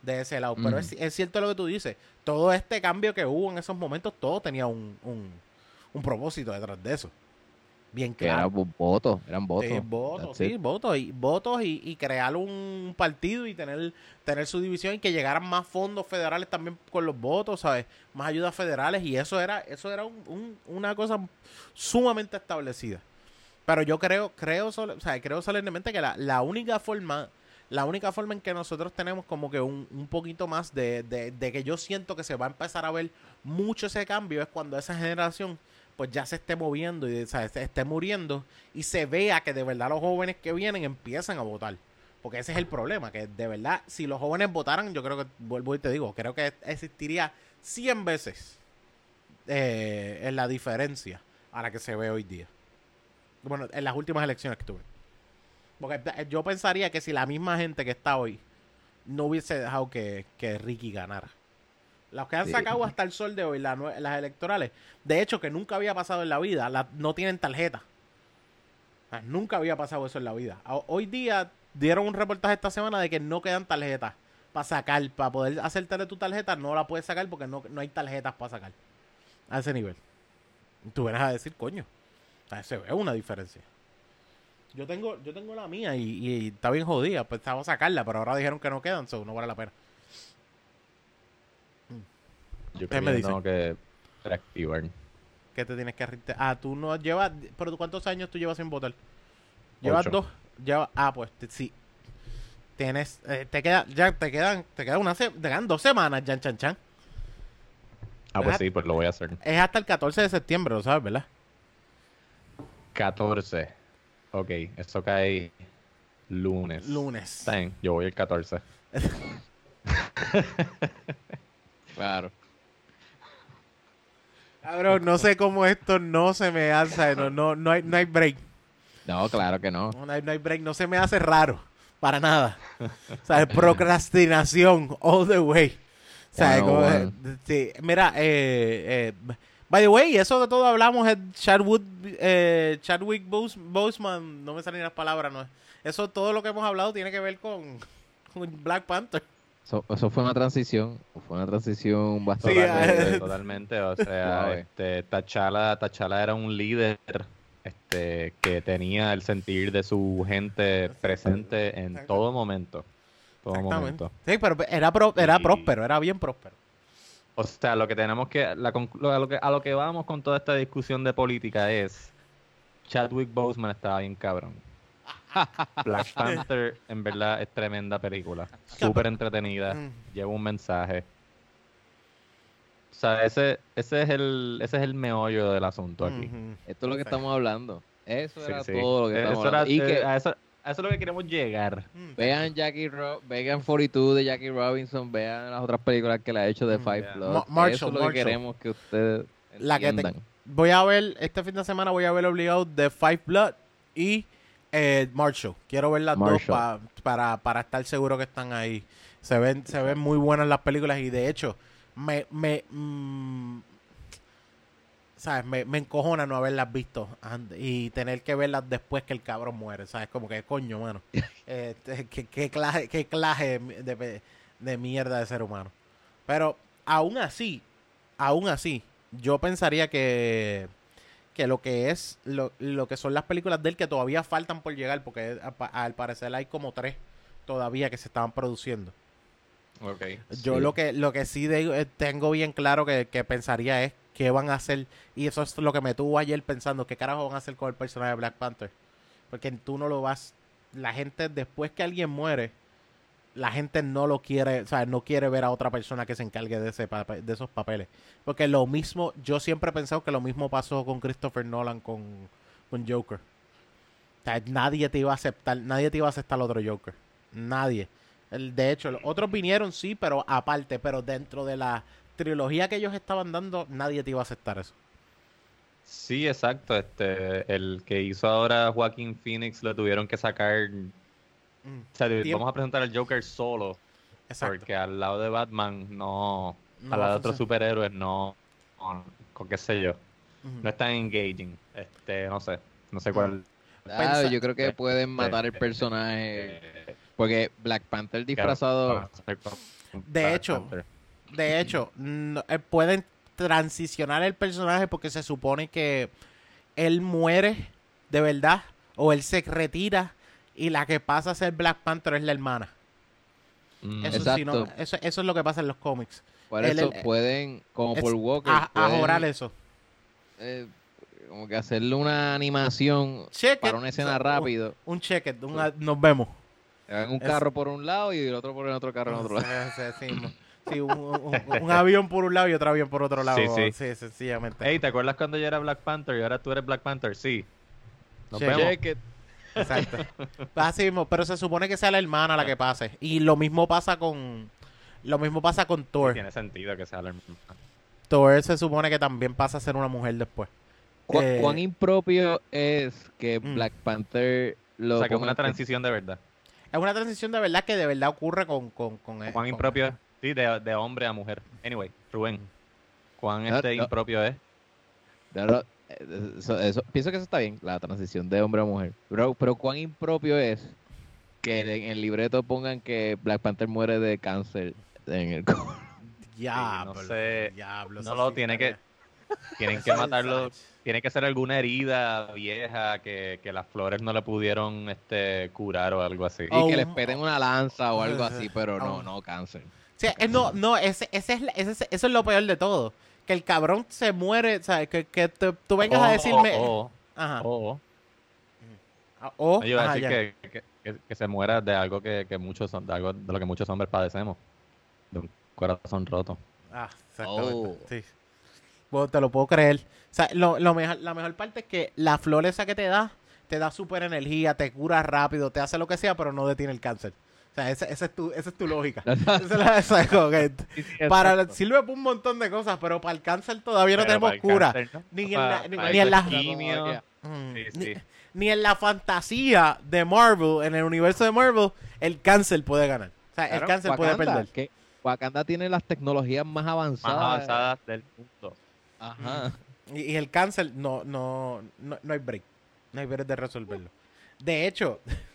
Speaker 1: de ese lado. Pero es, es cierto lo que tú dices. Todo este cambio que hubo en esos momentos, todo tenía un, un, un propósito detrás de eso. Bien
Speaker 2: que eran
Speaker 1: claro.
Speaker 2: vo- votos, eran votos.
Speaker 1: Sí, votos, sí, votos y votos y, y crear un partido y tener tener su división y que llegaran más fondos federales también con los votos, ¿sabes? Más ayudas federales y eso era eso era un- un- una cosa sumamente establecida. Pero yo creo creo o sea, creo solemnemente que la, la única forma la única forma en que nosotros tenemos como que un, un poquito más de, de, de que yo siento que se va a empezar a ver mucho ese cambio es cuando esa generación pues ya se esté moviendo y se esté muriendo y se vea que de verdad los jóvenes que vienen empiezan a votar. Porque ese es el problema, que de verdad, si los jóvenes votaran, yo creo que, vuelvo y te digo, creo que existiría 100 veces eh, en la diferencia a la que se ve hoy día. Bueno, en las últimas elecciones que tuve. Porque eh, yo pensaría que si la misma gente que está hoy no hubiese dejado que, que Ricky ganara. Los que han
Speaker 2: Sí.
Speaker 1: sacado hasta el sol de hoy, la las electorales, de hecho que nunca había pasado en la vida, la- no tienen tarjeta. Ah, Nunca había pasado eso en la vida. A- Hoy día dieron un reportaje esta semana de que no quedan tarjetas para sacar, para poder hacerte tu tarjeta, no la puedes sacar porque no, no hay tarjetas para sacar. A ese nivel. Tú vienes a decir, coño. se ve una diferencia. Yo tengo, yo tengo la mía y, y está bien jodida. Pues estaba a sacarla, pero ahora dijeron que no quedan, so no vale la pena.
Speaker 3: Yo
Speaker 1: ¿Qué
Speaker 3: creo
Speaker 1: me
Speaker 3: que tengo que reactivar.
Speaker 1: ¿Qué te tienes que Ah, tú no llevas. ¿Pero cuántos años tú llevas sin votar? Llevas
Speaker 3: Ocho.
Speaker 1: dos. Lleva, ah, pues te- sí. Tienes. eh, te queda, ya te quedan, te quedan una se- te quedan dos semanas, Jan Chan Chan.
Speaker 3: Ah, pues sí, pues lo voy a hacer.
Speaker 1: Es hasta el 14 de septiembre, lo sabes, ¿verdad?
Speaker 3: 14. Ok, eso cae lunes.
Speaker 1: Lunes.
Speaker 3: Bien, yo voy el 14. *laughs*
Speaker 2: Claro.
Speaker 1: Cabrón, no sé cómo esto no se me hace. No, no, no, hay, no hay break.
Speaker 2: No, claro que no.
Speaker 1: No hay, no hay break. No se me hace raro. Para nada. O sea, *laughs* procrastinación all the way. O sea,
Speaker 2: Bueno,
Speaker 1: como-
Speaker 2: bueno.
Speaker 1: sí. Mira, eh, eh, by the way, eso de todo hablamos es Chadwood, eh, Chadwick Bos- Boseman, no me salen las palabras, no. Eso todo lo que hemos hablado tiene que ver con, con Black Panther.
Speaker 2: Eso, eso fue una transición, fue una transición bastante...
Speaker 1: Sí,
Speaker 3: Totalmente,
Speaker 1: eh. *laughs*
Speaker 3: totalmente, o sea, *laughs*
Speaker 2: Suave.
Speaker 3: este, T'Challa, T'Challa era un líder este, que tenía el sentir de su gente presente en todo momento. Todo momento.
Speaker 1: Sí, pero era, pro- era
Speaker 3: Y-
Speaker 1: próspero, era bien próspero.
Speaker 3: O sea, lo que tenemos que, la a, lo que, a lo que vamos con toda esta discusión de política es, Chadwick Boseman estaba bien cabrón. Black *laughs* Panther en verdad es tremenda película, súper entretenida,
Speaker 1: Mm.
Speaker 3: lleva un mensaje. O sea, ese, ese es el, ese es el meollo del asunto aquí.
Speaker 2: Esto es lo que estamos hablando. Eso
Speaker 3: Sí,
Speaker 2: era
Speaker 3: sí.
Speaker 2: todo lo que
Speaker 3: Eh,
Speaker 2: estamos
Speaker 3: eso era-
Speaker 2: hablando. Y que
Speaker 3: eh, a, eso, a eso es lo que queremos llegar.
Speaker 1: Mm.
Speaker 2: vean Jackie Ro vean 42 de Jackie Robinson, vean las otras películas que le ha hecho de
Speaker 1: Mm,
Speaker 2: Five
Speaker 3: yeah.
Speaker 2: Bloods.
Speaker 1: Ma- Marshall,
Speaker 2: Eso es lo
Speaker 1: Marshall.
Speaker 2: que queremos que ustedes
Speaker 1: La que te-. Voy a ver, este fin de semana voy a ver obligado The Five Blood y eh, Marshall. Quiero ver las
Speaker 2: Marshall.
Speaker 1: dos pa- para, para estar seguro que están ahí. Se ven, se ven muy buenas las películas y de hecho, me, me, mm, ¿sabes? Me, me encojona no haberlas visto y tener que verlas después que el cabrón muere, ¿sabes? Como que coño, mano. *laughs* Este, ¿qué, qué clase, qué clase de, de- de mierda de ser humano. Pero aún así, aún así, yo pensaría que, que lo que es, lo, lo que son las películas de él que todavía faltan por llegar, porque a al parecer hay como tres todavía que se estaban produciendo.
Speaker 3: Okay.
Speaker 1: Yo
Speaker 2: Sí.
Speaker 1: lo que lo que sí de- eh, tengo bien claro que, que pensaría es qué van a hacer. Y eso es lo que me tuvo ayer pensando, qué carajo van a hacer con el personaje de Black Panther. Porque tú no lo vas... La gente, después que alguien muere, la gente no lo quiere, o sea, no quiere ver a otra persona que se encargue de, ese de esos papeles. Porque lo mismo, yo siempre he pensado que lo mismo pasó con Christopher Nolan con, con Joker. O sea, nadie te iba a aceptar, nadie te iba a aceptar al otro Joker. Nadie. De hecho, otros vinieron, sí, pero aparte, pero dentro de la trilogía que ellos estaban dando, nadie te iba a aceptar eso.
Speaker 3: Sí, exacto. Este, el que hizo ahora Joaquín Phoenix lo tuvieron que sacar.
Speaker 1: Mm,
Speaker 3: O sea,
Speaker 1: Tiempo.
Speaker 3: vamos a presentar al Joker solo.
Speaker 1: Exacto.
Speaker 3: Porque al lado de Batman no.
Speaker 1: No
Speaker 3: al lado de otros superhéroes no. no, con qué sé yo. No es tan engaging. Este, no sé. No sé cuál.
Speaker 2: Ah, yo creo que
Speaker 3: eh,
Speaker 2: pueden matar el
Speaker 3: eh,
Speaker 2: personaje.
Speaker 3: eh,
Speaker 2: Porque Black Panther disfrazado.
Speaker 1: De hecho, De hecho, no- eh, pueden transicionar el personaje porque se supone que él muere de verdad o él se retira y la que pasa a ser Black Panther es la hermana.
Speaker 3: Mm,
Speaker 1: Eso, sí, no-
Speaker 2: Exacto.
Speaker 1: eso, eso es lo que pasa en los cómics.
Speaker 2: Por
Speaker 1: él-
Speaker 2: eso pueden, como
Speaker 1: Es
Speaker 2: por Walker,
Speaker 1: A,
Speaker 2: pueden,
Speaker 1: orar eso.
Speaker 2: eh, como que hacerle una animación
Speaker 1: Check
Speaker 2: para
Speaker 1: it.
Speaker 2: una escena
Speaker 1: So,
Speaker 2: rápido.
Speaker 1: Un check it, un nos vemos.
Speaker 2: Un
Speaker 1: Es-
Speaker 2: carro por un lado y el otro por el otro carro en otro lado. *laughs*
Speaker 1: Sí, sí, sí, mo- sí, un, un- un avión por un lado y otro avión por otro lado.
Speaker 3: Sí, sí.
Speaker 1: sí sencillamente.
Speaker 3: Hey, ¿te acuerdas cuando yo era Black Panther y ahora tú eres Black Panther? Sí. Nos vemos.
Speaker 2: Check it.
Speaker 1: Exacto. *laughs* Así mismo, pero se supone que sea la hermana la que pase. Y lo mismo pasa con. Lo mismo pasa con Thor.
Speaker 3: Tiene sentido que sea la hermana.
Speaker 1: Thor se supone que también pasa a ser una mujer después.
Speaker 2: ¿Cu-
Speaker 1: Eh,
Speaker 2: ¿Cuán impropio es que
Speaker 1: Mm.
Speaker 2: Black Panther lo
Speaker 3: O sea, que es una transición de verdad.
Speaker 1: Es una transición de verdad que de verdad ocurre con. con, con
Speaker 3: ¿Cuán
Speaker 1: con-
Speaker 3: impropio es? Sí, de, de hombre a mujer. Anyway, Rubén. ¿Cuán
Speaker 2: No,
Speaker 3: este
Speaker 2: no.
Speaker 3: impropio es?
Speaker 2: No, no, eso- eso- pienso que eso está bien, la transición de hombre a mujer. Pero, pero cuán impropio es que en el libreto pongan que Black Panther muere de cáncer en el
Speaker 1: Diablo.
Speaker 3: no sé.
Speaker 1: diablo,
Speaker 3: No lo tiene que. Tienen *laughs* que matarlo. Tiene que ser alguna herida vieja que, que las flores no le pudieron este, curar o algo así.
Speaker 2: y
Speaker 1: Oh,
Speaker 2: que les
Speaker 1: un-
Speaker 2: peten una lanza o algo
Speaker 1: oh,
Speaker 2: así, pero no,
Speaker 1: oh. *laughs*
Speaker 2: no cáncer.
Speaker 1: Sí, eh, no, no, ese, ese es, ese es- eso es lo peor de todo. Que el cabrón se muere, o sea, que, que te- tú vengas a
Speaker 3: O-
Speaker 1: decirme.
Speaker 3: O,
Speaker 1: ajá.
Speaker 3: o, o.
Speaker 1: ah, o-
Speaker 3: No, yo iba a
Speaker 1: ajá,
Speaker 3: decir
Speaker 1: ya.
Speaker 3: que, que, que- que se muera de algo que, que muchos son- de algo de lo que muchos hombres padecemos. De un corazón roto.
Speaker 1: Ah, exactamente.
Speaker 2: Oh.
Speaker 1: Sí. Bueno, te lo puedo creer. O sea, lo, lo mejor, la mejor parte es que la flor esa que te da, te da super energía, te cura rápido, te hace lo que sea, pero no detiene el cáncer. O sea, esa, esa es, tu, esa es tu lógica. *laughs* Esa es la- esa es como que para, sirve para un montón de cosas, pero para el cáncer todavía no
Speaker 3: Pero
Speaker 1: tenemos cura.
Speaker 3: cáncer, ¿no?
Speaker 1: Ni en la- ni-
Speaker 3: para
Speaker 1: ni en
Speaker 3: eso
Speaker 1: la-
Speaker 3: es quimio.
Speaker 1: Mm,
Speaker 3: Sí,
Speaker 1: ni, en la fantasía de Marvel, en el universo de Marvel, el cáncer puede ganar. O sea, el cáncer puede perder.
Speaker 2: que Wakanda tiene las tecnologías más
Speaker 3: Más
Speaker 2: avanzadas.
Speaker 3: avanzadas del mundo.
Speaker 2: Ajá.
Speaker 1: Y, y el cáncer no, no, no, no hay break. No hay break de resolverlo. De hecho, *laughs*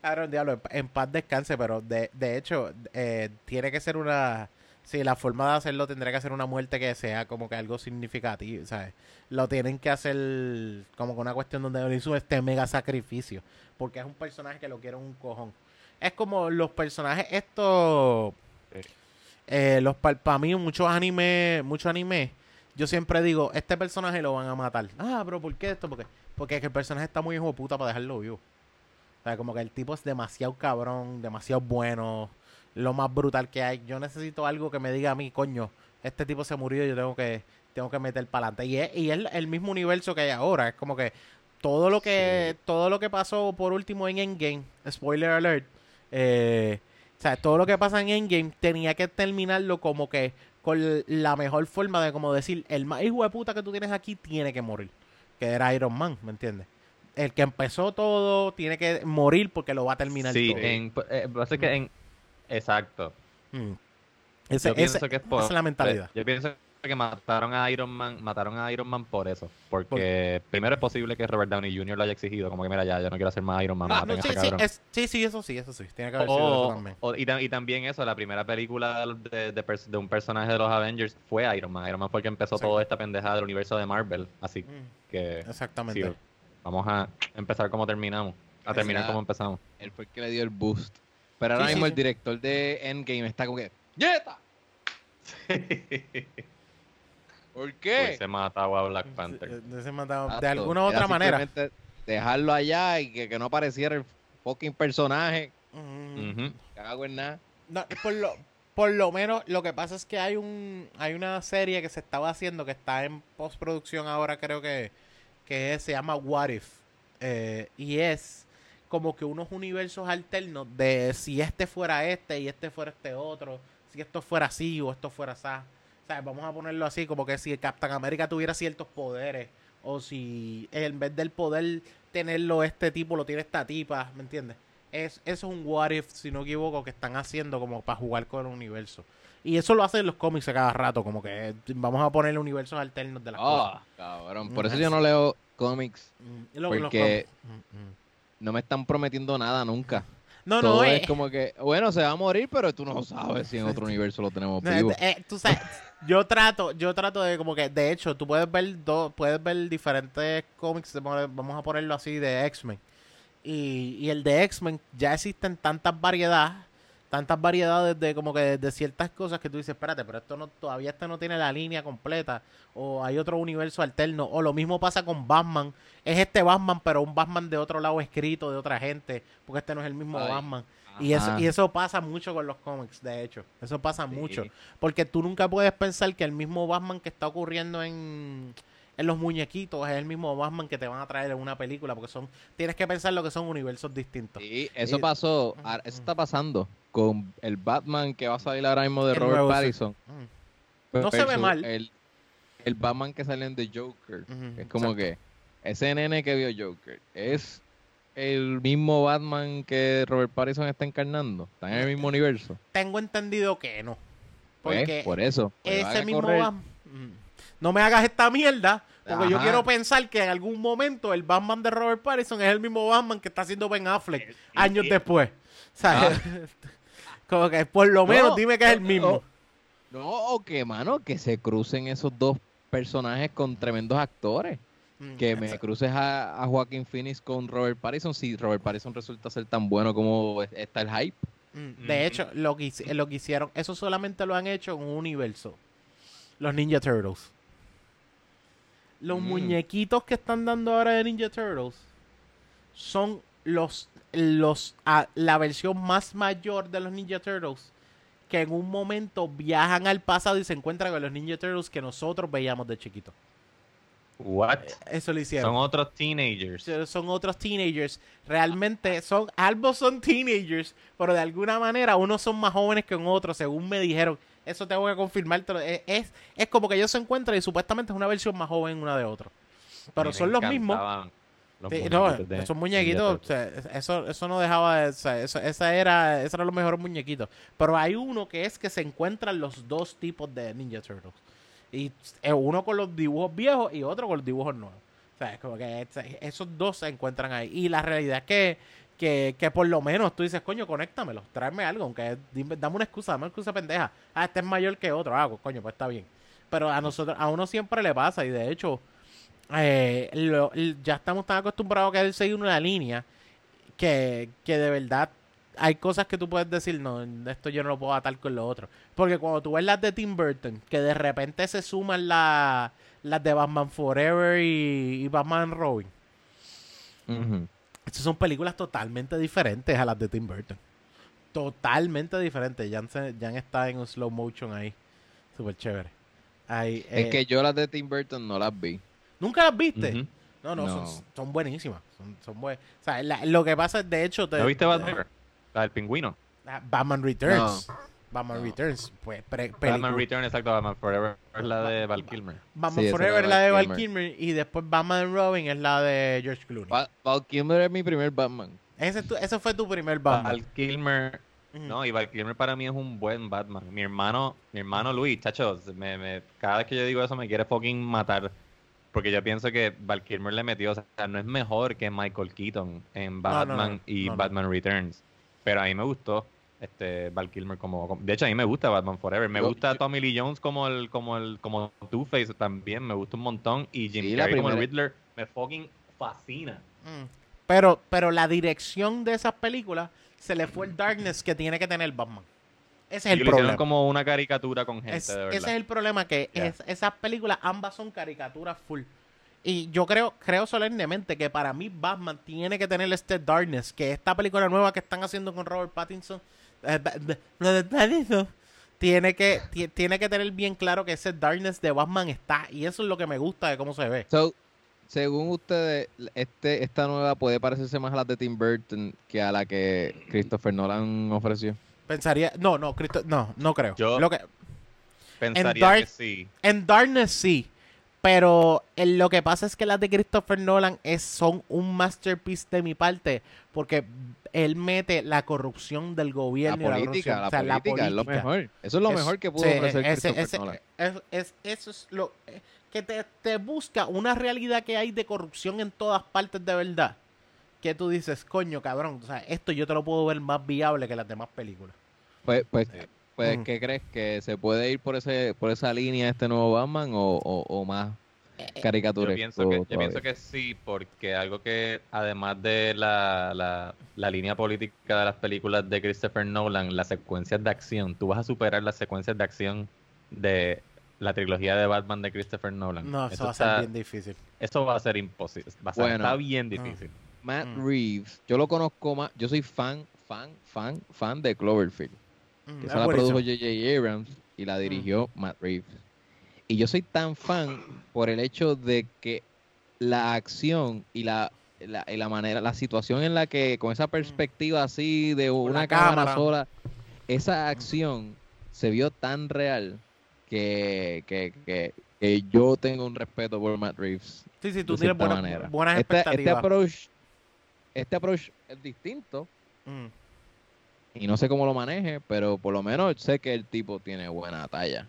Speaker 1: Cabrón, diablo, en, en paz descanse, pero de, de hecho, eh, tiene que ser una. Sí, la forma de hacerlo tendría que ser una muerte que sea como que algo significativo, ¿sabes? Lo tienen que hacer como que una cuestión donde le hizo este mega sacrificio. Porque es un personaje que lo quiere un cojón. Es como los personajes estos.
Speaker 3: Sí.
Speaker 1: Eh, los para mí, muchos animes, muchos animes, yo siempre digo, este personaje lo van a matar. Ah, pero ¿por qué esto? Porque, porque es que el personaje está muy hijo de puta para dejarlo vivo. O sea, como que el tipo es demasiado cabrón, demasiado bueno, lo más brutal que hay. Yo necesito algo que me diga a mí, coño, este tipo se murió y yo tengo que, tengo que meter para adelante. Y es, y es el mismo universo que hay ahora. Es como que todo lo que, todo lo que pasó por último en Endgame, spoiler alert, eh, o sea, todo lo que pasa en Endgame tenía que terminarlo como que con la mejor forma de como decir, el más hijo de puta que tú tienes aquí tiene que morir. Que era Iron Man, ¿me entiendes? El que empezó todo tiene que morir porque lo va a terminar
Speaker 3: Sí,
Speaker 1: todo.
Speaker 3: en, eh, pasa que en. Exacto.
Speaker 1: Mm. Ese-
Speaker 3: yo pienso
Speaker 1: ese-
Speaker 3: que es por.
Speaker 1: esa es la mentalidad.
Speaker 3: Yo pienso que mataron a Iron Man, mataron a Iron Man por eso. Porque primero es posible que Robert Downey Jr. lo haya exigido, como que mira ya, yo no quiero hacer más Iron Man,
Speaker 1: Ah, no, sí,
Speaker 3: ese
Speaker 1: sí, es- sí, sí, eso sí, eso sí. Tiene que haber sido eso también.
Speaker 3: o- y, y también eso, la primera película de, de de un personaje de los Avengers fue Iron Man. Iron Man fue el que empezó
Speaker 1: Exacto.
Speaker 3: toda esta pendejada del universo de Marvel. Así
Speaker 1: Mm,
Speaker 3: que
Speaker 1: Exactamente.
Speaker 3: sí, vamos a empezar como terminamos. A terminar como empezamos.
Speaker 2: Él fue el que le dio el boost. Pero ahora
Speaker 1: Sí, sí,
Speaker 2: mismo
Speaker 1: sí.
Speaker 2: el director de Endgame está como que. ¡Yeta! *laughs* ¿Por
Speaker 3: Hoy
Speaker 2: qué?
Speaker 3: se mataba a Black Panther.
Speaker 1: De, de alguna
Speaker 2: Era
Speaker 1: otra manera.
Speaker 2: Dejarlo allá y que, que no apareciera el fucking personaje.
Speaker 1: Mm,
Speaker 3: Ujú.
Speaker 2: Cago en nada.
Speaker 1: No, por lo, por lo menos lo que pasa es que hay un hay una serie que se estaba haciendo que está en postproducción ahora creo que que es- se llama What If Eh, y es como que unos universos alternos de si este fuera este y este fuera este otro si esto fuera así o esto fuera así o sea, vamos a ponerlo así como que si Captain America tuviera ciertos poderes o si en vez del poder tenerlo este tipo lo tiene esta tipa ¿me entiendes? es, eso es un what if, si no equivoco, que están haciendo como para jugar con el universo. Y eso lo hacen los cómics a cada rato, como que vamos a poner universos alternos de las cosas.
Speaker 2: Ah, cabrón. Por
Speaker 1: Mm,
Speaker 2: eso yo no leo cómics.
Speaker 1: Mm,
Speaker 2: porque-.
Speaker 1: Mm.
Speaker 2: No me están prometiendo nada nunca.
Speaker 1: No,
Speaker 2: Todo
Speaker 1: no,
Speaker 2: es
Speaker 1: eh,
Speaker 2: como que, bueno, se va a morir, pero tú no *laughs* sabes si en otro universo lo tenemos vivo.
Speaker 1: eh, eh, tú sabes, yo trato, yo trato de como que, de hecho, tú puedes ver dos, puedes ver diferentes cómics, vamos a ponerlo así, de X-Men. Y, y el de X-Men ya existen tantas variedades, tantas variedades de como que de ciertas cosas que tú dices, espérate, pero esto no, todavía este no tiene la línea completa, o hay otro universo alterno, o lo mismo pasa con Batman, es este Batman, pero un Batman de otro lado escrito de otra gente, porque este no es el mismo
Speaker 2: Ay.
Speaker 1: Batman. Y eso, y eso pasa mucho con los cómics, de hecho. Eso pasa
Speaker 3: Sí.
Speaker 1: mucho. Porque tú nunca puedes pensar que el mismo Batman que está ocurriendo en, en los muñequitos es el mismo Batman que te van a traer en una película. Porque son tienes que pensar lo que son universos distintos.
Speaker 2: Sí, eso
Speaker 1: Y-
Speaker 2: pasó, ahora- eso está pasando con el Batman que va a salir ahora mismo de Robert
Speaker 1: nuevo.
Speaker 2: Pattinson.
Speaker 1: Mm. No se ve mal.
Speaker 2: El, el Batman que sale en The Joker. Es como
Speaker 1: exacto.
Speaker 2: que ese nene que vio Joker es el mismo Batman que Robert Pattinson está encarnando. Está en el mismo universo.
Speaker 1: Tengo entendido que no.
Speaker 2: Pues,
Speaker 1: Porque
Speaker 2: por eso. pues
Speaker 1: ese mismo
Speaker 2: correr.
Speaker 1: Batman... No me hagas esta mierda. Porque yo quiero pensar que en algún momento el Batman de Robert Pattinson es el mismo Batman que está haciendo Ben Affleck años después. ¿Sabes? *laughs* Como que por lo menos
Speaker 2: No,
Speaker 1: dime que es el mismo.
Speaker 2: No, o que, mano, que se crucen esos dos personajes con tremendos actores.
Speaker 1: Mm,
Speaker 2: Que me
Speaker 1: exacto.
Speaker 2: cruces a, a Joaquin Phoenix con Robert Pattinson si Robert Pattinson resulta ser tan bueno como es- está el hype.
Speaker 1: Mm, De hecho, lo que, hici- lo que hicieron, eso solamente lo han hecho en un universo. Los Ninja Turtles. Los
Speaker 2: Mm.
Speaker 1: muñequitos que están dando ahora de Ninja Turtles son los, los a- la versión más mayor de los Ninja Turtles que en un momento viajan al pasado y se encuentran con los Ninja Turtles que nosotros veíamos de chiquitos.
Speaker 3: What?
Speaker 1: Eso lo hicieron.
Speaker 3: Son otros teenagers.
Speaker 1: Son- otros teenagers. Realmente son, ambos son teenagers, pero de alguna manera unos son más jóvenes que otros, según me dijeron. Eso tengo que confirmártelo. Es, es, es como que ellos se encuentran y supuestamente es una versión más joven una de otro. Pero
Speaker 3: Me
Speaker 1: son los mismos.
Speaker 3: los
Speaker 1: Sí, no,
Speaker 3: de
Speaker 1: esos muñequitos, o sea, eso, eso no dejaba, de- o sea, eso, esa era, esos eran los mejores muñequitos. Pero hay uno que es que se encuentran los dos tipos de Ninja Turtles. Y eh, uno con los dibujos viejos y otro con los dibujos nuevos. O sea, es como que es- esos dos se encuentran ahí. Y la realidad es que, que, que por lo menos tú dices, coño, conéctamelo, tráeme algo, aunque dime- dame una excusa, dame una excusa pendeja. Ah, este es mayor que otro, ah, pues, coño, pues está bien. Pero a nosotros, a uno siempre le pasa, y de hecho, eh, ya estamos tan acostumbrados a que él sigue una línea que, que de verdad hay cosas que tú puedes decir, no, esto yo no lo puedo atar con lo otro. Porque cuando tú ves las de Tim Burton, que de repente se suman la- las de Batman Forever y, y Batman Robin, estas son películas totalmente diferentes a las de Tim Burton. Totalmente diferentes. Jan, se- Jan está en un slow motion ahí. Súper chévere. Ahí,
Speaker 2: Es
Speaker 1: eh,
Speaker 2: que yo las de Tim Burton no las vi.
Speaker 1: ¿Nunca las viste? No, no,
Speaker 2: No.
Speaker 1: Son, son buenísimas. Son, son buen- O sea, la- lo que pasa es, de hecho... te-
Speaker 3: ¿No viste Batman? La del pingüino.
Speaker 1: Ah, Batman Returns.
Speaker 2: No.
Speaker 1: Batman
Speaker 2: No.
Speaker 1: Returns. Pues, pre-
Speaker 3: Batman
Speaker 1: película.
Speaker 3: Return, exacto, Batman Forever es la de Val Kilmer.
Speaker 1: Batman
Speaker 2: Sí,
Speaker 1: Forever es la de
Speaker 2: Val Kilmer.
Speaker 1: Kilmer y después Batman Robin es la de George Clooney.
Speaker 2: Val, Val Kilmer es mi primer Batman.
Speaker 1: Ese, es tu- ese fue tu primer Batman.
Speaker 3: Val Kilmer, no, y Val Kilmer para mí es un buen Batman. Mi hermano, mi hermano Luis, chacho, me, me- cada vez que yo digo eso me quiere fucking matar. Porque yo pienso que Val Kilmer le metió, o sea, no es mejor que Michael Keaton en
Speaker 1: No, no, no,
Speaker 3: Batman y
Speaker 1: no, no.
Speaker 3: Batman Returns. Pero a mí me gustó este Val Kilmer como, como- de hecho a mí me gusta Batman Forever. Me
Speaker 2: Yo-
Speaker 3: gusta
Speaker 2: yo-
Speaker 3: Tommy Lee Jones como el como el como Two-Face también, me gusta un montón y Jim
Speaker 2: Sí,
Speaker 3: Carrey como el
Speaker 2: primera-
Speaker 3: Riddler me fucking fascina.
Speaker 1: Mm. Pero, pero la dirección de esas películas se le fue el darkness que tiene que tener Batman. Ese es
Speaker 3: Y
Speaker 1: el
Speaker 3: lo
Speaker 1: problema.
Speaker 3: como una caricatura con gente,
Speaker 1: Es-
Speaker 3: de verdad.
Speaker 1: ese es el problema, que es- esas películas ambas son caricaturas full. Y yo creo, creo solemnemente que para mí Batman tiene que tener este darkness, que esta película nueva que están haciendo con Robert Pattinson, eh, tiene que, ti- tiene que tener bien claro que ese darkness de Batman está. Y eso es lo que me gusta de cómo se ve.
Speaker 2: So, según ustedes, este, esta nueva puede parecerse más a la de Tim Burton que a la que Christopher Nolan ofreció.
Speaker 1: Pensaría, no, no, Cristo, no, no creo.
Speaker 3: Yo-
Speaker 1: Lo que,
Speaker 3: Pensaría
Speaker 1: Dark-
Speaker 3: que sí.
Speaker 1: En Darkness sí. Pero eh, lo que pasa es que las de Christopher Nolan es, son un masterpiece de mi parte. Porque él mete la corrupción del
Speaker 2: La
Speaker 1: gobierno. y la
Speaker 2: política,
Speaker 1: corrupción,
Speaker 2: la,
Speaker 1: o sea,
Speaker 2: política, es lo
Speaker 1: política.
Speaker 2: mejor. Eso es lo
Speaker 1: Es-
Speaker 2: mejor que pudo
Speaker 1: sí,
Speaker 2: ofrecer
Speaker 1: ese-
Speaker 2: Christopher
Speaker 1: ese-
Speaker 2: Nolan.
Speaker 1: es- es- eso es lo eh, que te, te busca una realidad que hay de corrupción en todas partes de verdad. Que tú dices, coño, cabrón, o sea, esto yo te lo puedo ver más viable que las demás películas.
Speaker 2: Pues, pues, Pues
Speaker 1: Ujú.
Speaker 2: ¿qué crees? ¿Que se puede ir por ese por esa línea este nuevo Batman o, o, o más
Speaker 3: Yo
Speaker 2: caricaturas?
Speaker 3: pienso, que, yo pienso que sí, porque algo que además de la, la, la línea política de las películas de Christopher Nolan, las secuencias de acción, tú vas a superar las secuencias de acción de la trilogía de Batman de Christopher Nolan.
Speaker 1: No, eso,
Speaker 3: eso,
Speaker 1: va a ser
Speaker 3: está-
Speaker 1: bien difícil.
Speaker 3: eso va a ser imposible. Va a ser,
Speaker 2: Bueno.
Speaker 3: está bien difícil.
Speaker 2: Matt
Speaker 1: Mm.
Speaker 2: Reeves, yo lo conozco más, yo soy fan, fan, fan, fan de Cloverfield.
Speaker 1: Mm, es
Speaker 2: esa la produjo J.J. Abrams y la dirigió Matt Reeves. Y yo soy tan fan por el hecho de que la acción y la, la, y la manera, la situación en la que, con esa perspectiva así de una cámara,
Speaker 1: cámara.
Speaker 2: sola, esa acción se vio tan real que, que, que, que yo tengo un respeto por Matt Reeves.
Speaker 1: Sí, sí, tú tienes
Speaker 2: cierta
Speaker 1: buenas,
Speaker 2: Este, este approach, este approach es distinto
Speaker 1: Mm.
Speaker 2: Y no sé cómo lo maneje, pero por lo menos sé que el tipo tiene buena talla.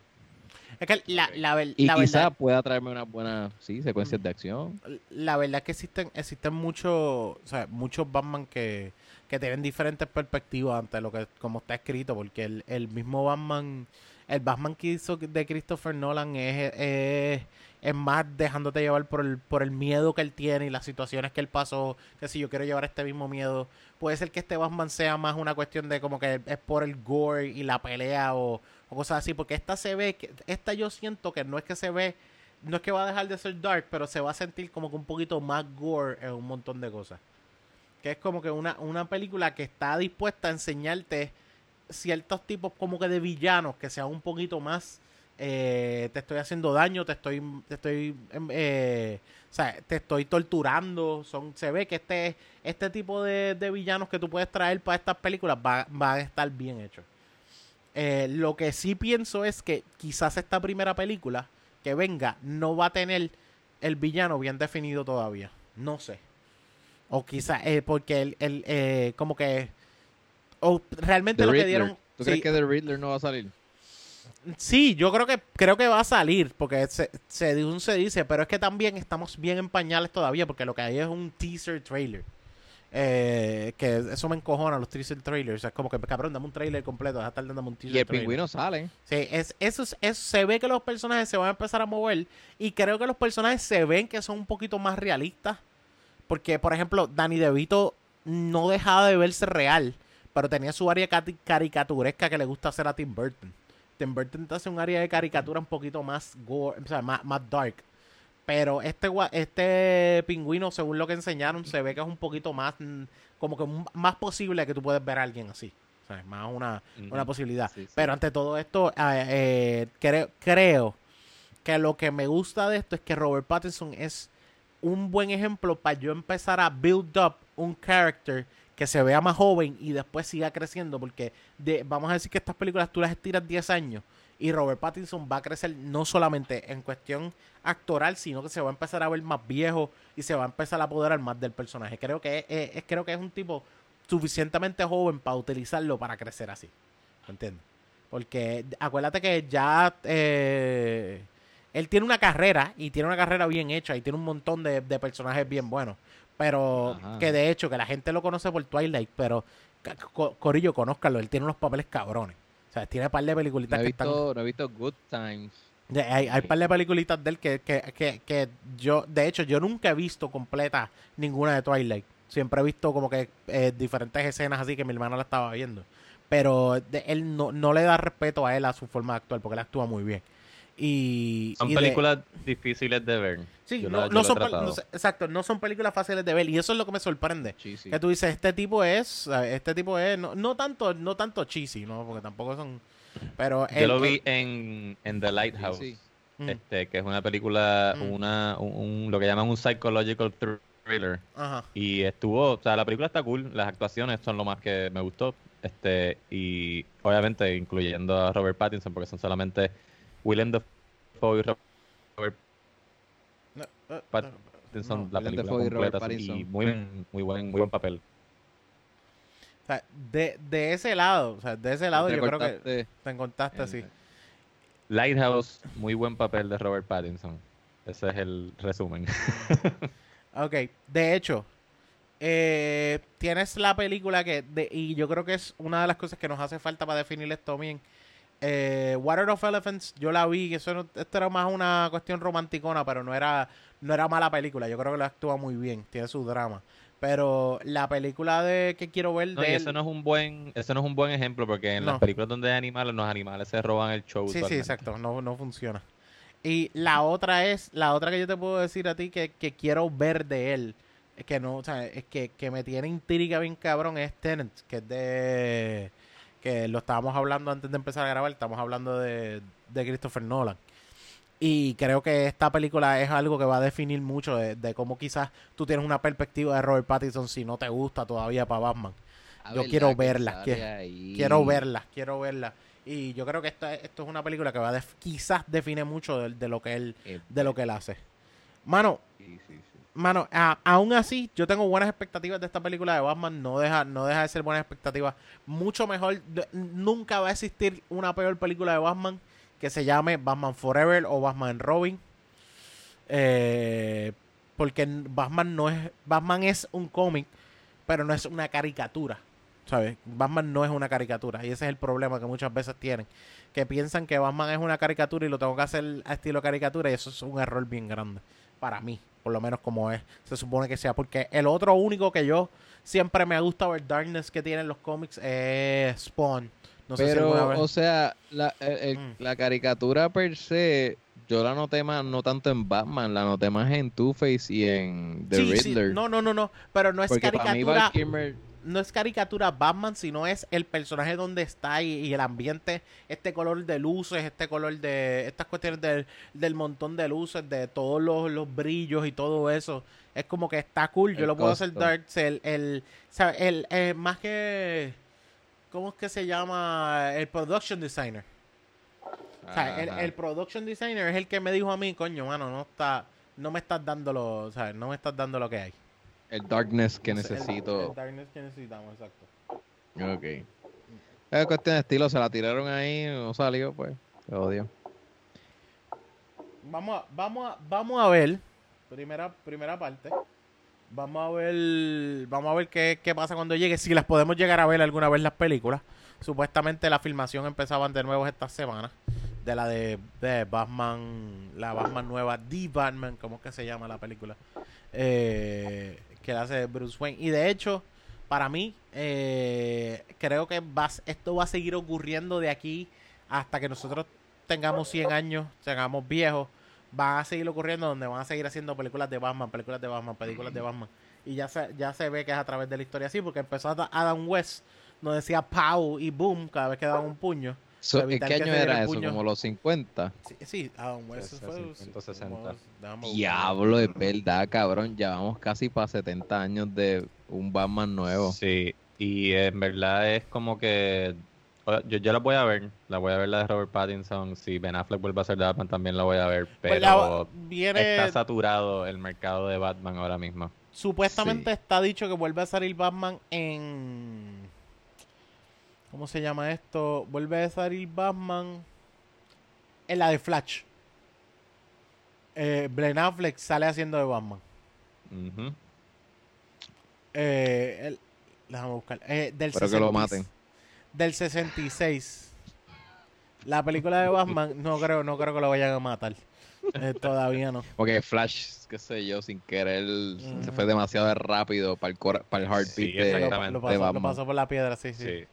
Speaker 1: Es que la, la, ver-
Speaker 2: Y
Speaker 1: la
Speaker 2: quizá
Speaker 1: verdad,
Speaker 2: pueda traerme unas buenas sí, secuencias
Speaker 1: Mm.
Speaker 2: de acción.
Speaker 1: la verdad es que existen, existen muchos, o sea, muchos Batman que, que tienen diferentes perspectivas ante lo que como está escrito, porque el, el mismo Batman, el Batman que hizo de Christopher Nolan es, es, es más dejándote llevar por el, por el miedo que él tiene y las situaciones que él pasó, que si yo quiero llevar este mismo miedo, puede ser que este Batman sea más una cuestión de como que es por el gore y la pelea o, o cosas así, porque esta se ve, que esta yo siento que no es que se ve no es que va a dejar de ser dark, pero se va a sentir como que un poquito más gore en un montón de cosas. Que es como que una, una película que está dispuesta a enseñarte ciertos tipos como que de villanos que sean un poquito más eh, te estoy haciendo daño, te estoy, te estoy, em, eh, o sea, te estoy torturando. Son, se ve que este, este tipo de, de villanos que tú puedes traer para estas películas va, va a estar bien hecho. Eh, lo que sí pienso es que quizás esta primera película que venga no va a tener el villano bien definido todavía. No sé. O quizás eh, porque el, el, eh, como que o realmente
Speaker 2: The
Speaker 1: lo que dieron
Speaker 2: ¿Tú
Speaker 1: sí,
Speaker 2: crees que The Riddler no va a salir?
Speaker 1: Sí, yo creo que creo que va a salir porque se, se, se dice, pero es que también estamos bien en pañales todavía porque lo que hay es un teaser trailer. Eh, que eso me encojona los teaser trailers. Es como que, cabrón, dame un trailer completo, deja de estar dando un teaser
Speaker 2: Y el
Speaker 1: trailer.
Speaker 2: pingüino sale.
Speaker 1: Sí, es, eso, es- eso se ve que los personajes se van a empezar a mover y creo que los personajes se ven que son un poquito más realistas. Porque, por ejemplo, Danny DeVito no dejaba de verse real, pero tenía su área caricaturesca que le gusta hacer a Tim Burton. Tim Burton hace un área de caricatura un poquito más gore, o sea, más, más dark. Pero este, este pingüino, según lo que enseñaron, se ve que es un poquito más, mm, como que más posible que tú puedes ver a alguien así. O sea, es más una, una posibilidad.
Speaker 2: Sí, sí.
Speaker 1: Pero ante todo esto, eh, eh, creo, creo que lo que me gusta de esto es que Robert Pattinson es un buen ejemplo para yo empezar a build up un character que se vea más joven y después siga creciendo. Porque vamos a decir que estas películas tú las estiras 10 años y Robert Pattinson va a crecer no solamente en cuestión actoral, sino que se va a empezar a ver más viejo y se va a empezar a apoderar más del personaje. Creo que es, creo que es un tipo suficientemente joven para utilizarlo para crecer así. ¿Me entiendes? Porque acuérdate que ya eh, él tiene una carrera y tiene una carrera bien hecha y tiene un montón de personajes bien buenos. Pero
Speaker 2: Ajá.
Speaker 1: que de hecho, que la gente lo conoce por Twilight, pero Corillo, conózcalo, él tiene unos papeles cabrones. O sea, tiene un par de
Speaker 2: No
Speaker 1: peliculitas
Speaker 2: he,
Speaker 1: que están...
Speaker 2: visto, no he visto Good Times.
Speaker 1: De- Hay, hay un par de peliculitas de él que, que, que, que yo, de hecho, yo nunca he visto completa ninguna de Twilight. Siempre he visto como que eh, diferentes escenas así que mi hermana la estaba viendo. Pero de- él no, no le da respeto a él a su forma de actuar porque él actúa muy bien. Y,
Speaker 3: Son
Speaker 1: y de-
Speaker 3: películas difíciles de ver.
Speaker 1: sí,
Speaker 3: Yo
Speaker 1: no, son, exacto, no son películas fáciles de ver y eso es lo que me sorprende.
Speaker 2: Cheesy.
Speaker 1: Que tú dices, este tipo es, este tipo es, no, no tanto, no tanto cheesy, ¿no? Porque tampoco son, pero
Speaker 3: Yo
Speaker 1: el-
Speaker 3: lo vi en, en The Lighthouse,
Speaker 2: Sí,
Speaker 1: Mm,
Speaker 3: este, que es una película,
Speaker 1: Mm.
Speaker 3: una, un, un- lo que llaman un psychological thriller.
Speaker 1: ajá.
Speaker 3: Y estuvo, o sea, la película está cool, las actuaciones son lo más que me gustó. Este, y obviamente incluyendo a Robert Pattinson, porque son solamente Willem Dafoe y Robert
Speaker 1: No, eh,
Speaker 3: Pattinson,
Speaker 1: no.
Speaker 3: la película
Speaker 2: Dafoe y
Speaker 3: completa,
Speaker 2: Pattinson.
Speaker 3: y muy, buen- muy buen, muy buen papel.
Speaker 1: O sea, de, de ese lado, o sea, de ese lado
Speaker 2: Te
Speaker 1: yo creo que te encontraste
Speaker 2: en-
Speaker 1: así.
Speaker 3: Lighthouse, muy buen papel de Robert Pattinson. Ese es el resumen. *laughs*
Speaker 1: Ok, de hecho, eh, tienes la película que, de- y yo creo que es una de las cosas que nos hace falta para definir esto bien. Eh, Water of Elephants, yo la vi, eso no- esto era más una cuestión romanticona, pero no era, no era mala película. Yo creo que la actúa muy bien, tiene su drama. Pero la película de que quiero ver
Speaker 3: No,
Speaker 1: de
Speaker 3: y
Speaker 1: él-
Speaker 3: eso no es un buen, eso no es un buen ejemplo porque en
Speaker 1: No.
Speaker 3: las películas donde hay animales, los animales se roban el show.
Speaker 1: Sí, sí, exacto, no, no funciona. Y la otra es, la otra que yo te puedo decir a ti que, que quiero ver de él, es que no, o sea, es que, que me tiene intriga bien cabrón, es Tenant, que es de, que lo estábamos hablando antes de empezar a grabar, estamos hablando de, de Christopher Nolan. Y creo que esta película es algo que va a definir mucho de, de cómo quizás tú tienes una perspectiva de Robert Pattinson si no te gusta todavía para Batman. Yo
Speaker 2: ¿verdad
Speaker 1: quiero verlas,
Speaker 2: ahí?
Speaker 1: Quiero verla, quiero verla. Y yo creo que esta, esto es una película que va a def- quizás define mucho de, de lo que él
Speaker 2: Eh,
Speaker 1: de lo que él hace. Mano,
Speaker 2: sí, sí, sí.
Speaker 1: Mano, a- aún así yo tengo buenas expectativas de esta película de Batman, no deja no deja de ser buenas expectativas. Mucho mejor nunca va a existir una peor película de Batman que se llame Batman Forever o Batman Robin. Eh, porque Batman no es Batman es un cómic, pero no es una caricatura. ¿Sabes? Batman no es una caricatura. Y ese es el problema que muchas veces tienen. Que piensan que Batman es una caricatura y lo tengo que hacer a estilo caricatura. Y eso es un error bien grande. Para mí. Por lo menos como es. Se supone que sea. Porque el otro único que yo siempre me ha gustado el darkness que tienen los cómics es Spawn. No sé si alguna vez.
Speaker 2: o sea, la, el- el-
Speaker 1: Mm.
Speaker 2: la caricatura per se, yo la noté más, no tanto en Batman, la noté más en Two-Face y en The
Speaker 1: Sí, sí.
Speaker 2: Riddler.
Speaker 1: No, no, no, no. Pero no es
Speaker 2: Porque para mí
Speaker 1: caricatura.
Speaker 2: Val
Speaker 1: no es caricatura Batman, sino es el personaje donde está y, y el ambiente, este color de luces, este color de estas cuestiones del, del montón de luces, de todos los, los brillos y todo eso. Es como que está cool, yo
Speaker 2: El
Speaker 1: lo puedo hacer dark, el, el, ¿sabe? el eh, más que, ¿cómo es que se llama? El production designer. O sea, el, el production designer es el que me dijo a mí, coño, mano, no está, no me estás dando lo, o sea, no me estás dando lo que hay.
Speaker 2: El darkness que
Speaker 1: el-
Speaker 2: necesito.
Speaker 1: el darkness que necesitamos, exacto.
Speaker 2: Ok. Es cuestión de estilo, se la tiraron ahí, no salió, pues. Te odio.
Speaker 1: Vamos a, vamos a, vamos a ver. Primera, primera parte. Vamos a ver, vamos a ver qué, qué pasa cuando llegue, si las podemos llegar a ver alguna vez las películas. Supuestamente la filmación empezaban de nuevo esta semana. De la de, de Batman, la Batman nueva, The Batman, como es que se llama la película. Eh, que la hace Bruce Wayne. Y de hecho, para mí, eh, creo que va, esto va a seguir ocurriendo de aquí hasta que nosotros tengamos 100 años, tengamos viejos. Van a seguir ocurriendo donde van a seguir haciendo películas de Batman, películas de Batman, películas de Batman. Y ya se, ya se ve que es a través de la historia así, porque empezó Adam West, nos decía Pow y Boom cada vez que daban un puño.
Speaker 2: So, ¿En
Speaker 1: evitar
Speaker 2: qué
Speaker 1: que
Speaker 2: año era eso?
Speaker 1: puño.
Speaker 2: ¿Como los 50?
Speaker 1: Sí, sí West
Speaker 3: Sí, sí,
Speaker 1: fue...
Speaker 3: 160.
Speaker 1: como- déjame buscar.
Speaker 2: Diablo, es verdad, cabrón. Ya vamos casi para 70 años de un Batman nuevo.
Speaker 3: Sí, y en verdad es como que yo, yo la voy a ver, la voy a ver la de Robert Pattinson, si Ben Affleck vuelve a ser de Batman también la voy a ver,
Speaker 1: Pues
Speaker 3: pero
Speaker 1: la- viene...
Speaker 3: está saturado el mercado de Batman ahora mismo.
Speaker 1: Supuestamente
Speaker 2: Sí.
Speaker 1: está dicho que vuelve a salir Batman en. ¿Cómo se llama esto? Vuelve a salir Batman en la de Flash. Eh, Ben Affleck sale haciendo de Batman.
Speaker 3: Ujú.
Speaker 1: Eh, el- déjame buscar. Eh, del
Speaker 2: Espero que lo
Speaker 1: 60
Speaker 2: maten.
Speaker 1: Del 66. La película de Batman, *laughs* no creo, no creo que lo vayan a matar. Eh, todavía no.
Speaker 2: Porque Flash, qué sé yo, sin querer, se fue demasiado rápido para el, para el heartbeat
Speaker 3: Sí,
Speaker 2: de,
Speaker 1: Lo,
Speaker 3: exactamente.
Speaker 1: lo
Speaker 2: de
Speaker 1: pasó, lo pasó por la piedra, sí, sí.
Speaker 3: Sí.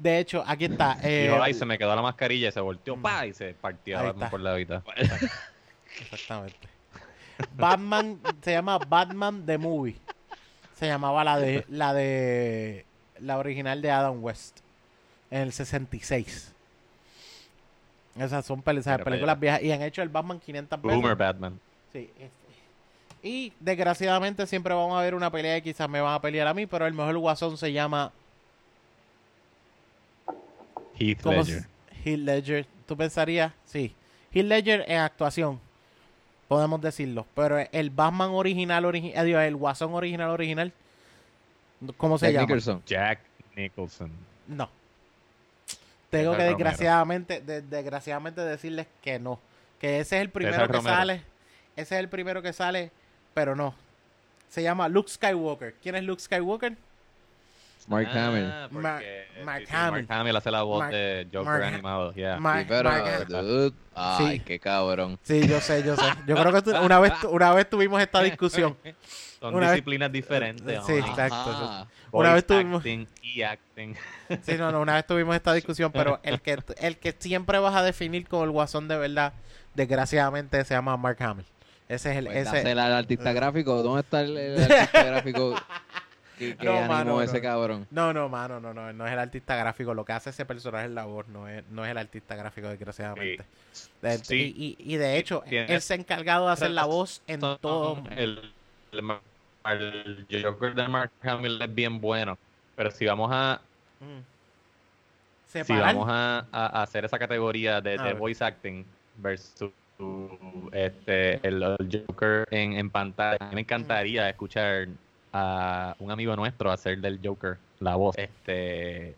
Speaker 1: De hecho, aquí está. eh,
Speaker 3: Dijo, ay, se me quedó la mascarilla y se volteó,
Speaker 1: Mm.
Speaker 3: pa, y se partió por la mitad. *laughs*
Speaker 1: Exactamente. Batman se llama Batman the Movie. Se llamaba la de la de la original de Adam West en el 66. Esas son esas películas viejas y han hecho el Batman 500 veces.
Speaker 3: Boomer Batman.
Speaker 1: Sí, este. Y desgraciadamente siempre vamos a ver una pelea y quizás me van a pelear a mí, pero el mejor guasón se llama
Speaker 3: Heath
Speaker 1: ¿cómo
Speaker 3: Ledger.
Speaker 1: Heath Ledger. ¿Tú pensarías? Sí. Heath Ledger en actuación. Podemos decirlo. Pero el Batman original, origi- eh, el guasón original, original. ¿Cómo se
Speaker 2: Jack
Speaker 1: llama?
Speaker 2: Nicholson.
Speaker 3: Jack Nicholson.
Speaker 1: No. Tengo
Speaker 3: César
Speaker 1: que desgraciadamente, de- desgraciadamente decirles que no. Que ese es el primero
Speaker 3: César
Speaker 1: que
Speaker 3: Romero.
Speaker 1: sale. Ese es el primero que sale, pero no. Se llama Luke Skywalker. ¿Quién es Luke Skywalker?
Speaker 2: Mark Hamill.
Speaker 3: Ah, sí,
Speaker 1: Mark
Speaker 3: sí,
Speaker 1: Hamill.
Speaker 3: Mark Hamill hace la voz
Speaker 1: Mark-
Speaker 3: de Joker
Speaker 1: Mark-
Speaker 3: animado, yeah.
Speaker 2: Sí, pero,
Speaker 1: Mark-
Speaker 2: dude, ay,
Speaker 1: Sí.
Speaker 2: qué cabrón.
Speaker 1: Sí, yo sé, yo sé. Yo creo que una vez, una vez tuvimos esta discusión. *laughs*
Speaker 3: Son
Speaker 1: una vez-
Speaker 3: disciplinas diferentes.
Speaker 1: Sí, exacto.
Speaker 2: Ajá.
Speaker 1: Una
Speaker 3: Voice
Speaker 1: vez tuvimos-
Speaker 3: acting y acting. *laughs*
Speaker 1: Sí, no, no, una vez tuvimos esta discusión, pero el que, *laughs* el que siempre vas a definir como el guasón de verdad, desgraciadamente se llama Mark Hamill. Ese es el,
Speaker 2: Pues,
Speaker 1: ese,
Speaker 2: al artista gráfico. ¿Dónde está el, el artista gráfico que, que
Speaker 1: No,
Speaker 2: animó
Speaker 1: mano,
Speaker 2: ese
Speaker 1: no.
Speaker 2: cabrón?
Speaker 1: No, no, mano, no, no, no es el artista gráfico. Lo que hace ese personaje es la voz, no es, no es el artista gráfico, desgraciadamente. De-
Speaker 3: Sí.
Speaker 1: y, y- y de hecho,
Speaker 3: Tienes
Speaker 1: él se ha encargado de hacer la voz en todo.
Speaker 3: El, el, el Joker de Mark Hamill es bien bueno. Pero si vamos a,
Speaker 1: Mm.
Speaker 3: si vamos a, hacer esa categoría de, voice acting versus este, el, el Joker en, en pantalla, a mí me encantaría escuchar a un amigo nuestro hacer del Joker la voz. Este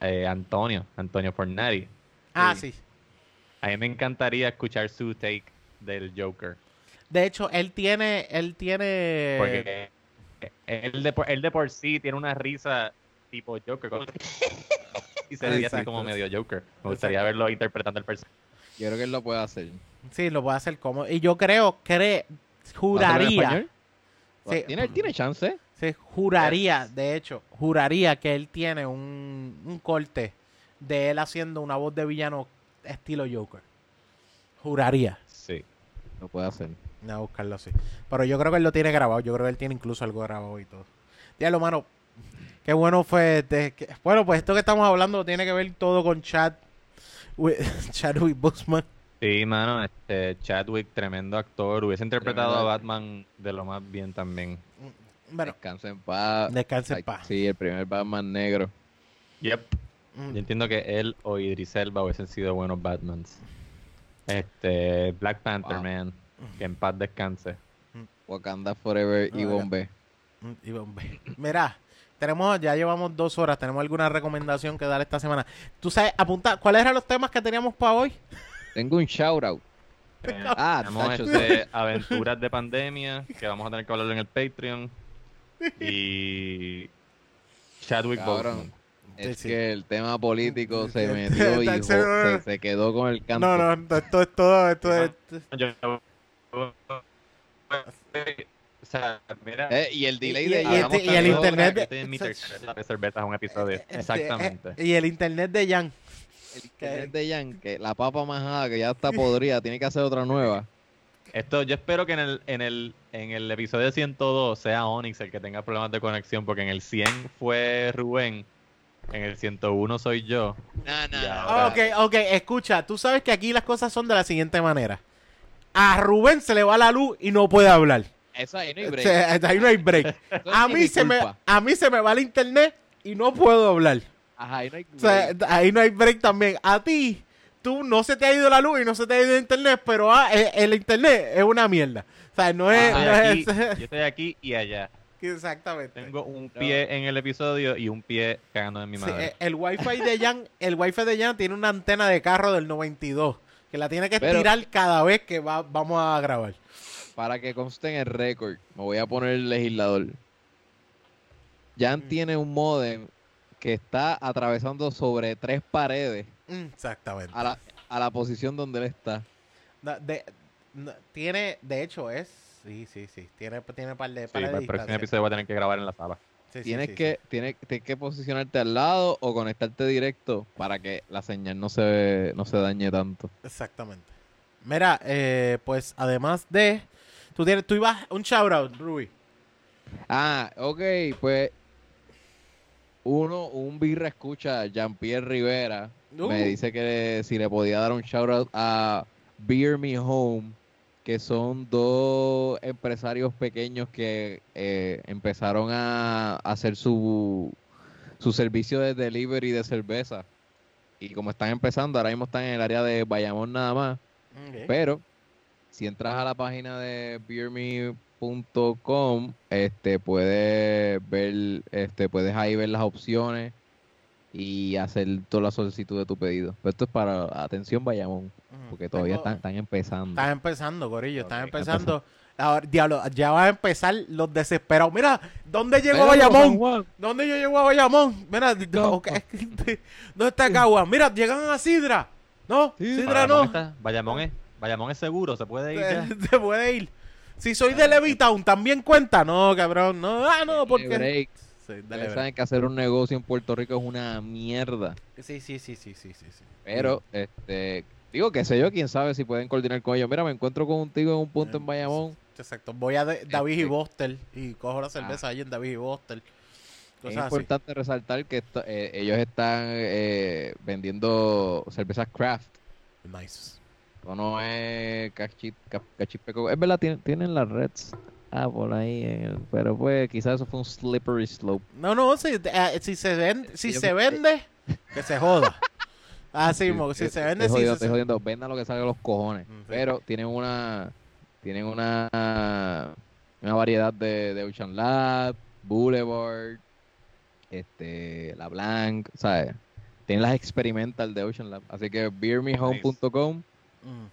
Speaker 3: eh, Antonio, Antonio Fornari.
Speaker 1: Ah,
Speaker 2: Sí.
Speaker 1: sí.
Speaker 3: A mí me encantaría escuchar su take del Joker.
Speaker 1: De hecho, él tiene, él tiene.
Speaker 3: Porque él de, por, él de por sí tiene una risa tipo Joker. *laughs* Y se veía así como medio Joker. Me gustaría verlo interpretando el personaje.
Speaker 2: Yo creo que él lo puede hacer.
Speaker 1: Sí, lo puede hacer como. Y yo creo, cree,
Speaker 2: ¿Va a hacerlo en
Speaker 1: juraría. Sí.
Speaker 2: ¿Tiene, tiene chance?
Speaker 1: Sí, juraría, de hecho, juraría que él tiene un, un corte de él haciendo una voz de villano estilo Joker. Juraría.
Speaker 3: Sí.
Speaker 2: Lo puede hacer.
Speaker 1: Voy a buscarlo así. Pero yo creo que él lo tiene grabado. Yo creo que él tiene incluso algo grabado y todo. Diablo, mano. Qué bueno fue. de que- bueno, pues esto que estamos hablando tiene que ver todo con Chad. wi- *laughs* Chadwick Boseman.
Speaker 3: Sí, mano, este Chadwick, tremendo actor. Hubiese interpretado
Speaker 2: Tremendo
Speaker 3: a. Batman de lo más bien también.
Speaker 1: Bueno,
Speaker 2: Descansa en paz.
Speaker 1: descanse en paz.
Speaker 2: Sí, el primer Batman negro.
Speaker 3: Yep.
Speaker 1: Mm,
Speaker 3: Yo entiendo que él o Idris Elba hubiesen sido buenos Batmans. Este, Black Panther,
Speaker 2: Wow.
Speaker 3: man. Que en paz descanse.
Speaker 2: Wakanda Forever y Bombe.
Speaker 1: Mm, y bombe. *laughs* Mira, tenemos, ya llevamos dos horas. ¿Tenemos alguna recomendación que dar esta semana? Tú sabes, apunta, ¿cuáles eran los temas que teníamos para hoy?
Speaker 2: Tengo un shout out. Ah,
Speaker 3: Tenemos este, aventuras de pandemia, que vamos a tener que hablarlo en el Patreon. Y Chadwick. Boseman.
Speaker 2: Es
Speaker 1: Sí,
Speaker 2: que el tema político se metió y se, se quedó con el canto.
Speaker 1: No, no, esto es todo, esto es...
Speaker 3: Yo- o sea, mira,
Speaker 2: Eh, y el delay de
Speaker 1: y- y- y el internet
Speaker 2: también
Speaker 3: Estoy en mi tercera vez cerveza es un episodio.
Speaker 1: Este,
Speaker 3: Exactamente.
Speaker 1: eh, y el internet de Jan.
Speaker 2: El internet de Jan, que la papa majada que ya está podrida, tiene que hacer otra nueva.
Speaker 3: Esto, yo espero que en el, en el, en el episodio 102 sea Onyx el que tenga problemas de conexión, porque en el 100 fue Rubén, en el 101 soy yo. Ahora-
Speaker 1: Ok, ok, escucha, tú sabes que aquí las cosas son de la siguiente manera. A Rubén se le va la luz y no puede hablar.
Speaker 2: Eso ahí no hay
Speaker 1: O
Speaker 2: break.
Speaker 1: sea, ahí no hay break. A mí, se me, a mí se me va el internet y no puedo hablar.
Speaker 2: Ajá, ahí no hay
Speaker 1: O sea,
Speaker 2: break.
Speaker 1: ahí no hay break también. A ti, tú no se te ha ido la luz y no se te ha ido el internet, pero ah, eh, el internet es una mierda. O sea, no es...
Speaker 3: Yo
Speaker 1: no
Speaker 3: estoy
Speaker 1: es-
Speaker 3: aquí, yo estoy aquí y allá.
Speaker 1: Exactamente.
Speaker 3: Tengo un pie en el episodio y un pie cagando en mi madre.
Speaker 1: eh, el wifi de Jan, el wifi de Jan tiene una antena de carro del 92 que la tiene que
Speaker 2: Pero-
Speaker 1: estirar cada vez que va, vamos a grabar.
Speaker 2: Para que conste en el récord, me voy a poner el legislador. Jan
Speaker 1: Mm.
Speaker 2: tiene un modem que está atravesando sobre tres paredes
Speaker 1: Mm, Exactamente.
Speaker 2: a la, a la posición donde él está.
Speaker 1: Da- de- no, tiene, de hecho es, sí, sí, sí, tiene, tiene par de,
Speaker 3: Sí,
Speaker 1: par de
Speaker 3: para el próximo
Speaker 1: distancia.
Speaker 3: episodio voy a tener que grabar en la sala.
Speaker 1: Sí, sí,
Speaker 2: tienes,
Speaker 1: sí,
Speaker 2: que, Tienes, tienes que posicionarte al lado o conectarte directo para que la señal no se, no se dañe tanto.
Speaker 1: sí, exactamente. Mira, eh, pues además de, tú tienes, tú ibas, un shout out, Ruby.
Speaker 2: Ah, ok, pues uno, un birra escucha, Jean-Pierre Rivera,
Speaker 1: Uh.
Speaker 2: me dice que si le podía dar un shout out a Beer Me Home, que son dos empresarios pequeños que eh, empezaron a hacer su, su servicio de delivery de cerveza. Y como están empezando, ahora mismo están en el área de Bayamón nada más. Pero si entras a la página de este puedes ver, este puedes ahí ver las opciones y hacer toda la solicitud de tu pedido. Pero esto es para atención Bayamón, porque todavía
Speaker 1: Tengo-
Speaker 2: están, están empezando.
Speaker 1: Estás empezando, Corillo, estás
Speaker 3: Ok,
Speaker 1: empezando. Ahora, diablo, ya va a empezar los desesperados. Mira, ¿dónde llegó
Speaker 2: Pero,
Speaker 1: Bayamón? ¿Dónde yo llego a Bayamón? Mira,
Speaker 2: No.
Speaker 1: ¿dónde está Cagua? Mira, llegan a Sidra. No,
Speaker 2: Sí.
Speaker 1: Sidra
Speaker 3: Bayamón
Speaker 1: no.
Speaker 3: está- Bayamón es, Bayamón es seguro, se puede ir ya. *laughs*
Speaker 1: Se puede ir. Si soy de Levitown, ¿también cuenta? No, cabrón. No, ah, no, porque... Sí, dale
Speaker 2: saben que hacer un negocio en Puerto Rico es una mierda.
Speaker 1: sí, sí, sí, sí, sí, sí, sí.
Speaker 2: Pero, este, digo, que sé yo, quién sabe si pueden coordinar con ellos. Mira, me encuentro contigo en un punto
Speaker 1: Eh,
Speaker 2: en Bayamón.
Speaker 1: Exacto. Voy a de- David y
Speaker 2: Este-
Speaker 1: Bostel y cojo la cerveza ahí en David y Bostel.
Speaker 2: Es
Speaker 1: Cosas así.
Speaker 2: importante resaltar que esto- eh, ellos están eh, vendiendo cervezas craft.
Speaker 1: Nice.
Speaker 2: Esto no es cachi- ca- cachipeco. Es verdad, tienen, tienen las reds. Ah, por ahí. eh, pero pues quizás eso fue un slippery slope.
Speaker 1: No, no, si, eh, si se vende, si
Speaker 2: Yo-
Speaker 1: se vende, *laughs* que se joda. Así, mo, si
Speaker 2: Eh,
Speaker 1: se
Speaker 2: eh,
Speaker 1: vende, sí.
Speaker 2: estoy jodiendo. Vendan lo que salga de los cojones.
Speaker 1: Mm, sí.
Speaker 2: Pero tienen una tienen una una variedad de, de Ocean Lab, Boulevard, este, La Blanc, ¿sabes? Tienen las experimental de Ocean Lab. Así que beermehome.com,
Speaker 1: Mm.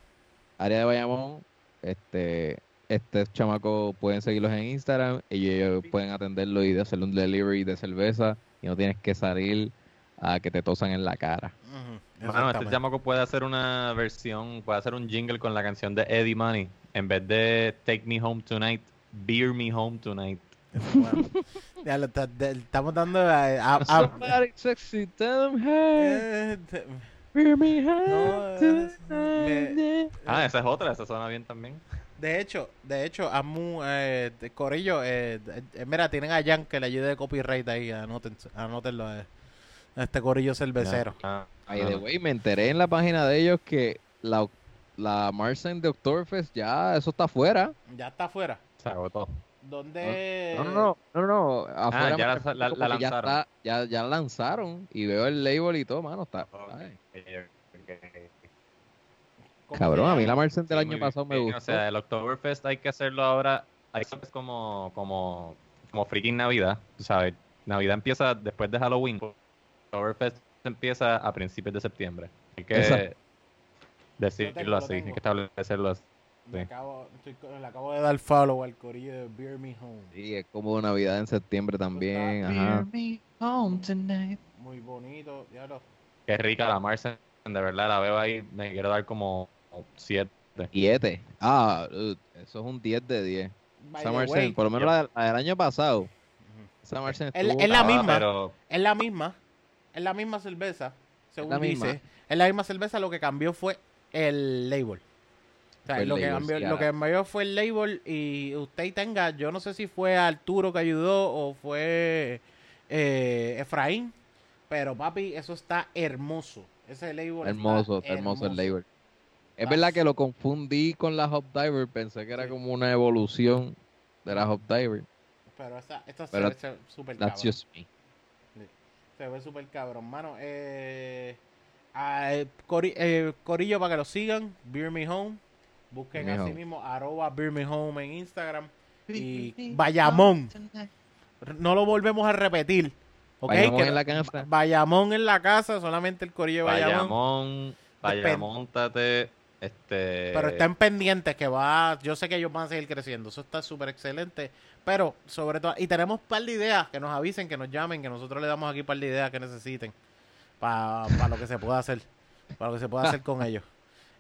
Speaker 2: área de Bayamón, este este chamaco pueden seguirlos en Instagram y ellos pueden atenderlo y hacerle un delivery de cerveza y no tienes que salir a que te tosan en la cara.
Speaker 3: Este chamaco puede hacer una versión, puede hacer un jingle con la canción de Eddie Money. En vez de Take Me Home Tonight, Beer Me Home Tonight.
Speaker 1: Bueno, *laughs* ya lo estamos dando a, a- a-
Speaker 2: Somebody sexy, tell 'em, hey,
Speaker 1: eh, No, es- me-.
Speaker 3: Ah, esa es otra, esa suena bien también.
Speaker 1: de hecho, de hecho, Amu, eh, de Corillo, eh, eh, mira, tienen a Jan que le ayude de copyright ahí, anoten, anótenlo a, este Corillo cervecero.
Speaker 3: Ah,
Speaker 2: the
Speaker 3: no.
Speaker 2: way, me enteré en la página de ellos que la, la Marsen de Oktoberfest ya eso está afuera.
Speaker 1: Ya está afuera.
Speaker 3: Se agotó.
Speaker 1: ¿Dónde?
Speaker 2: No, no, no, no, no, afuera
Speaker 3: Ah, ya la-
Speaker 2: refiero
Speaker 3: la-
Speaker 2: como
Speaker 3: la
Speaker 2: que ya
Speaker 3: lanzaron.
Speaker 2: está- ya, ya la lanzaron y veo el label y todo, mano, está. ay,
Speaker 1: ¿Cómo
Speaker 2: Cabrón, a mí la Marsen del
Speaker 3: Sí,
Speaker 2: año pasado me gustó.
Speaker 3: O sea, el Oktoberfest hay que hacerlo ahora. Hay que como, como, como freaking Navidad. ¿Sabes? Navidad empieza después de Halloween. Oktoberfest empieza a principios de septiembre. Así que
Speaker 2: Exacto.
Speaker 3: decirlo
Speaker 1: lo
Speaker 3: así, hay que establecerlo así.
Speaker 1: Me
Speaker 3: Sí.
Speaker 1: acabo, estoy le acabo de dar follow al corillo de Beer Me Home.
Speaker 2: Sí, es como Navidad en septiembre también. Ajá.
Speaker 1: Muy bonito. Ya lo.
Speaker 3: Qué rica la Marsen, de verdad, la veo ahí, me quiero dar como 7.
Speaker 2: 7. Ah, uh, eso es un 10 de 10.
Speaker 1: By
Speaker 2: Esa por lo menos la, la del año pasado. Esa Marsen
Speaker 1: Es la-
Speaker 2: estuvo-
Speaker 1: es la misma.
Speaker 3: Pero
Speaker 1: Es la misma. Es la misma cerveza. Según
Speaker 2: la misma.
Speaker 1: dice. Es la misma cerveza. Lo que cambió fue el label. O sea,
Speaker 2: Fue el
Speaker 1: lo, que cambió, lo que cambió fue el label. Y usted tenga. Yo no sé si fue Arturo que ayudó o fue eh, Efraín. Pero papi, eso está hermoso. Ese label.
Speaker 2: Hermoso,
Speaker 1: está
Speaker 2: hermoso el label. Es verdad que lo confundí con la Hop Diver. Pensé que era
Speaker 1: Sí.
Speaker 2: como una evolución de la Hop Diver.
Speaker 1: Pero esta, esta
Speaker 2: Pero
Speaker 1: se ve súper
Speaker 2: That's
Speaker 1: cabrón.
Speaker 2: just me.
Speaker 1: Se ve súper cabrón, mano. Eh, ah, eh, cori- eh, corillo para que lo sigan. Beer Me Home. Busquen así mismo, arroba Home en Instagram. Y Bayamón. No lo volvemos a repetir. ¿ok?
Speaker 2: Bayamón
Speaker 1: Que-
Speaker 2: en la casa.
Speaker 1: Bayamón en la casa, solamente el corillo de Bayamón.
Speaker 3: Bayamón, Bayamóntate, este...
Speaker 1: Pero estén pendientes que va, yo sé que ellos van a seguir creciendo, eso está súper excelente, pero sobre todo, y tenemos un par de ideas, que nos avisen, que nos llamen, que nosotros le damos aquí un par de ideas que necesiten para lo que se pueda hacer, para lo que se pueda hacer con ellos.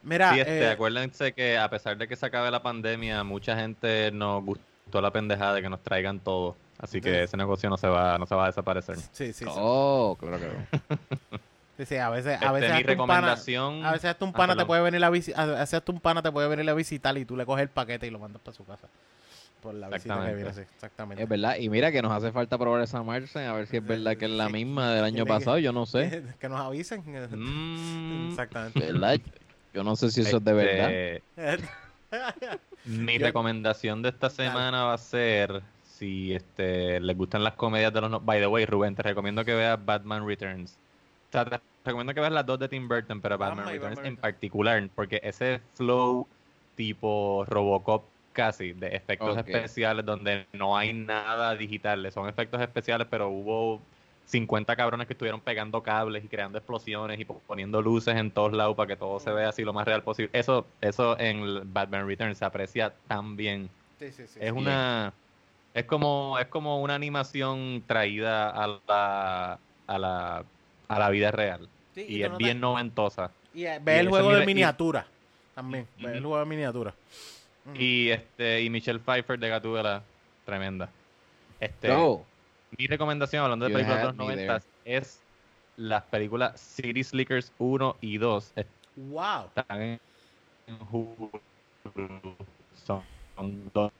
Speaker 1: Mira,
Speaker 3: Sí, este,
Speaker 1: eh,
Speaker 3: acuérdense que a pesar de que se acabe la pandemia, mucha gente nos gustó la pendejada de que nos traigan todo. Así
Speaker 1: Sí.
Speaker 3: que ese negocio no se va, no se va a desaparecer.
Speaker 1: sí, sí, sí,
Speaker 2: Oh, claro que no. *laughs*
Speaker 1: sí, sí, a veces, a
Speaker 3: Este,
Speaker 1: veces
Speaker 3: mi
Speaker 1: hasta un pana,
Speaker 3: recomendación...
Speaker 1: a veces hasta un
Speaker 3: Ah,
Speaker 1: pana te
Speaker 3: perdón.
Speaker 1: puede venir a visi- a veces hasta un pana te puede venir a visitar y tú le coges el paquete y lo mandas para su casa. Por la visita que
Speaker 3: Exactamente.
Speaker 1: viene, sí, exactamente.
Speaker 2: Es verdad. Y mira que nos hace falta probar esa Marsen. A ver si es verdad que es la misma del *laughs* año pasado. Yo no sé. *laughs*
Speaker 1: que nos avisen.
Speaker 3: Mm,
Speaker 1: Exactamente.
Speaker 2: ¿Verdad? Yo no sé si eso es de verdad.
Speaker 3: este, *laughs* Mi
Speaker 1: Yo-
Speaker 3: recomendación de esta semana va a ser si este les gustan las comedias de los no- By the way, Rubén, te recomiendo que veas Batman Returns. O sea, te recomiendo que veas las dos de Tim Burton, pero Batman Returns
Speaker 1: Batman
Speaker 3: en particular, porque ese flow tipo Robocop casi de efectos especiales donde no hay nada digital, son efectos especiales, pero hubo 50 cabrones que estuvieron pegando cables y creando explosiones y po- poniendo luces en todos lados para que todo se vea así lo más real posible. Eso, eso en Batman Returns se aprecia tan bien.
Speaker 1: Sí, sí, sí.
Speaker 3: Es una es como es como una animación traída a la a la a la vida real
Speaker 1: Sí,
Speaker 3: y es bien noventosa.
Speaker 1: Y eh,
Speaker 3: y
Speaker 1: ve el juego de
Speaker 3: y-
Speaker 1: miniatura también. Ve el juego de miniatura.
Speaker 3: Y este y Michelle Pfeiffer de Gatúbela, tremenda. Este
Speaker 2: No.
Speaker 3: Mi recomendación hablando de
Speaker 2: You
Speaker 3: películas de los
Speaker 2: me
Speaker 3: 90 es las películas City Slickers 1 y 2
Speaker 1: Wow.
Speaker 3: están en. Son, son dos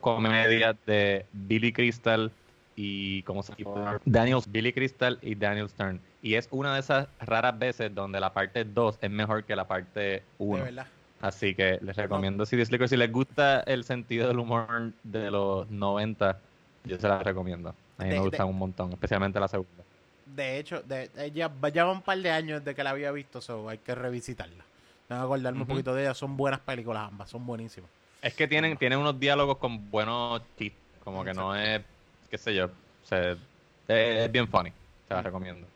Speaker 3: comedias de Billy Crystal y ¿cómo se llama? Daniel Billy Crystal y Daniel Stern. Y es una de esas raras veces donde la parte 2 es mejor que la parte
Speaker 1: De
Speaker 3: 1.
Speaker 1: verdad.
Speaker 3: Así que les recomiendo City Slickers. Si les gusta el sentido del humor de los 90, yo se las recomiendo. A mí
Speaker 1: De-
Speaker 3: me
Speaker 1: de-
Speaker 3: gustan un montón, especialmente la segunda.
Speaker 1: De hecho, de, de- ya, ya van un par de años desde que la había visto, so hay que revisitarla. Tengo que acordarme un poquito de ella. Son buenas películas ambas, son buenísimas.
Speaker 3: Es que tienen, tienen unos diálogos con buenos chistes, como que no es, qué sé yo, es, es bien funny, se las recomiendo.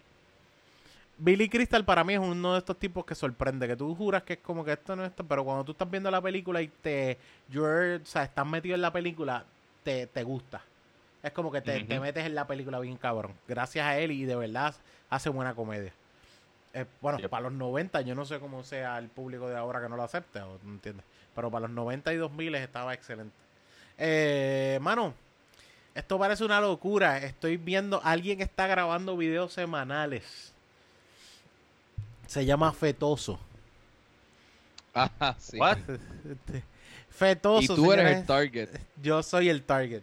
Speaker 1: Billy Crystal para mí es uno de estos tipos que sorprende, que tú juras que es como que esto no es esto, pero cuando tú estás viendo la película y te, you're- o sea, estás metido en la película, te, te gusta. Es como que te, metes en la película bien cabrón. Gracias a él y de verdad hace buena comedia. Eh, bueno,
Speaker 3: Yep.
Speaker 1: para los 90, yo no sé cómo sea el público de ahora que no lo acepte, o, ¿no entiendes? Pero para los 90 y 2000 estaba excelente. Eh, mano, esto parece una locura. Estoy viendo, alguien está grabando videos semanales. Se llama Fetoso.
Speaker 2: Ah, sí.
Speaker 3: What?
Speaker 1: Fetoso.
Speaker 2: Y tú eres
Speaker 1: señores.
Speaker 2: el target.
Speaker 1: Yo soy el target.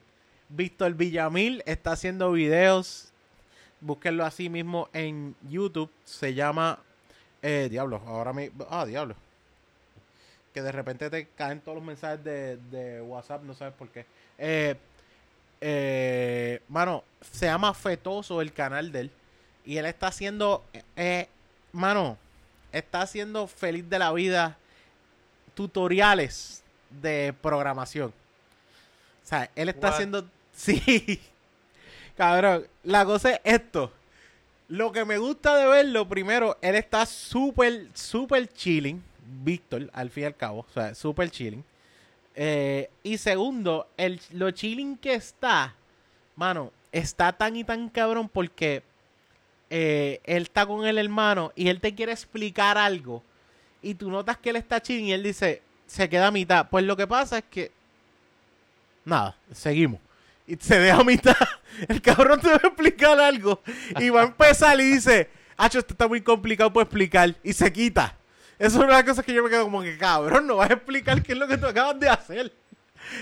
Speaker 1: Víctor Villamil está haciendo videos. Búsquenlo así mismo en YouTube. Se llama. Eh, diablo, ahora me. Ah, diablo. Que de repente te caen todos los mensajes de, de WhatsApp, no sabes por qué. Eh, eh, mano, se llama Fetoso el canal de él. Y él está haciendo. Mano, está haciendo feliz de la vida tutoriales de programación. O sea, él está
Speaker 3: What?
Speaker 1: haciendo. Sí. *laughs* Cabrón, la cosa es esto. Lo que me gusta de verlo, primero, él está súper, súper chilling. Víctor, al fin y al cabo. O sea, súper chilling. Eh, y segundo, el, lo chilling que está, mano, está tan y tan cabrón porque eh, él está con el hermano y él te quiere explicar algo. Y tú notas que él está chilling y él dice, se queda a mitad. Pues lo que pasa es que, nada, seguimos. Y se deja a mitad. *laughs* El cabrón te va explicar algo. Y va a empezar y dice, Hacho, esto está muy complicado por explicar. Y se quita. Eso es una cosa que yo me quedo como que, cabrón, no vas a explicar qué es lo que tú acabas de hacer.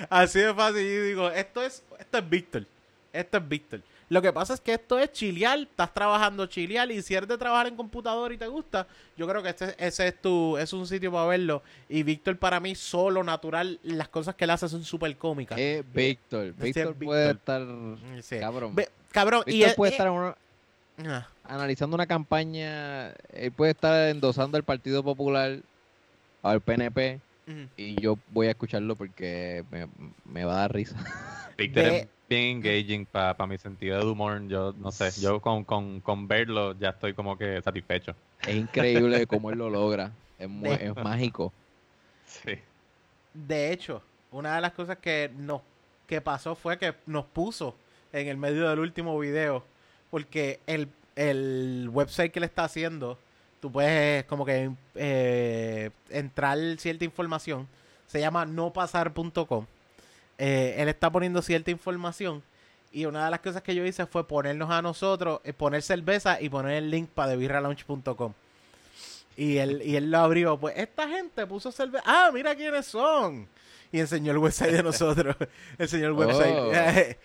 Speaker 1: Así de fácil. Y digo, esto es, esto es Víctor. Esto es Víctor. Lo que pasa es que esto es chileal, estás trabajando chileal y si eres de trabajar en computador y te gusta, yo creo que este, ese es tu, es un sitio para verlo. Y Víctor para mí solo, natural, las cosas que él hace son súper cómicas.
Speaker 2: Eh, Víctor. Víctor
Speaker 1: Víctor.
Speaker 2: puede estar.
Speaker 1: Sí.
Speaker 2: Cabrón.
Speaker 1: Ve- cabrón, y
Speaker 2: Víctor
Speaker 1: él-
Speaker 2: puede
Speaker 1: eh,
Speaker 2: estar en una-
Speaker 1: ah,
Speaker 2: analizando una campaña. Él puede estar endosando al Partido Popular, al PNP. Y yo voy a escucharlo porque me, me va a dar risa.
Speaker 3: Víctor bien engaging para mi sentido de humor. Yo no sé, yo con, con, con verlo ya estoy como que satisfecho.
Speaker 2: Es increíble cómo él lo logra. Es, mu-
Speaker 1: De-
Speaker 2: es mágico.
Speaker 3: Sí.
Speaker 1: De hecho, una de las cosas que nos que pasó fue que nos puso en el medio del último video. Porque el, el website que le está haciendo, tú puedes como que eh, entrar cierta información. Se llama nopasar.com. Eh, él está poniendo cierta información. Y una de las cosas que yo hice fue ponernos a nosotros, eh, poner cerveza y poner el link para debirralaunch.com. Y él, y él lo abrió. Pues esta gente puso cerveza. Ah, mira quiénes son. Y enseñó el website de nosotros. enseñó *laughs* el website.
Speaker 2: Oh.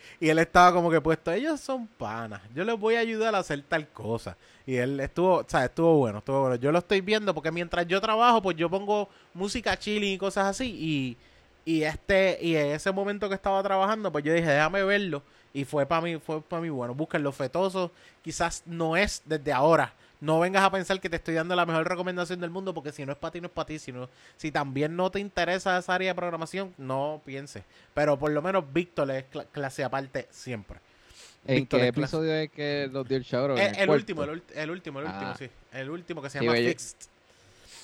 Speaker 2: *laughs*
Speaker 1: y él estaba como que puesto, ellos son panas. Yo les voy a ayudar a hacer tal cosa. Y él estuvo, o sea, estuvo bueno, estuvo bueno. Yo lo estoy viendo porque mientras yo trabajo, pues yo pongo música chilling y cosas así. Y, y este, y en ese momento que estaba trabajando, pues yo dije, déjame verlo. Y fue para mí, fue para mí bueno. Búsquenlo fetoso. Quizás no es desde ahora. No vengas a pensar que te estoy dando la mejor recomendación del mundo, porque si no es para ti, no es para ti. Si, no- si también no te interesa esa área de programación, no pienses. Pero por lo menos Víctor es cla- clase aparte siempre.
Speaker 2: ¿En
Speaker 1: Víctor
Speaker 2: qué
Speaker 1: es clase-
Speaker 2: episodio es que los dio el shout
Speaker 1: El, el último, el, ult- el último, el último,
Speaker 2: Ah.
Speaker 1: sí. El último que se llama. Fixed.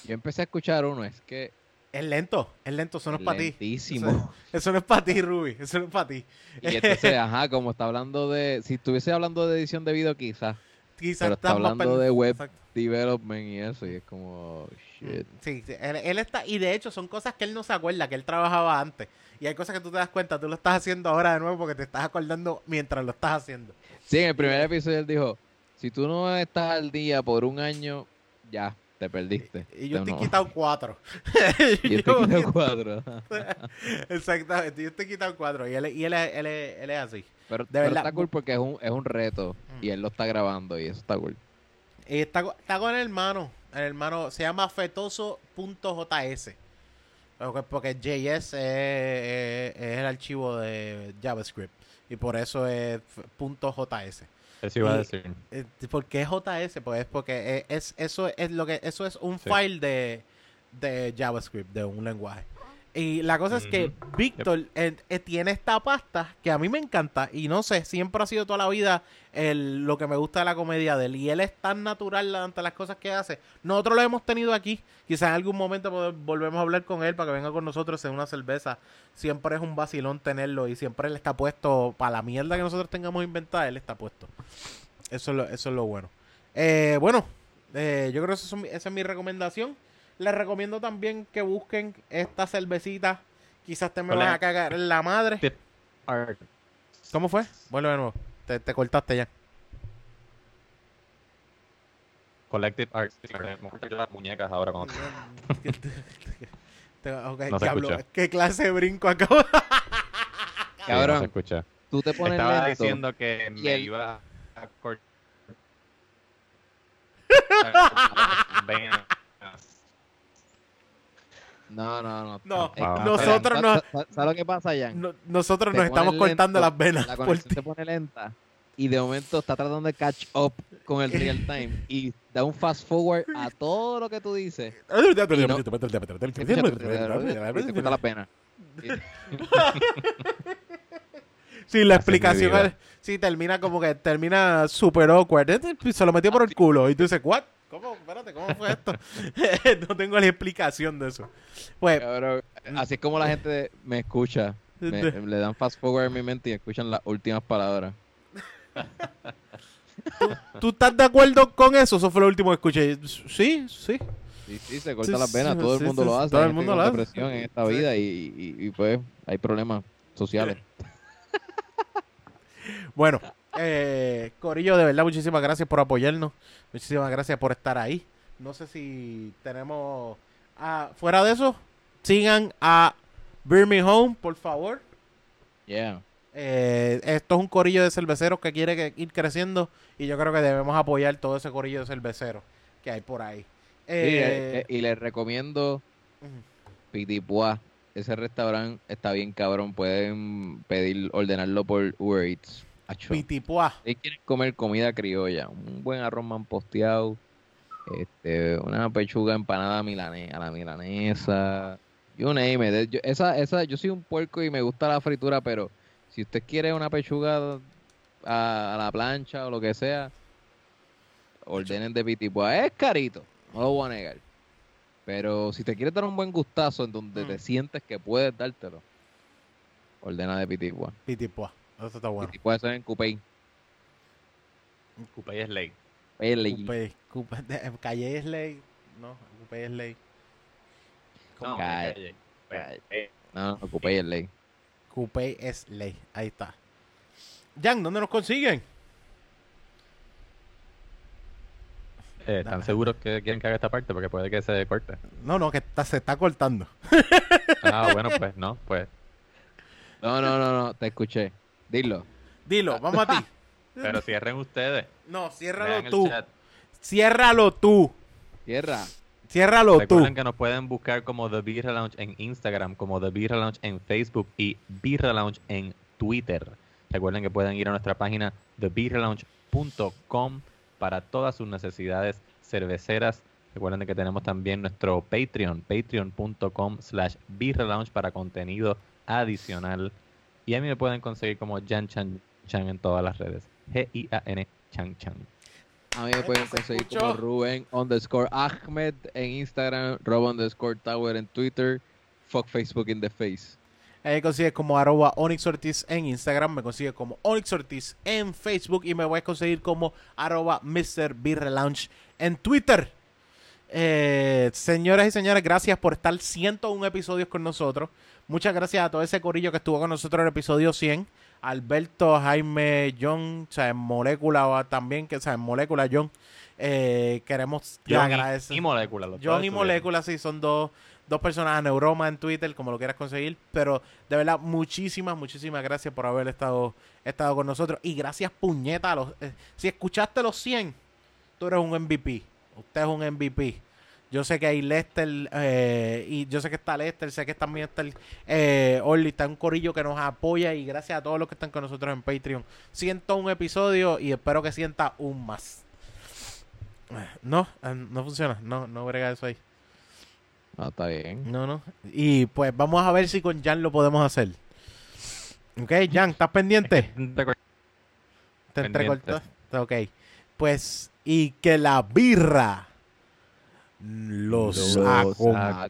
Speaker 2: Yo empecé a escuchar uno, es que
Speaker 1: Es lento, es lento, eso no es para ti.
Speaker 2: lentísimo.
Speaker 1: Eso no es para ti, Ruby. Eso no es para ti.
Speaker 2: Y entonces, ajá, como está hablando de, si estuviese hablando de edición de video quizás,
Speaker 1: Quizás
Speaker 2: pero está hablando de web
Speaker 1: Exacto.
Speaker 2: development y eso, y es como, shit.
Speaker 1: Sí, sí, él, él está, y de hecho son cosas que él no se acuerda, que él trabajaba antes. Y hay cosas que tú te das cuenta, tú lo estás haciendo ahora de nuevo porque te estás acordando mientras lo estás haciendo.
Speaker 2: Sí, en el primer episodio él dijo, si tú no estás al día por un año, ya, te perdiste.
Speaker 1: Y yo te he
Speaker 2: no.
Speaker 1: quitado cuatro.
Speaker 2: Y *laughs* yo te *laughs*
Speaker 1: Yo-
Speaker 2: quito cuatro. *laughs*
Speaker 1: Exactamente, yo te he quitado cuatro. Y él, y él, es- él, él es así.
Speaker 2: Pero,
Speaker 1: De
Speaker 2: pero
Speaker 1: verdad,
Speaker 2: está cool porque es un, es un reto
Speaker 1: Mm.
Speaker 2: y él lo está grabando y eso está cool.
Speaker 1: Y está, está con el hermano. El hermano se llama fetoso.js. Porque, porque JS es, es- es el archivo de JavaScript. Y por eso es .js.
Speaker 3: Eso iba
Speaker 1: Y-
Speaker 3: a decir.
Speaker 1: Eh, ¿Por qué JS? Pues es porque es, es- eso es lo que eso es un
Speaker 3: Sí.
Speaker 1: file de, de JavaScript, de un lenguaje. Y la cosa es que. Víctor eh, eh, tiene esta pasta que a mí me encanta y no sé, siempre ha sido toda la vida el, lo que me gusta de la comedia de él y él es tan natural ante las cosas que hace. Nosotros lo hemos tenido aquí, quizás en algún momento volvemos a hablar con él para que venga con nosotros en una cerveza. Siempre es un vacilón tenerlo y siempre él está puesto para la mierda que nosotros tengamos inventada, él está puesto. Eso es lo, eso es lo bueno. Eh, bueno, eh, yo creo que eso es esa es mi recomendación. Les recomiendo también que busquen esta cervecita. Quizás te me
Speaker 3: Hola.
Speaker 1: van a cagar la madre.
Speaker 3: Art.
Speaker 1: ¿Cómo fue? Vuelve de nuevo. Te, te cortaste ya.
Speaker 3: Collective Arts. las muñecas ahora cuando *laughs*
Speaker 1: Te- ok,
Speaker 3: No se
Speaker 1: diablo,
Speaker 3: escucha.
Speaker 1: ¿Qué clase de brinco acabo? *laughs*
Speaker 3: Sí, no
Speaker 2: Cabrón.
Speaker 3: se escucha.
Speaker 2: Tú te pones
Speaker 3: Estaba
Speaker 2: lento.
Speaker 3: diciendo que me
Speaker 2: el-
Speaker 3: iba a cortar. *laughs*
Speaker 2: No, no, no.
Speaker 1: No,
Speaker 2: Eh,
Speaker 3: Wow.
Speaker 2: espera,
Speaker 1: nosotros
Speaker 2: ¿sabes-
Speaker 1: no-
Speaker 2: ¿sabes, ¿Sabes lo que pasa, Jan?
Speaker 1: No- nosotros
Speaker 2: Te
Speaker 1: nos estamos cortando las venas.
Speaker 2: La conexión se pone lenta y de momento está tratando de catch up con el real *laughs* time y da un fast forward a todo lo que tú dices. *laughs* Y te cuesta la pena. *laughs*
Speaker 1: Sí, la explicación sí termina como que termina super awkward. Se lo metió por el culo y tú dices, ¿what? ¿Cómo? Espérate, ¿cómo fue esto? *laughs* no tengo la explicación de eso. Pues,
Speaker 2: Cabrón, así es como la gente me escucha. Me- le dan fast forward en mi mente y escuchan las últimas palabras.
Speaker 1: ¿tú estás de acuerdo con eso? Eso fue lo último que escuché. Sí, sí.
Speaker 2: Sí, sí, se corta
Speaker 1: Sí,
Speaker 2: las venas,
Speaker 1: sí,
Speaker 2: todo el mundo
Speaker 1: sí,
Speaker 2: lo hace.
Speaker 1: todo el mundo
Speaker 2: con
Speaker 1: lo hace.
Speaker 2: depresión en esta vida y, y- y, pues hay problemas sociales. *laughs*
Speaker 1: Bueno, eh, Corillo, de verdad, muchísimas gracias por apoyarnos. Muchísimas gracias por estar ahí. No sé si tenemos... ah, fuera de eso, sigan a Home, por favor.
Speaker 2: Yeah.
Speaker 1: Eh, esto es un corillo de cerveceros que quiere que- ir creciendo y yo creo que debemos apoyar todo ese corillo de cerveceros que hay por ahí. Eh,
Speaker 2: eh, y les recomiendo. Pitipuá. Ese restaurante está bien cabrón. Pueden pedir, ordenarlo por Uber Eats.
Speaker 1: Pitipuá.
Speaker 2: Si quieren comer comida criolla, un buen arroz manposteado, este, una pechuga empanada milane- a la milanesa, you name it. Yo, esa, esa, yo soy un puerco y me gusta la fritura, pero si usted quiere una pechuga a, a la plancha o lo que sea, ordenen de Pitipuá. Es carito, no lo voy a negar. Pero si te quieres dar un buen gustazo en donde
Speaker 1: Mm.
Speaker 2: te sientes que puedes dártelo, ordena de Pitipuá.
Speaker 1: Pitipuá. Eso está bueno.
Speaker 2: Pitipuá eso es en Cupey.
Speaker 3: Coupé es ley.
Speaker 1: Coupé, Coupé- de- Calle es ley. No, Coupé es ley.
Speaker 3: No,
Speaker 2: Calle.
Speaker 3: calle. Pues, eh,
Speaker 2: No, no, Cupey es ley.
Speaker 1: Coupé es ley. Ahí está. Jan, ¿dónde nos consiguen?
Speaker 3: eh, ¿Están seguros que quieren que haga esta parte? Porque puede que se corte.
Speaker 1: No, no, que está- se está cortando.
Speaker 3: Ah, bueno, pues no, pues.
Speaker 2: No, no, no, no, te escuché. Dilo.
Speaker 1: Dilo, vamos a ti. *laughs*
Speaker 3: Pero cierren ustedes.
Speaker 1: No, ciérralo tú. Ciérralo tú.
Speaker 2: Tierra.
Speaker 1: Ciérralo tú.
Speaker 3: Recuerden que nos pueden buscar como The Birra Lounge en Instagram, como The Birra Lounge en Facebook y Birra Lounge en Twitter. Recuerden que pueden ir a nuestra página thebirralounge.com para todas sus necesidades cerveceras. Recuerden que tenemos también nuestro Patreon, patreon.com slash Birra Lounge para contenido adicional. Y a mí me pueden conseguir como Jan Chan Chan en todas las redes. G-I-A-N Chan Chan.
Speaker 2: A mí me pueden
Speaker 1: se
Speaker 2: conseguir como Rubén underscore Ahmed en Instagram, Rob underscore Tower en Twitter, fuck Facebook in the face.
Speaker 1: Ahí me consigues como arroba Onyx Ortiz en Instagram, me consigues como Onyx Ortiz en Facebook y me voy a conseguir como arroba Mr. Lounge en Twitter. Eh, señoras y señores, gracias por estar 101 episodios con nosotros. Muchas gracias a todo ese corillo que estuvo con nosotros en el episodio 100. Alberto, Jaime, John, o sea, en Molécula o también, que o sea, en Molécula, John. Eh, queremos
Speaker 3: John
Speaker 1: agradecer.
Speaker 3: y Molécula. los
Speaker 1: John y. Molécula, sí, son dos, dos personas a Neuroma en Twitter, como lo quieras conseguir. Pero de verdad, muchísimas, muchísimas gracias por haber estado, estado con nosotros. Y gracias, puñeta. a los- eh, si escuchaste los 100, tú eres un MVP. Usted es un MVP. Yo sé que hay Lester eh, y yo sé que está Lester, sé que también está el eh, Orly, está un corillo que nos apoya y gracias a todos los que están con nosotros en Patreon. Siento un episodio y espero que sienta un más. No, eh, no funciona, no, no brega eso ahí.
Speaker 2: No, está bien.
Speaker 1: No, no. Y pues vamos a ver si con Jan lo podemos hacer. Ok, Jan, ¿estás pendiente? Te entrecortó. Ok. Pues, y que la birra los,
Speaker 2: Los
Speaker 1: acompañe.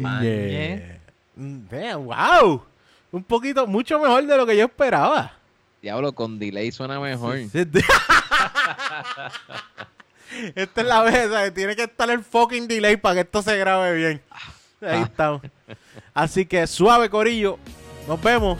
Speaker 3: acompañe.
Speaker 1: Damn, wow. Un poquito, mucho mejor de lo que yo esperaba.
Speaker 2: Diablo, con delay suena mejor.
Speaker 1: Sí, sí. *laughs* Esta es la vez, ¿sabes? Tiene que estar el fucking delay para que esto se grabe bien. Ahí estamos. Así que suave, Corillo. Nos vemos.